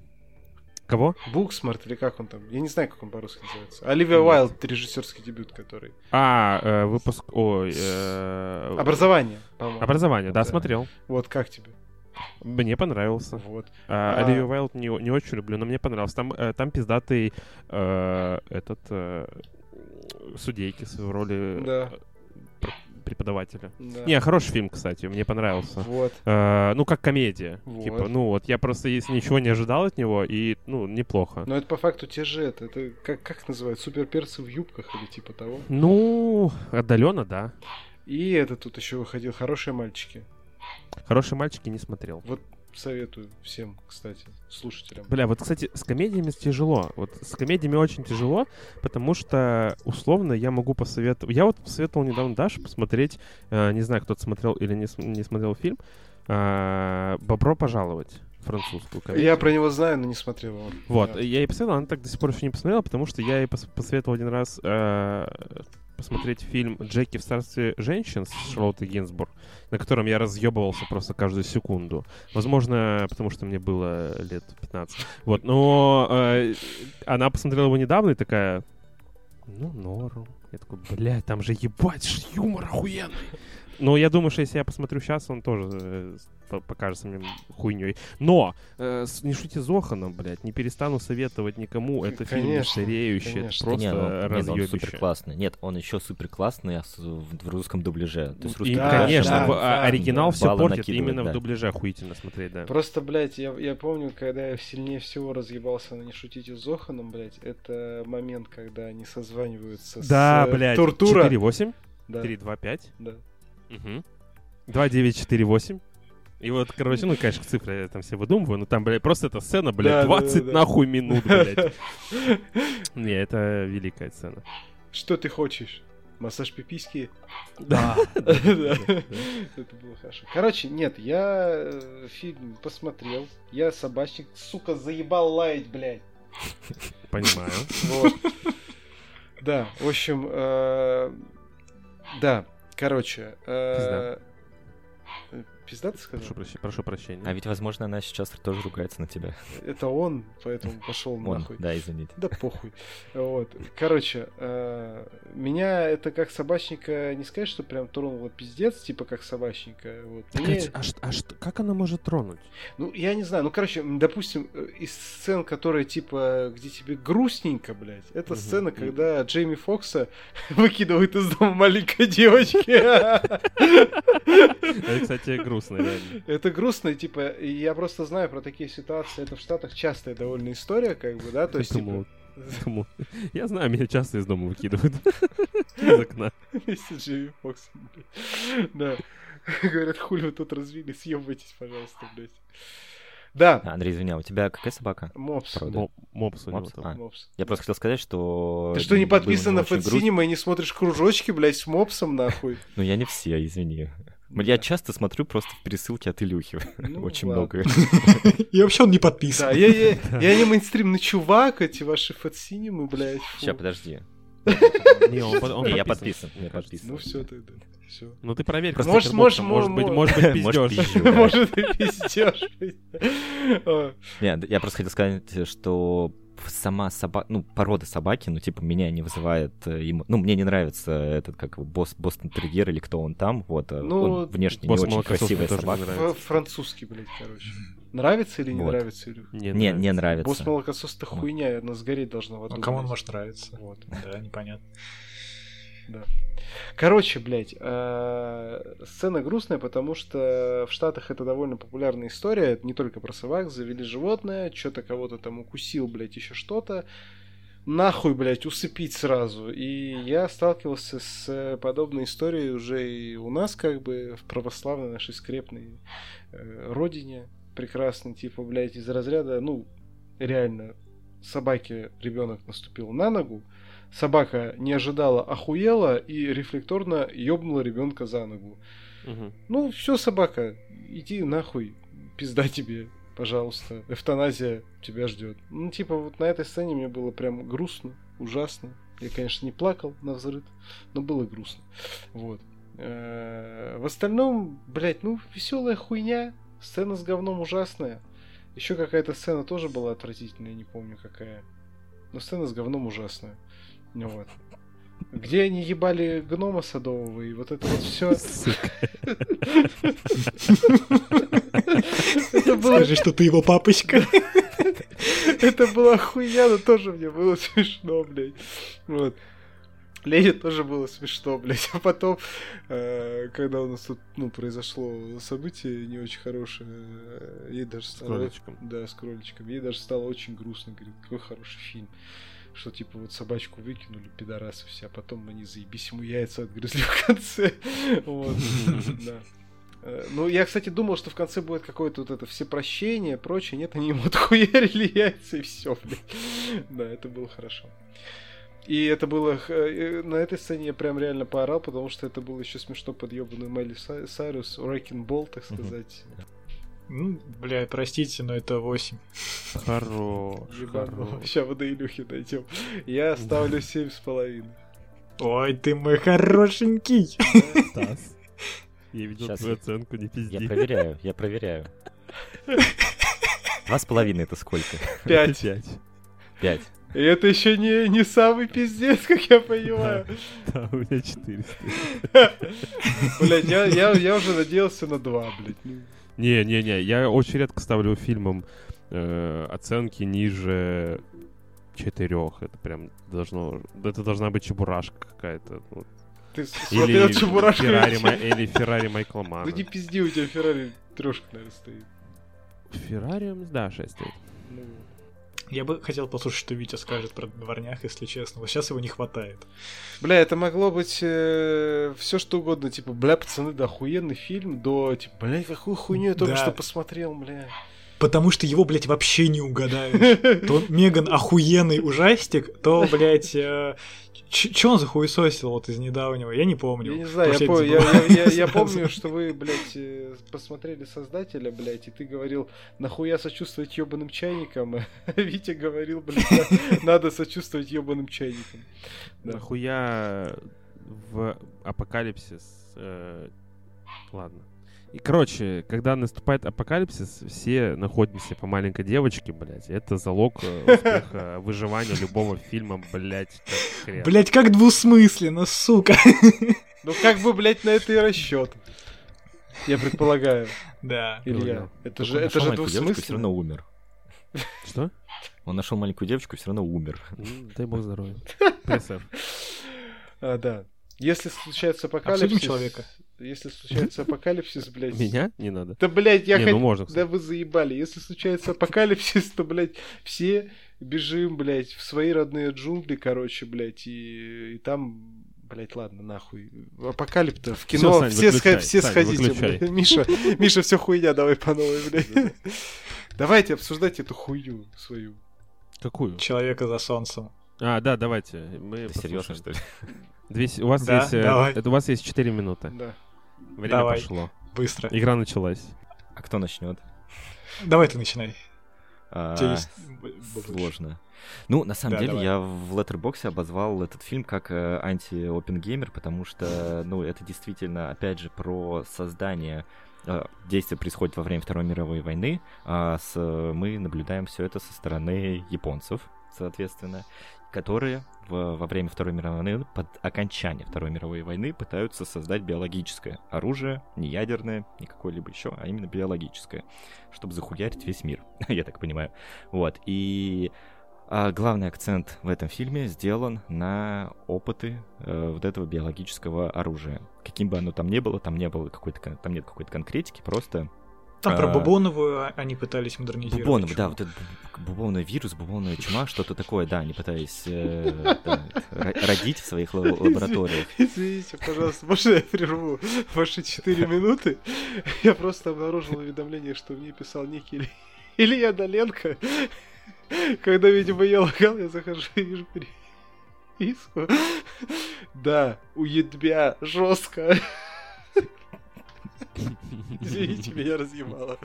Speaker 4: Кого?
Speaker 2: Booksmart или как он там? Я не знаю, как он по-русски называется. Оливия
Speaker 4: Нет.
Speaker 2: Уайлд, режиссерский дебют, который.
Speaker 4: А, э, выпуск... Ой... э,
Speaker 2: Образование, по-моему.
Speaker 4: Образование, да,
Speaker 2: Да.
Speaker 4: смотрел.
Speaker 2: Вот как тебе?
Speaker 4: Мне понравился.
Speaker 2: Вот.
Speaker 4: А,
Speaker 2: А.
Speaker 4: Оливию Уайлд не, не очень люблю, но мне понравился. Там, э, там пиздатый э, этот э, Судейкис в роли
Speaker 2: Да.
Speaker 4: Пр- преподавателя.
Speaker 2: Да.
Speaker 4: Не, хороший фильм, кстати, мне понравился.
Speaker 2: Вот.
Speaker 4: Э, ну, как комедия.
Speaker 2: Вот.
Speaker 4: Типа, ну вот, я просто если ничего не ожидал от него, и, ну, неплохо.
Speaker 2: Но это по факту те же это. Это как, как называют? Суперперцы в юбках или типа того.
Speaker 4: Ну, отдаленно, да.
Speaker 2: И это тут еще выходил «Хорошие мальчики».
Speaker 4: Хорошие мальчики не смотрел.
Speaker 2: Вот советую всем, кстати, слушателям.
Speaker 4: Бля, вот, кстати, с комедиями тяжело. Вот с комедиями очень тяжело, потому что, условно, я могу посоветовать... Я вот посоветовал недавно Даше посмотреть, э, не знаю, кто-то смотрел или не, не смотрел фильм, э, «Бобро пожаловать» французскую комедию.
Speaker 2: Я про него знаю, но не смотрел его.
Speaker 4: Вот,
Speaker 2: Да.
Speaker 4: я ей посоветовал, она так до сих пор еще не посмотрела, потому что я ей пос- посоветовал один раз э, посмотреть фильм «Джеки в царстве женщин» с Шарлоттой Гинзбург, на котором я разъебывался просто каждую секунду. Возможно, потому что мне было лет 15. Вот, но э, она посмотрела его недавно и такая, ну, норм. Я такой, блядь, там же ебать, юмор охуенный. Но я думаю, что если я посмотрю сейчас, он тоже э, по- покажется мне хуйней. Но э, с- не шути Зоханом, блядь, не перестану советовать никому. Это фильм не
Speaker 2: Конечно,
Speaker 4: стареющий, это просто
Speaker 5: Не, ну, нет, он
Speaker 4: разъебище.
Speaker 5: супер классный. Нет, он еще супер классный а с- в, в русском дубляже. То есть
Speaker 4: И,
Speaker 5: русский
Speaker 2: Да,
Speaker 5: дубляж,
Speaker 4: конечно,
Speaker 2: да,
Speaker 4: в- а,
Speaker 2: да.
Speaker 4: оригинал все
Speaker 5: Баллы
Speaker 4: портит, именно
Speaker 5: да.
Speaker 4: в дубляже охуительно смотреть, да.
Speaker 2: Просто, блядь, я, я помню, когда я сильнее всего разъебался на «Не шутите с Зоханом», блядь, это момент, когда они созваниваются
Speaker 4: Да,
Speaker 2: с
Speaker 4: блядь,
Speaker 2: Туртура.
Speaker 4: 4-8,
Speaker 2: Да,
Speaker 4: 3-2-5,
Speaker 2: да.
Speaker 4: Угу. 2-9-4-8. И вот, короче, ну, конечно, цифры я там все выдумываю, но там, блядь, просто эта сцена, блядь,
Speaker 2: да,
Speaker 4: 20
Speaker 2: да, да.
Speaker 4: нахуй минут, блядь. Не, это великая сцена.
Speaker 2: Что ты хочешь? Массаж пиписки?
Speaker 4: Да.
Speaker 2: Это было хорошо. Короче, нет, я э, фильм посмотрел. Я собачник, сука, заебал лаять, блядь.
Speaker 4: Понимаю.
Speaker 2: Вот. Да, в общем, э, да, короче, э, Пизда ты сказал?
Speaker 4: Прошу, прощения, прошу прощения.
Speaker 5: А ведь, возможно, она сейчас тоже ругается на тебя.
Speaker 2: Это он, поэтому пошел
Speaker 5: Он,
Speaker 2: нахуй.
Speaker 5: да, извините.
Speaker 2: Да похуй. Вот. Короче, э, меня это как собачника не сказать, что прям тронуло пиздец, типа как собачника. Вот.
Speaker 4: Так,
Speaker 2: Мне-
Speaker 4: а а, ш- а как она может тронуть?
Speaker 2: Ну, я не знаю. Ну, короче, допустим, э, из сцен, которые, типа, где тебе грустненько, блядь, это
Speaker 4: Мгм.
Speaker 2: сцена, когда Джейми Фокса выкидывает из дома маленькой девочки.
Speaker 4: Это, кстати, грустно, реально.
Speaker 2: Это грустно, типа, я просто знаю про такие ситуации. Это в Штатах частая довольно история, как бы, да, то есть, типа,
Speaker 4: думал. Я знаю, меня часто из дома выкидывают. Из окна.
Speaker 2: вместе с Джейми Фоксом, блядь. Да. Говорят, хули вы тут развили, съебайтесь, пожалуйста, блядь. Да,
Speaker 5: Андрей, извини, а у тебя какая собака?
Speaker 2: мопс.
Speaker 4: Мопс у него
Speaker 5: Мопс?
Speaker 4: там.
Speaker 5: А.
Speaker 2: Мопс.
Speaker 5: Я просто хотел сказать, что...
Speaker 2: Ты что, не подписан на
Speaker 5: грустно.
Speaker 2: Cinema и не смотришь кружочки, блядь, с мопсом, нахуй?
Speaker 5: Ну, я не все, извини. Я часто смотрю просто в пересылке от Илюхи.
Speaker 2: Ну,
Speaker 5: Очень
Speaker 2: ладно.
Speaker 5: много.
Speaker 3: И вообще он не
Speaker 2: Да,
Speaker 3: подписан.
Speaker 2: я, я, я не мейнстримный чувак, эти ваши Cinema, блядь.
Speaker 5: Сейчас, подожди.
Speaker 4: Не, он он
Speaker 5: Не, я
Speaker 4: подписан,
Speaker 5: я подписан.
Speaker 2: Ну все тогда, все.
Speaker 4: Ну ты проверь.
Speaker 5: Просто
Speaker 2: Может, может,
Speaker 4: может быть,
Speaker 2: мо-
Speaker 4: может быть,
Speaker 5: да.
Speaker 2: Может, и пиздешь.
Speaker 5: Нет, я просто хотел сказать, что сама собака, ну, порода собаки, ну, типа, меня не вызывает э, ему... Ну, мне не нравится этот, как его, босс, Бостон Терьер или кто он там, вот. э,
Speaker 2: Ну,
Speaker 5: он внешне не очень красивая собака.
Speaker 4: нравится.
Speaker 2: Французский, блядь, короче. Нравится или не
Speaker 5: Вот.
Speaker 2: нравится, Илюх?
Speaker 4: Не,
Speaker 5: Не, не нравится.
Speaker 2: Босс молокосос это хуйня, она сгореть должна в аду.
Speaker 3: кому он может нравиться?
Speaker 2: Вот.
Speaker 3: Да, непонятно.
Speaker 2: Да. Короче, блядь, э, сцена грустная, потому что в Штатах это довольно популярная история. Это не только про собак, завели животное, что-то кого-то там укусил, блядь, еще что-то. Нахуй, блядь, усыпить сразу. И я сталкивался с э, подобной историей уже и у нас, как бы, в православной нашей скрепной э, родине. Прекрасной, типа, блядь, из разряда, ну, реально, собаке ребенок наступил на ногу, собака не ожидала, охуела и рефлекторно ёбнула ребенка за ногу.
Speaker 4: Мгм.
Speaker 2: Ну, все, собака, иди нахуй, пизда тебе, пожалуйста. Эвтаназия тебя ждет. Ну, типа, вот на этой сцене мне было прям грустно, ужасно. Я, конечно, не плакал на взрыв, но было грустно. Вот. Э, В остальном, блядь, ну, веселая хуйня. Сцена с говном ужасная. Еще какая-то сцена тоже была отвратительная, не помню какая. Но сцена с говном ужасная. Ну вот. Где они ебали гнома садового и вот это вот все. Это было,
Speaker 3: Скажи, что ты его папочка.
Speaker 2: это была хуйня, но тоже мне было смешно, блядь. Вот. Лене тоже было смешно, блядь. А потом, э, когда у нас тут, ну, произошло событие не очень хорошее, ей даже
Speaker 4: С
Speaker 2: стало...
Speaker 4: кроличком.
Speaker 2: Да, с кроличком. Ей даже стало очень грустно. Говорит, какой хороший фильм. Что, типа, вот собачку выкинули, пидорасы все, а потом они заебись ему яйца отгрызли в конце. Вот. Да. Э, Ну, я, кстати, думал, что в конце будет какое-то вот это все прощение, прочее. Нет, они ему отхуярили яйца и все, блядь. Да, это было хорошо. И это было... х- э, На этой сцене я прям реально поорал, потому что это было еще смешно под ебаную Майли Са- Сайрус, Wrecking Ball, так сказать.
Speaker 3: Ну, бля, простите, но это 8.
Speaker 4: Хорош, хорош.
Speaker 2: Сейчас мы до Илюхи дойдем. Я ставлю семь с половиной.
Speaker 3: Ой, ты мой хорошенький.
Speaker 4: Стас. Я видел
Speaker 5: Щас
Speaker 4: твою
Speaker 5: я-
Speaker 4: оценку, не
Speaker 5: Я
Speaker 4: пизди.
Speaker 5: проверяю, я проверяю. Два с половиной это сколько?
Speaker 2: Пять.
Speaker 4: Пять.
Speaker 5: Пять.
Speaker 2: И это еще не, не самый пиздец, как я понимаю.
Speaker 4: Да, у меня четыре.
Speaker 2: Блять, я, я, я уже надеялся на два, блядь. Ну,
Speaker 4: Не-не-не, я очень редко ставлю фильмам э, оценки ниже четырех. Это прям должно... Это должна быть чебурашка какая-то. вот.
Speaker 2: Ты с- смотрел
Speaker 4: Или
Speaker 2: Чебурашку?
Speaker 4: Феррари, или Феррари Майкла Мана.
Speaker 2: Ну не пизди, у тебя Феррари трешка, наверное, стоит.
Speaker 4: Феррари, да, 6 стоит.
Speaker 3: Я бы хотел послушать, что Витя скажет про дворнях, если честно. Вот сейчас его не хватает.
Speaker 2: Бля, это могло быть все что угодно, типа, бля, пацаны, да охуенный фильм, до, типа, бля, какую хуйню я только
Speaker 3: Да.
Speaker 2: что посмотрел, бля.
Speaker 3: Потому что его, блядь, вообще не угадаешь. То Меган охуенный ужастик, то, блядь, э, ч- чё он за хуесосил вот из недавнего? Я не помню.
Speaker 2: Я не знаю, я,
Speaker 3: Вообще
Speaker 2: по- я, я- я- я помню, что вы, блядь, э, посмотрели Создателя, блядь, и ты говорил, нахуя сочувствовать ебаным чайникам, а Витя говорил, блядь, на- надо сочувствовать ебаным чайникам. Да.
Speaker 4: Нахуя в апокалипсис... э, Ладно. И, короче, когда наступает апокалипсис, все находимся по маленькой девочке, блядь. Это залог э, успеха выживания любого фильма, блядь. как хрен.
Speaker 3: Блять, как двусмысленно, сука.
Speaker 2: Ну как бы, блядь, на это и расчет. Я предполагаю,
Speaker 3: Да.
Speaker 2: Илья. Это же,
Speaker 5: он
Speaker 2: это
Speaker 5: нашел
Speaker 2: же
Speaker 5: маленькую девочку, все
Speaker 2: двусмысленно.
Speaker 5: равно умер.
Speaker 4: Что?
Speaker 5: Он нашел маленькую девочку, все равно умер.
Speaker 4: Дай бог здоровья.
Speaker 2: А, да. Если случается апокалипсис...
Speaker 3: человека.
Speaker 2: Если случается апокалипсис, блядь...
Speaker 4: Меня? Не надо.
Speaker 2: Да, блядь, я хот-
Speaker 4: ну можно,
Speaker 2: Да вы заебали. Если случается апокалипсис, то, блядь, все бежим, блядь, в свои родные джунгли, короче, блядь, и, и там, блядь, ладно, нахуй. Апокалипто в кино,
Speaker 4: Сань,
Speaker 2: все,
Speaker 4: выключай,
Speaker 2: сха- все
Speaker 4: Сань,
Speaker 2: сходите,
Speaker 4: выключай.
Speaker 2: Миша, Миша, все хуйня, давай по новой, блядь. Давайте обсуждать эту хуйню свою.
Speaker 4: Какую?
Speaker 3: Человека за солнцем.
Speaker 4: А, да, давайте. Мы
Speaker 5: серьезно, что ли?
Speaker 4: Две У вас
Speaker 3: Да,
Speaker 4: есть... э,
Speaker 3: давай.
Speaker 4: это У вас есть 4 минуты.
Speaker 2: Да.
Speaker 4: Время
Speaker 3: Давай.
Speaker 4: пошло.
Speaker 3: Быстро.
Speaker 4: Игра началась.
Speaker 5: А кто начнет?
Speaker 3: Давай ты начинай.
Speaker 5: А. Сложно. Ну, на самом
Speaker 3: Да,
Speaker 5: деле,
Speaker 3: давай.
Speaker 5: я в Letterboxd обозвал этот фильм как э, анти-опенгеймер, потому что, ну, это действительно, опять же, про создание э, Действие происходит во время Второй мировой войны, а с, мы наблюдаем все это со стороны японцев, соответственно, которые в- во время Второй мировой войны, под окончание Второй мировой войны, пытаются создать биологическое оружие, не ядерное, не какое-либо еще, а именно биологическое, чтобы захуярить весь мир, я так понимаю. Вот, и а, главный акцент в этом фильме сделан на опыты э, вот этого биологического оружия. Каким бы оно там ни было, там не было какой-то, там нет какой-то конкретики, просто
Speaker 3: Там про
Speaker 5: А.
Speaker 3: Бубоновую они пытались модернизировать.
Speaker 5: Бубонов, да, вот этот бу- бубонный вирус, бубонная чума, что-то такое, да, они пытались э, да, родить в своих ла- лабораториях.
Speaker 2: Извините, пожалуйста, можно я прерву ваши 4 минуты? Я просто обнаружил уведомление, что мне писал некий Илья Доленко. Когда, видимо, я лагал, я захожу и вижу переписку. Да, уедбя жестко. Извините, меня разъебало.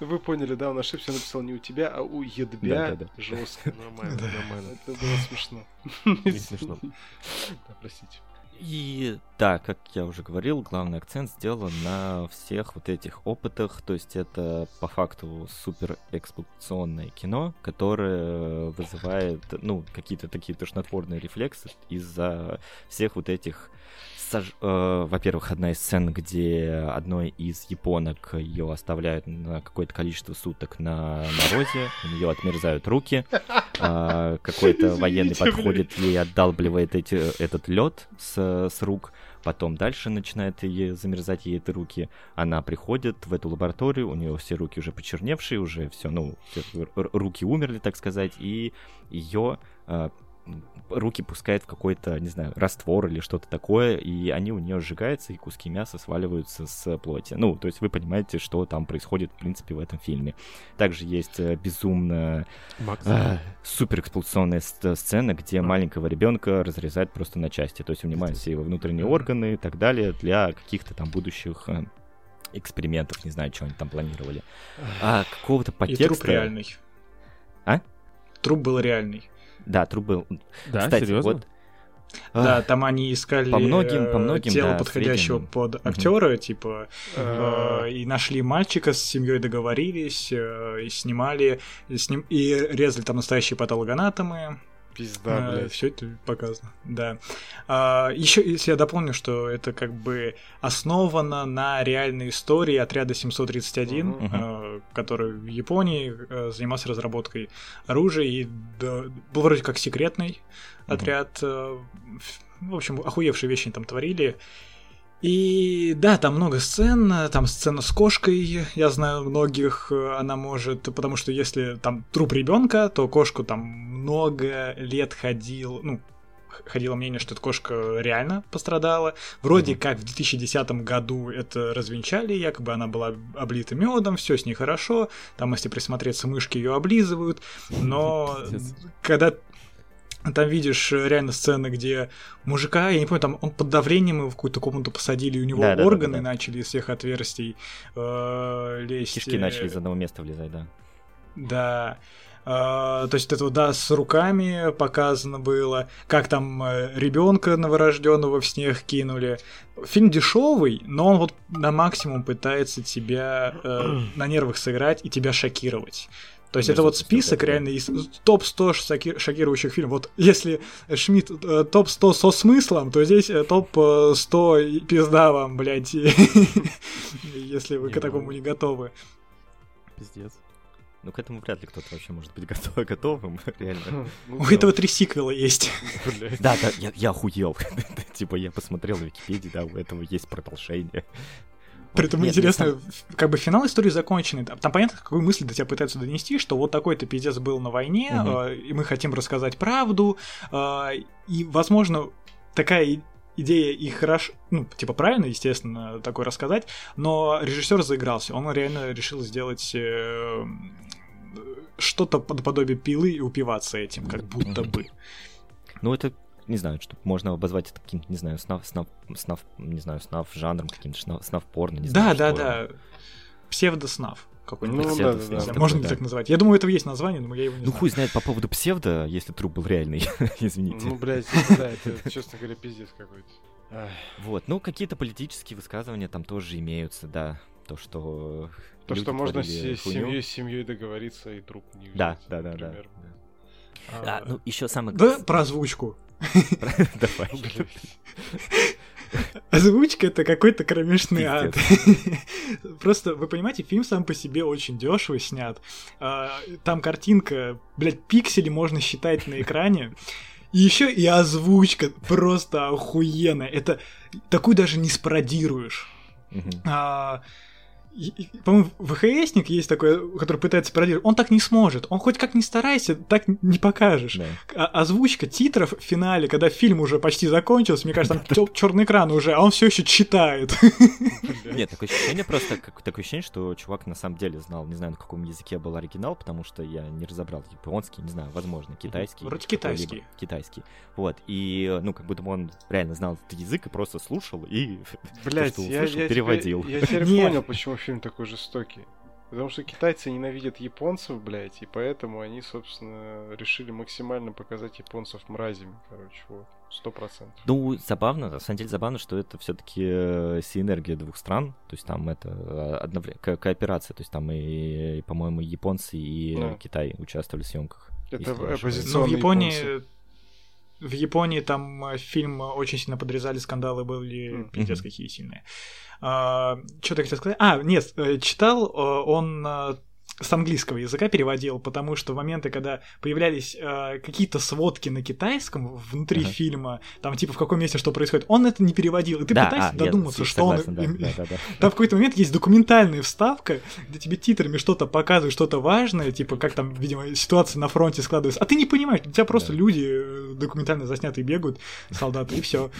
Speaker 2: Вы поняли, да, он ошибся, написал не у тебя, а у едбя
Speaker 5: Да-да-да.
Speaker 2: жестко.
Speaker 4: Нормально, нормально.
Speaker 2: Это было смешно.
Speaker 4: Не смешно.
Speaker 2: Да, простите.
Speaker 5: И да, как я уже говорил, главный акцент сделан на всех вот этих опытах, то есть это по факту супер эксплуатационное кино, которое вызывает, ну, какие-то такие тошнотворные рефлексы из-за всех вот этих сож- э, во-первых, одна из сцен, где одной из японок ее оставляют на какое-то количество суток на морозе, у нее отмерзают руки, а, какой-то военный подходит ей отдалбливает эти, этот лед с, с рук, потом дальше начинает ей замерзать ей эти руки. Она приходит в эту лабораторию, у нее все руки уже почерневшие, уже все, ну, все руки умерли, так сказать, и ее руки пускает в какой-то, не знаю, раствор или что-то такое, и они у нее сжигаются, и куски мяса сваливаются с плоти. Ну, то есть вы понимаете, что там происходит, в принципе, в этом фильме. Также есть э, безумно
Speaker 4: Макс.
Speaker 5: а, супер эксплуатационная сц- сцена, где
Speaker 4: А.
Speaker 5: маленького ребенка разрезают просто на части, то есть вынимают все его внутренние органы и так далее для каких-то там будущих э, экспериментов, не знаю, что они там планировали. А какого-то
Speaker 3: И
Speaker 5: подтекста...
Speaker 3: труп реальный.
Speaker 5: А?
Speaker 3: Труп был реальный.
Speaker 5: Да, труп был.
Speaker 4: Да,
Speaker 5: Кстати,
Speaker 4: серьезно?
Speaker 5: вот.
Speaker 3: Да,
Speaker 5: а,
Speaker 3: там они искали
Speaker 5: по многим- по
Speaker 3: э,
Speaker 5: многим,
Speaker 3: тело
Speaker 5: да,
Speaker 3: подходящего
Speaker 5: сведениям.
Speaker 3: под актера, типа,
Speaker 2: А,
Speaker 3: э, и нашли мальчика с семьей договорились, э, и снимали, и, сним- и резали там настоящие патологоанатомы.
Speaker 2: Пизда, блядь.
Speaker 3: все это показано, да. еще, если я дополню, что это как бы основано на реальной истории отряда 731,
Speaker 2: Мгм.
Speaker 3: э, который в Японии э, занимался разработкой оружия и да, был вроде как секретный
Speaker 5: Мгм.
Speaker 3: отряд. э, в общем, охуевшие вещи там творили. И да, там много сцен, там сцена с кошкой, я знаю многих, она может, потому что если там труп ребенка, то кошку там много лет ходил, ну, ходило мнение, что эта кошка реально пострадала. Вроде
Speaker 5: Мгм.
Speaker 3: как в 2010 году это развенчали, якобы она была облита медом, все с ней хорошо, там, если присмотреться, мышки ее облизывают, но когда там видишь э, реально сцены, где мужика, я не помню, там он под давлением его в какую-то комнату посадили, у него
Speaker 5: Да-да-да-да-да.
Speaker 3: органы начали из всех отверстий э, лезть.
Speaker 5: Кишки
Speaker 3: э,
Speaker 5: начали из одного места влезать, да.
Speaker 3: Да. А, то есть это вот, да, с руками показано было, как там ребенка новорожденного в снег кинули. Фильм дешевый, но он вот на максимум пытается тебя э, на нервах сыграть и тебя шокировать. То есть это вот список реально из топ-100 шокирующих фильмов. Вот если Шмидт э, топ-100 со смыслом, то здесь э, топ-100 пизда вам, блядь, если вы к такому не готовы.
Speaker 5: Пиздец. Ну, к этому вряд ли кто-то вообще может быть готов, готовым, реально.
Speaker 3: Ну У этого три сиквела есть.
Speaker 5: Да, да, я, я охуел. типа, я посмотрел на Википедии, да, у этого есть продолжение.
Speaker 3: При этом интересно, как бы финал истории законченный. Там, там понятно, какую мысль до тебя пытаются донести, что вот такой-то пиздец был на войне, э, и мы хотим рассказать правду. Э, и, возможно, такая идея и хорошо, ну, типа правильно, естественно, такое рассказать, но режиссер заигрался, он реально решил сделать э, что-то подобие пилы и упиваться этим, как будто бы.
Speaker 5: Ну, это не знаю, что можно обозвать это каким-то, не знаю, снав, снав, снав, не знаю, снав жанром, каким-то снав, снав порно, не
Speaker 3: знаю.
Speaker 5: Да,
Speaker 3: да, да. Псевдоснав какой-нибудь.
Speaker 5: Ну, да, да,
Speaker 3: да, Можно ли так назвать? Я думаю, этого есть название, но я его не
Speaker 5: Ну, хуй знает по поводу псевдо, если труп был реальный, извините.
Speaker 2: Ну, блядь, да, это, честно говоря, пиздец какой-то.
Speaker 5: Вот, ну, какие-то политические высказывания там тоже имеются, да. То, что
Speaker 2: То, что можно с семьей, с семьей договориться и труп не взять,
Speaker 5: Да, да, да, да. А, ну, еще самое...
Speaker 3: Да, про озвучку.
Speaker 5: Давай.
Speaker 3: Озвучка это какой-то кромешный ад. Просто, вы понимаете, фильм сам по себе очень дешево снят. А, там картинка, блядь, пиксели можно считать на экране. И еще и озвучка просто охуенная. Это такую даже не спародируешь. А, по-моему, ВХСник есть такой, который пытается пародировать. Он так не сможет. Он хоть как ни старайся, так не покажешь. Да. А озвучка титров в финале, когда фильм уже почти закончился, мне кажется, там черный экран уже, а он все еще читает.
Speaker 5: Нет, такое ощущение просто, такое ощущение, что чувак на самом деле знал, не знаю, на каком языке был оригинал, потому что я не разобрал японский, не знаю, возможно, китайский.
Speaker 3: Вроде китайский.
Speaker 5: Китайский. Вот, и, ну, как будто бы он реально знал этот язык и просто слушал и
Speaker 2: Блять, я, я переводил. я теперь понял, почему фильм такой жестокий. Потому что китайцы ненавидят японцев, блядь, и поэтому они, собственно, решили максимально показать японцев мразями, короче, вот. Сто процентов.
Speaker 5: Ну, забавно, на самом деле забавно, что это все-таки э, синергия двух стран, то есть там это э, одновременно ко- кооперация, то есть там и, и по-моему, японцы и да. Китай участвовали в съемках.
Speaker 2: Это оппозиционные
Speaker 3: ну, в Японии, японцы. В Японии там э, фильм очень сильно подрезали, скандалы были mm. пиздец какие сильные. А, что-то хотел сказать. А, нет, э, читал э, он э, с английского языка переводил, потому что в моменты, когда появлялись э, какие-то сводки на китайском внутри uh-huh. фильма, там типа в каком месте что происходит, он это не переводил, и ты да, пытаешься а, додуматься, я, что согласен, он... Да, да, да, да. Там в какой-то момент есть документальная вставка, где тебе титрами что-то показывают, что-то важное, типа как там, видимо, ситуация на фронте складывается, а ты не понимаешь, у тебя просто да. люди документально заснятые бегают, солдаты, и все.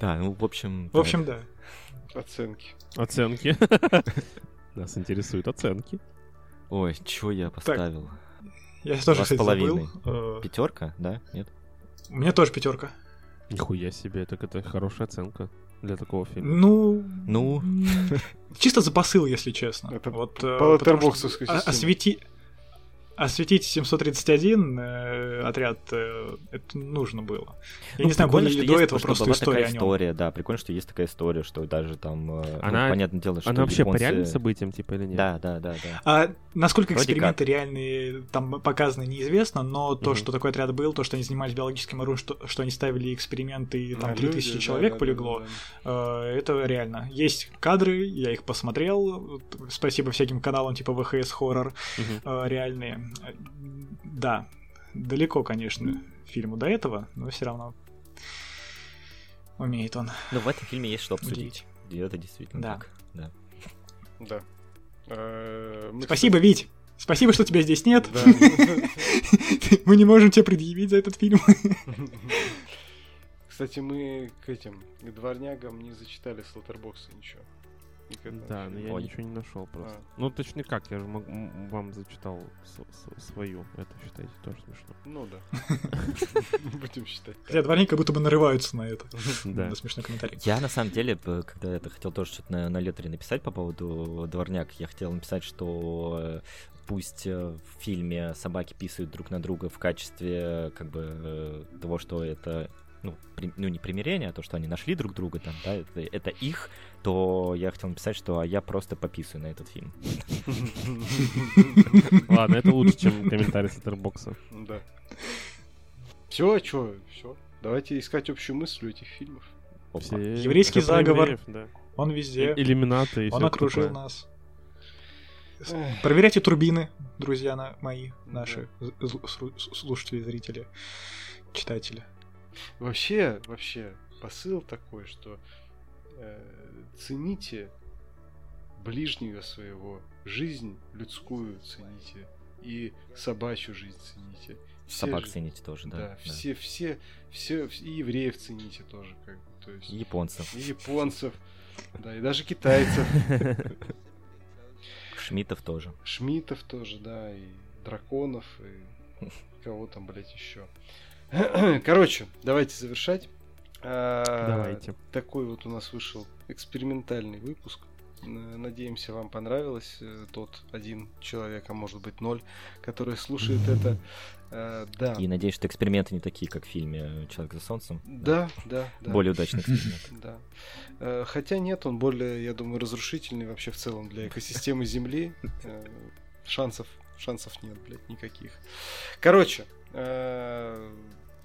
Speaker 5: Да, ну, в общем...
Speaker 3: В общем, да.
Speaker 2: Оценки.
Speaker 4: Оценки. Нас интересуют оценки.
Speaker 5: Ой, чего я поставил?
Speaker 3: Я тоже, кстати, забыл.
Speaker 5: Э, Пятерка, да? Нет?
Speaker 3: У меня тоже пятерка.
Speaker 4: Нихуя себе, так это хорошая оценка для такого фильма.
Speaker 3: Ну,
Speaker 5: ну,
Speaker 3: чисто за посыл, если честно.
Speaker 2: Это вот э, по леттербоксовской
Speaker 3: освети осветить 731 э, отряд, э, это нужно было. Я ну, не знаю, были ли до этого просто была история
Speaker 5: такая история, да, прикольно, что есть такая история, что даже там, э,
Speaker 4: ну, она,
Speaker 5: ну, понятное дело, что
Speaker 4: Она вообще
Speaker 5: японцы...
Speaker 4: по реальным событиям, типа, или нет?
Speaker 5: Да, да, да, да.
Speaker 3: А насколько Вроде эксперименты как. реальные там показаны, неизвестно, но то, угу. что такой отряд был, то, что они занимались биологическим оружием, что, что они ставили эксперименты, и там 3000 люди, человек да, полегло, да, да, да. это реально. Есть кадры, я их посмотрел, спасибо всяким каналам типа ВХС Хоррор, угу. реальные да, далеко, конечно, фильму до этого, но все равно умеет он.
Speaker 5: Ну, в этом фильме есть что обсудить. И это действительно
Speaker 3: да.
Speaker 5: так. Да.
Speaker 2: Да.
Speaker 3: Э, Спасибо, Вить! Спасибо, что тебя здесь нет. Мы не можем тебе предъявить за этот фильм.
Speaker 2: Кстати, мы к этим, к дворнягам не зачитали с Лоттербокса ничего.
Speaker 4: Да, но я ничего не нашел просто. А. Ну, точнее как, я же вам зачитал свою. Это считайте тоже смешно.
Speaker 2: Ну да. Будем считать.
Speaker 3: Хотя дворники как будто бы нарываются на это.
Speaker 4: Да.
Speaker 3: На смешной комментарий.
Speaker 5: Я на самом деле, когда это хотел тоже что-то на, на написать по поводу дворняк, я хотел написать, что пусть э, в фильме собаки писают друг на друга в качестве как бы э, того, что это ну, при- ну, не примирение, а то, что они нашли друг друга там, да, это, это их, то я хотел написать, что а я просто пописываю на этот фильм.
Speaker 4: Ладно, это лучше, чем комментарий с Letterboxd.
Speaker 2: Да. Все, что, все. Давайте искать общую мысль у этих фильмов.
Speaker 4: Все-
Speaker 3: Еврейский заговор.
Speaker 4: евреев, да.
Speaker 3: Он везде.
Speaker 4: И- Иллюминаты и
Speaker 3: Он окружил
Speaker 4: такое.
Speaker 3: нас.
Speaker 2: Эх.
Speaker 3: Проверяйте турбины, друзья на- мои, наши слушатели, зрители, читатели.
Speaker 2: Вообще, вообще, посыл такой, что э, цените ближнего своего, жизнь людскую цените и собачью жизнь цените. Все
Speaker 5: Собак
Speaker 2: же-
Speaker 5: цените тоже, да.
Speaker 2: Да,
Speaker 5: да.
Speaker 2: все, все, все, и евреев цените тоже, как бы, то есть
Speaker 5: Японцев.
Speaker 2: и японцев, да, и даже китайцев,
Speaker 5: Шмитов тоже.
Speaker 2: шмитов тоже, да, и драконов, и кого там, блядь, еще. Короче, давайте завершать. А,
Speaker 4: Давайте.
Speaker 2: Такой вот у нас вышел экспериментальный выпуск. Надеемся, вам понравилось. Э, Тот один человек, а может быть ноль, который слушает это. Э, Да.
Speaker 5: И надеюсь, что эксперименты не такие, как в фильме «Человек за солнцем».
Speaker 2: Да, да, да.
Speaker 5: Более удачный эксперимент.
Speaker 2: Да. Хотя нет, он более, я думаю, разрушительный вообще в целом для экосистемы Земли. Э, Шансов, шансов нет, блядь, никаких. Короче,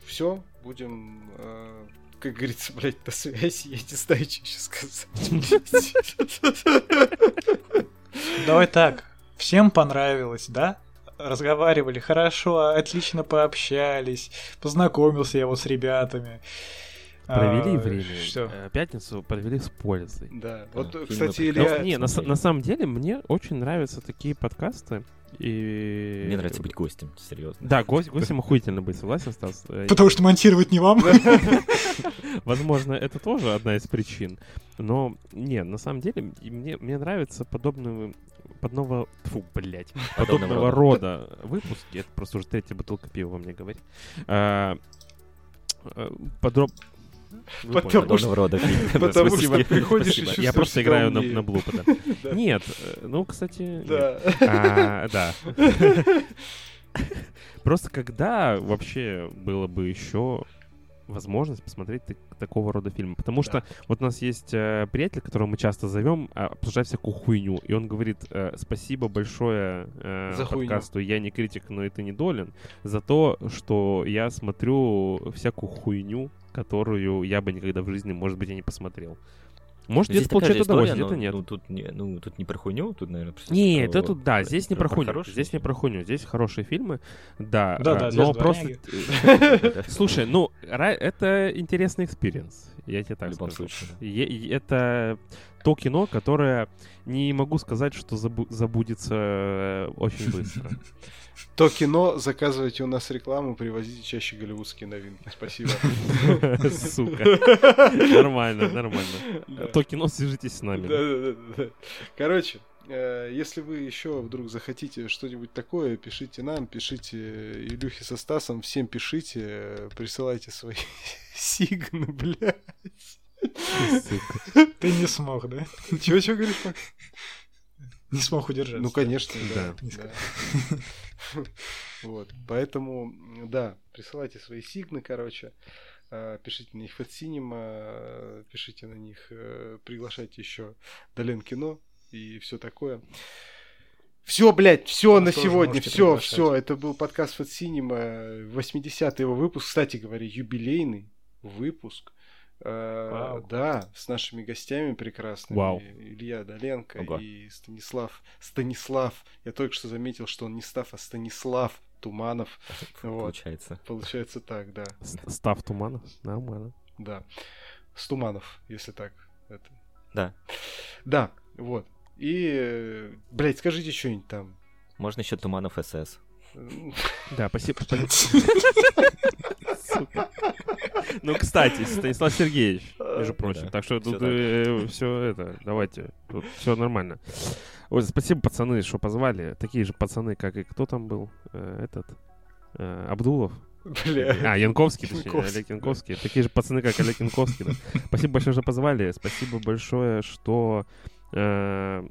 Speaker 2: все, будем, как говорится, блядь, на связи. Я не знаю, что еще сказать.
Speaker 3: Давай так. Всем понравилось, да? Разговаривали хорошо, отлично пообщались, познакомился я вот с ребятами.
Speaker 4: Провели
Speaker 3: А,
Speaker 4: время.
Speaker 3: Что?
Speaker 4: э, Пятницу провели с пользой.
Speaker 2: Да,
Speaker 5: Да,
Speaker 2: вот, кстати,
Speaker 4: Но-.
Speaker 2: Илья...
Speaker 4: не, на, на самом деле мне очень нравятся такие подкасты. И...
Speaker 5: Мне нравится быть гостем, серьезно.
Speaker 4: Да, гость, гостем охуительно быть, согласен, Стас? Э,
Speaker 3: Потому что монтировать не вам.
Speaker 4: Возможно, это тоже одна из причин. Но, не, на самом деле, мне, мне нравится подобного, подобного, фу, блядь,
Speaker 5: Подобного
Speaker 4: подобного рода выпуски. Это просто уже третья бутылка пива во мне говорит. А, э, подроб... Вы
Speaker 2: Потому
Speaker 4: поняли.
Speaker 5: Подобного рода фильм.
Speaker 2: Потому
Speaker 5: спасибо.
Speaker 2: что приходишь и
Speaker 4: Спасибо. Я просто играю на,
Speaker 2: умнее.
Speaker 4: на блуп, да.
Speaker 2: Да.
Speaker 4: Нет, э, ну, кстати.
Speaker 2: Да.
Speaker 4: А, да. Просто когда вообще было бы еще возможность посмотреть так- такого рода фильмы. Потому что вот у нас есть э, приятель, которого мы часто зовем, а, обсуждать всякую хуйню. И он говорит, э, спасибо большое э,
Speaker 2: За хуйню.
Speaker 4: подкасту «Я не критик, но и ты недолен» за то, что я смотрю всякую хуйню, которую я бы никогда в жизни, может быть, и не посмотрел. Может,
Speaker 5: Здесь
Speaker 4: где-то получает удовольствие, где-то нет.
Speaker 5: Ну, тут не, ну, тут не про хуйню, тут, наверное, просто
Speaker 4: Не,
Speaker 5: про-
Speaker 4: это тут, да, здесь не про хуйню.
Speaker 5: хорошие
Speaker 4: Здесь не про хуйню. Здесь хорошие фильмы, да.
Speaker 3: Да,
Speaker 4: а,
Speaker 3: да,
Speaker 4: но просто... Слушай, ну, это интересный experience, я тебе так скажу. это то кино, которое не могу сказать, что забу- забудется э, очень быстро.
Speaker 2: То кино, заказывайте у нас рекламу, привозите чаще голливудские новинки. Спасибо.
Speaker 4: Сука. Нормально, нормально.
Speaker 2: Да.
Speaker 4: То кино, свяжитесь с нами.
Speaker 2: Короче, э, если вы еще вдруг захотите что-нибудь такое, пишите нам, пишите Илюхе со Стасом, всем пишите, присылайте свои сигны, блядь.
Speaker 3: Ты не смог, да?
Speaker 2: Чего, чего говоришь, Макс?
Speaker 3: Не смог удержаться.
Speaker 2: Ну, конечно, да. Вот, поэтому, да, присылайте свои сигны, короче, э, пишите на них фэтсинема, э, пишите на них, э, приглашайте еще Долен Кино и все такое. Все, блядь, все на сегодня, все, все. Это был подкаст Фэтсинема, 80-й его выпуск, кстати говоря, юбилейный выпуск. Э,
Speaker 3: Вау.
Speaker 2: Да, с нашими гостями прекрасными.
Speaker 4: Вау.
Speaker 2: Илья Доленко
Speaker 5: Ого.
Speaker 2: и Станислав. Станислав. Я только что заметил, что он не Став, а Станислав Туманов. Вот.
Speaker 5: Получается.
Speaker 2: Получается так, да.
Speaker 4: Став Туманов, нормально.
Speaker 2: Да. С Туманов, если так. Это.
Speaker 5: Да.
Speaker 2: Да, вот. И, блядь, скажите что-нибудь там.
Speaker 5: Можно еще Туманов СС.
Speaker 4: Да, спасибо. Ну, кстати, Станислав Сергеевич, между прочим.
Speaker 5: Да,
Speaker 4: Так что тут все это, давайте, тут все нормально. Ой, спасибо, пацаны, что позвали. Такие же пацаны, как и кто там был, Э, этот, э, Абдулов.
Speaker 2: Бля.
Speaker 4: А, Янковский, точнее,
Speaker 2: Янковский,
Speaker 4: Олег Янковский. Такие же пацаны, как Олег Янковский. да. Спасибо большое, что позвали. Спасибо большое, что э,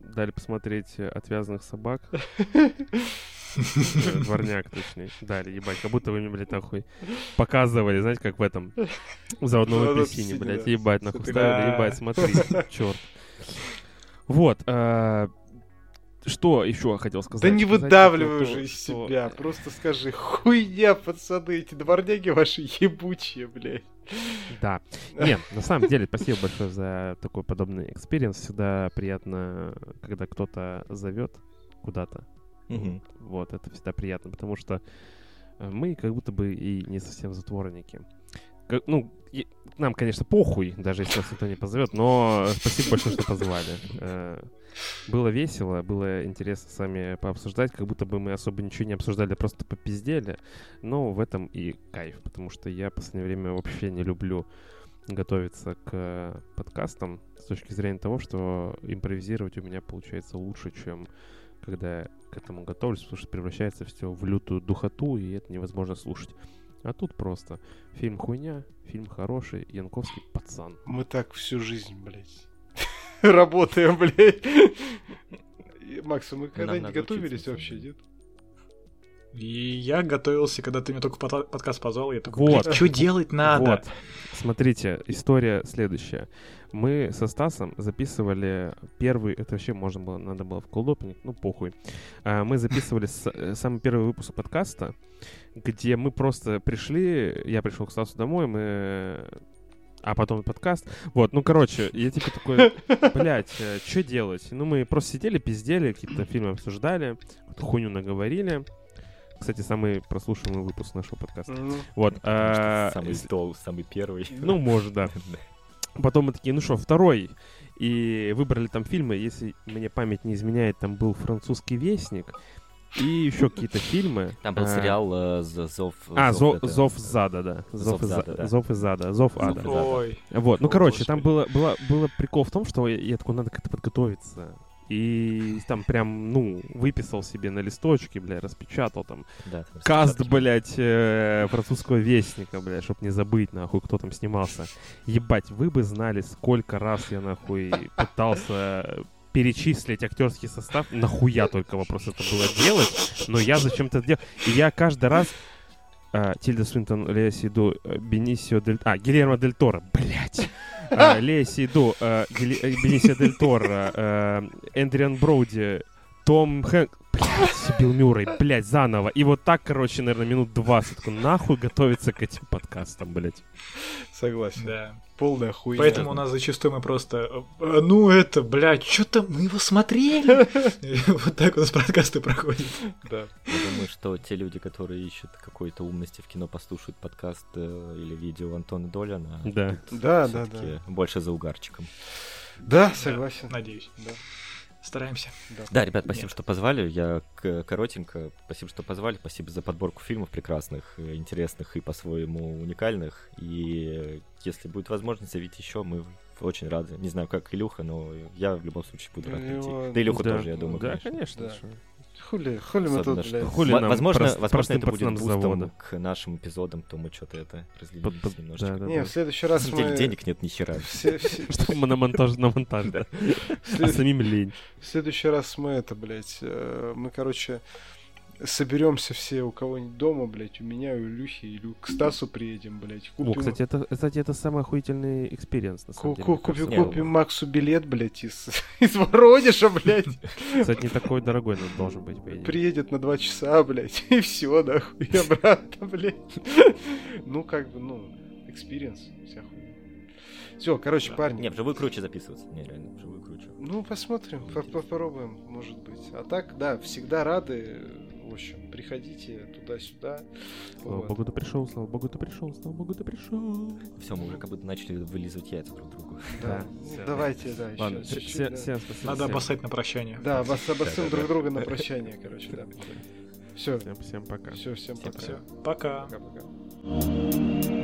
Speaker 4: дали посмотреть э, «Отвязанных собак». Э, Дворняк, точнее. Дали, ебать, как будто вы мне, блядь, нахуй показывали, знаете, как в этом, в заводном апельсине, блядь,
Speaker 2: да.
Speaker 4: ебать, нахуй ставили,
Speaker 3: да.
Speaker 4: ебать, смотри, черт. Вот, а, что еще хотел сказать?
Speaker 2: Да не выдавливай уже из себя, просто скажи, хуйня, пацаны, эти дворняги ваши ебучие, блядь.
Speaker 4: Да. Нет, на самом деле, спасибо большое за такой подобный experience. Всегда приятно, когда кто-то зовет куда-то.
Speaker 5: Мгм.
Speaker 4: Вот, это всегда приятно, потому что э, мы как будто бы и не совсем затворники. Как- ну, и- нам, конечно, похуй, даже если нас никто не позовет, но спасибо большое, что позвали. Э, Было весело, было интересно с вами пообсуждать, как будто бы мы особо ничего не обсуждали, а просто попиздели. Но в этом и кайф, потому что я в последнее время вообще не люблю готовиться к подкастам с точки зрения того, что импровизировать у меня получается лучше, чем когда я к этому готовлюсь, потому что превращается все в лютую духоту, и это невозможно слушать. А тут просто фильм хуйня, фильм хороший, Янковский пацан.
Speaker 2: Мы так всю жизнь, блядь, работаем, блядь. Макс, а мы когда-нибудь
Speaker 5: надо
Speaker 2: готовились вообще, нет?
Speaker 3: И я готовился, когда ты меня только подкаст позвал, я такой,
Speaker 4: Вот.
Speaker 3: что делать надо?
Speaker 4: Вот. Смотрите, история следующая. Мы со Стасом записывали первый, это вообще можно было, надо было в колдопник, ну похуй. А, Мы записывали э, самый первый выпуск подкаста, где мы просто пришли, я пришел к Стасу домой, мы а потом подкаст. Вот, ну, короче, я типа такой, блядь, что делать? Ну, мы просто сидели, пиздели, какие-то фильмы обсуждали, хуйню наговорили. Кстати, самый прослушиваемый выпуск нашего подкаста.
Speaker 2: Ну,
Speaker 4: Вот. А,
Speaker 5: Самый стол, самый первый.
Speaker 4: ну, может, да. Потом мы такие, ну что, второй. И выбрали там фильмы, если мне память не изменяет, там был «Французский вестник» и еще какие-то фильмы.
Speaker 5: Там был
Speaker 4: А,
Speaker 5: сериал э, «З- «Зов...»
Speaker 4: А, «Зов,
Speaker 5: это-
Speaker 4: зов зада, да. Зов,
Speaker 5: «Зов
Speaker 4: из,
Speaker 5: зада»,
Speaker 4: за-
Speaker 5: да.
Speaker 4: «Зов из ада», «Зов ада».
Speaker 5: «Зов
Speaker 3: Ой.
Speaker 4: Вот, ну, короче, там было, было, было прикол в том, что я, я такой, надо как-то подготовиться. И там прям, ну, выписал себе на листочке, бля, распечатал там
Speaker 5: Да, там
Speaker 4: Каст, блядь, э, французского вестника, блядь, чтоб не забыть, нахуй, кто там снимался. Ебать, вы бы знали, сколько раз я, нахуй, пытался перечислить актерский состав. Нахуя только вопрос это было делать, но я зачем-то делал. И я каждый раз... э, Тильда Свинтон, Лея Сиду, э, Бенисио Дель... А, Гильермо Дель Торо, блядь. Э, Лея Сиду, э, Гили- э, Бенисио Дель Торо, э, Эндриан Броуди, Том Хэнк... Блядь, Билл Мюррей, блядь, заново. И вот так, короче, наверное, минут 20. Такой, Нахуй готовиться к этим подкастам, блядь.
Speaker 2: согласен.
Speaker 3: Да.
Speaker 2: Полная хуйня.
Speaker 3: Поэтому у нас зачастую мы просто, э, ну это, блядь, что-то мы его смотрели. Вот так у нас подкасты проходят.
Speaker 2: Да.
Speaker 5: Я думаю, что те люди, которые ищут какой-то умности в кино, послушают подкаст э, или видео Антона Доляна.
Speaker 4: Да.
Speaker 2: Да, да, да.
Speaker 5: Больше за угарчиком.
Speaker 2: Да, согласен.
Speaker 3: Надеюсь.
Speaker 2: Да.
Speaker 3: Стараемся.
Speaker 5: Да, ребят, спасибо,
Speaker 3: Нет.
Speaker 5: что позвали. Я к- коротенько. Спасибо, что позвали. Спасибо за подборку фильмов прекрасных, э, интересных и по-своему уникальных. И если будет возможность, зовите еще, мы очень рады. Не знаю, как Илюха, но я в любом случае буду рад
Speaker 2: Ну,
Speaker 5: прийти. Да, Илюха
Speaker 4: Да.
Speaker 5: тоже, я думаю.
Speaker 4: Да,
Speaker 5: конечно.
Speaker 4: конечно.
Speaker 2: Да. Хули, хули мы тут,
Speaker 5: что-
Speaker 2: блядь.
Speaker 4: Хули нам,
Speaker 5: возможно,
Speaker 4: прост-
Speaker 5: возможно, это будет бустом
Speaker 4: завода.
Speaker 5: к нашим эпизодам, то мы что-то это разленились
Speaker 4: Под- под-
Speaker 5: немножечко.
Speaker 4: да, да,
Speaker 2: Не,
Speaker 4: да.
Speaker 2: в следующий раз
Speaker 5: деле
Speaker 2: мы...
Speaker 5: денег нет ни хера.
Speaker 4: Что мы на монтаж, на монтаж, да.
Speaker 2: в
Speaker 4: А самим лень.
Speaker 2: В следующий раз мы это, блядь, э, мы, короче, соберемся все у кого-нибудь дома, блядь, у меня, у Илюхи, или к Стасу приедем, блядь.
Speaker 4: О,
Speaker 2: Купим,
Speaker 4: кстати, это, кстати, это самый охуительный experience, на самом деле.
Speaker 2: ку-
Speaker 4: мне
Speaker 2: купим,
Speaker 4: кажется.
Speaker 2: купим Максу билет, блядь, из, из Воронежа, блядь.
Speaker 4: Кстати, не такой дорогой он должен быть, по.
Speaker 2: Приедет на два часа, блядь, и все, нахуй, обратно, блядь. Ну, как бы, ну, experience, вся хуйня. Все, короче,
Speaker 3: Да.
Speaker 2: парни.
Speaker 5: Не, вживую круче записываться. Не, реально, вживую круче.
Speaker 2: Ну, посмотрим, по- попробуем, может быть. А так, да, всегда рады. В общем, приходите туда-сюда.
Speaker 4: Слава
Speaker 2: Вот.
Speaker 4: богу, ты пришел, слава богу, ты пришел, слава богу, ты пришел.
Speaker 5: Все, мы уже как будто начали вылизывать яйца друг другу.
Speaker 2: Да. Ну, давайте, да, еще
Speaker 4: Ладно,
Speaker 2: да.
Speaker 4: всем спасибо.
Speaker 3: Надо обоссать на прощание.
Speaker 2: Да,
Speaker 5: Да-да-да.
Speaker 2: друг друга на прощание, короче, да. Все,
Speaker 4: Всем, всем пока.
Speaker 2: все, всем
Speaker 5: Всем
Speaker 2: пока.
Speaker 3: Все, пока.
Speaker 2: Пока-пока.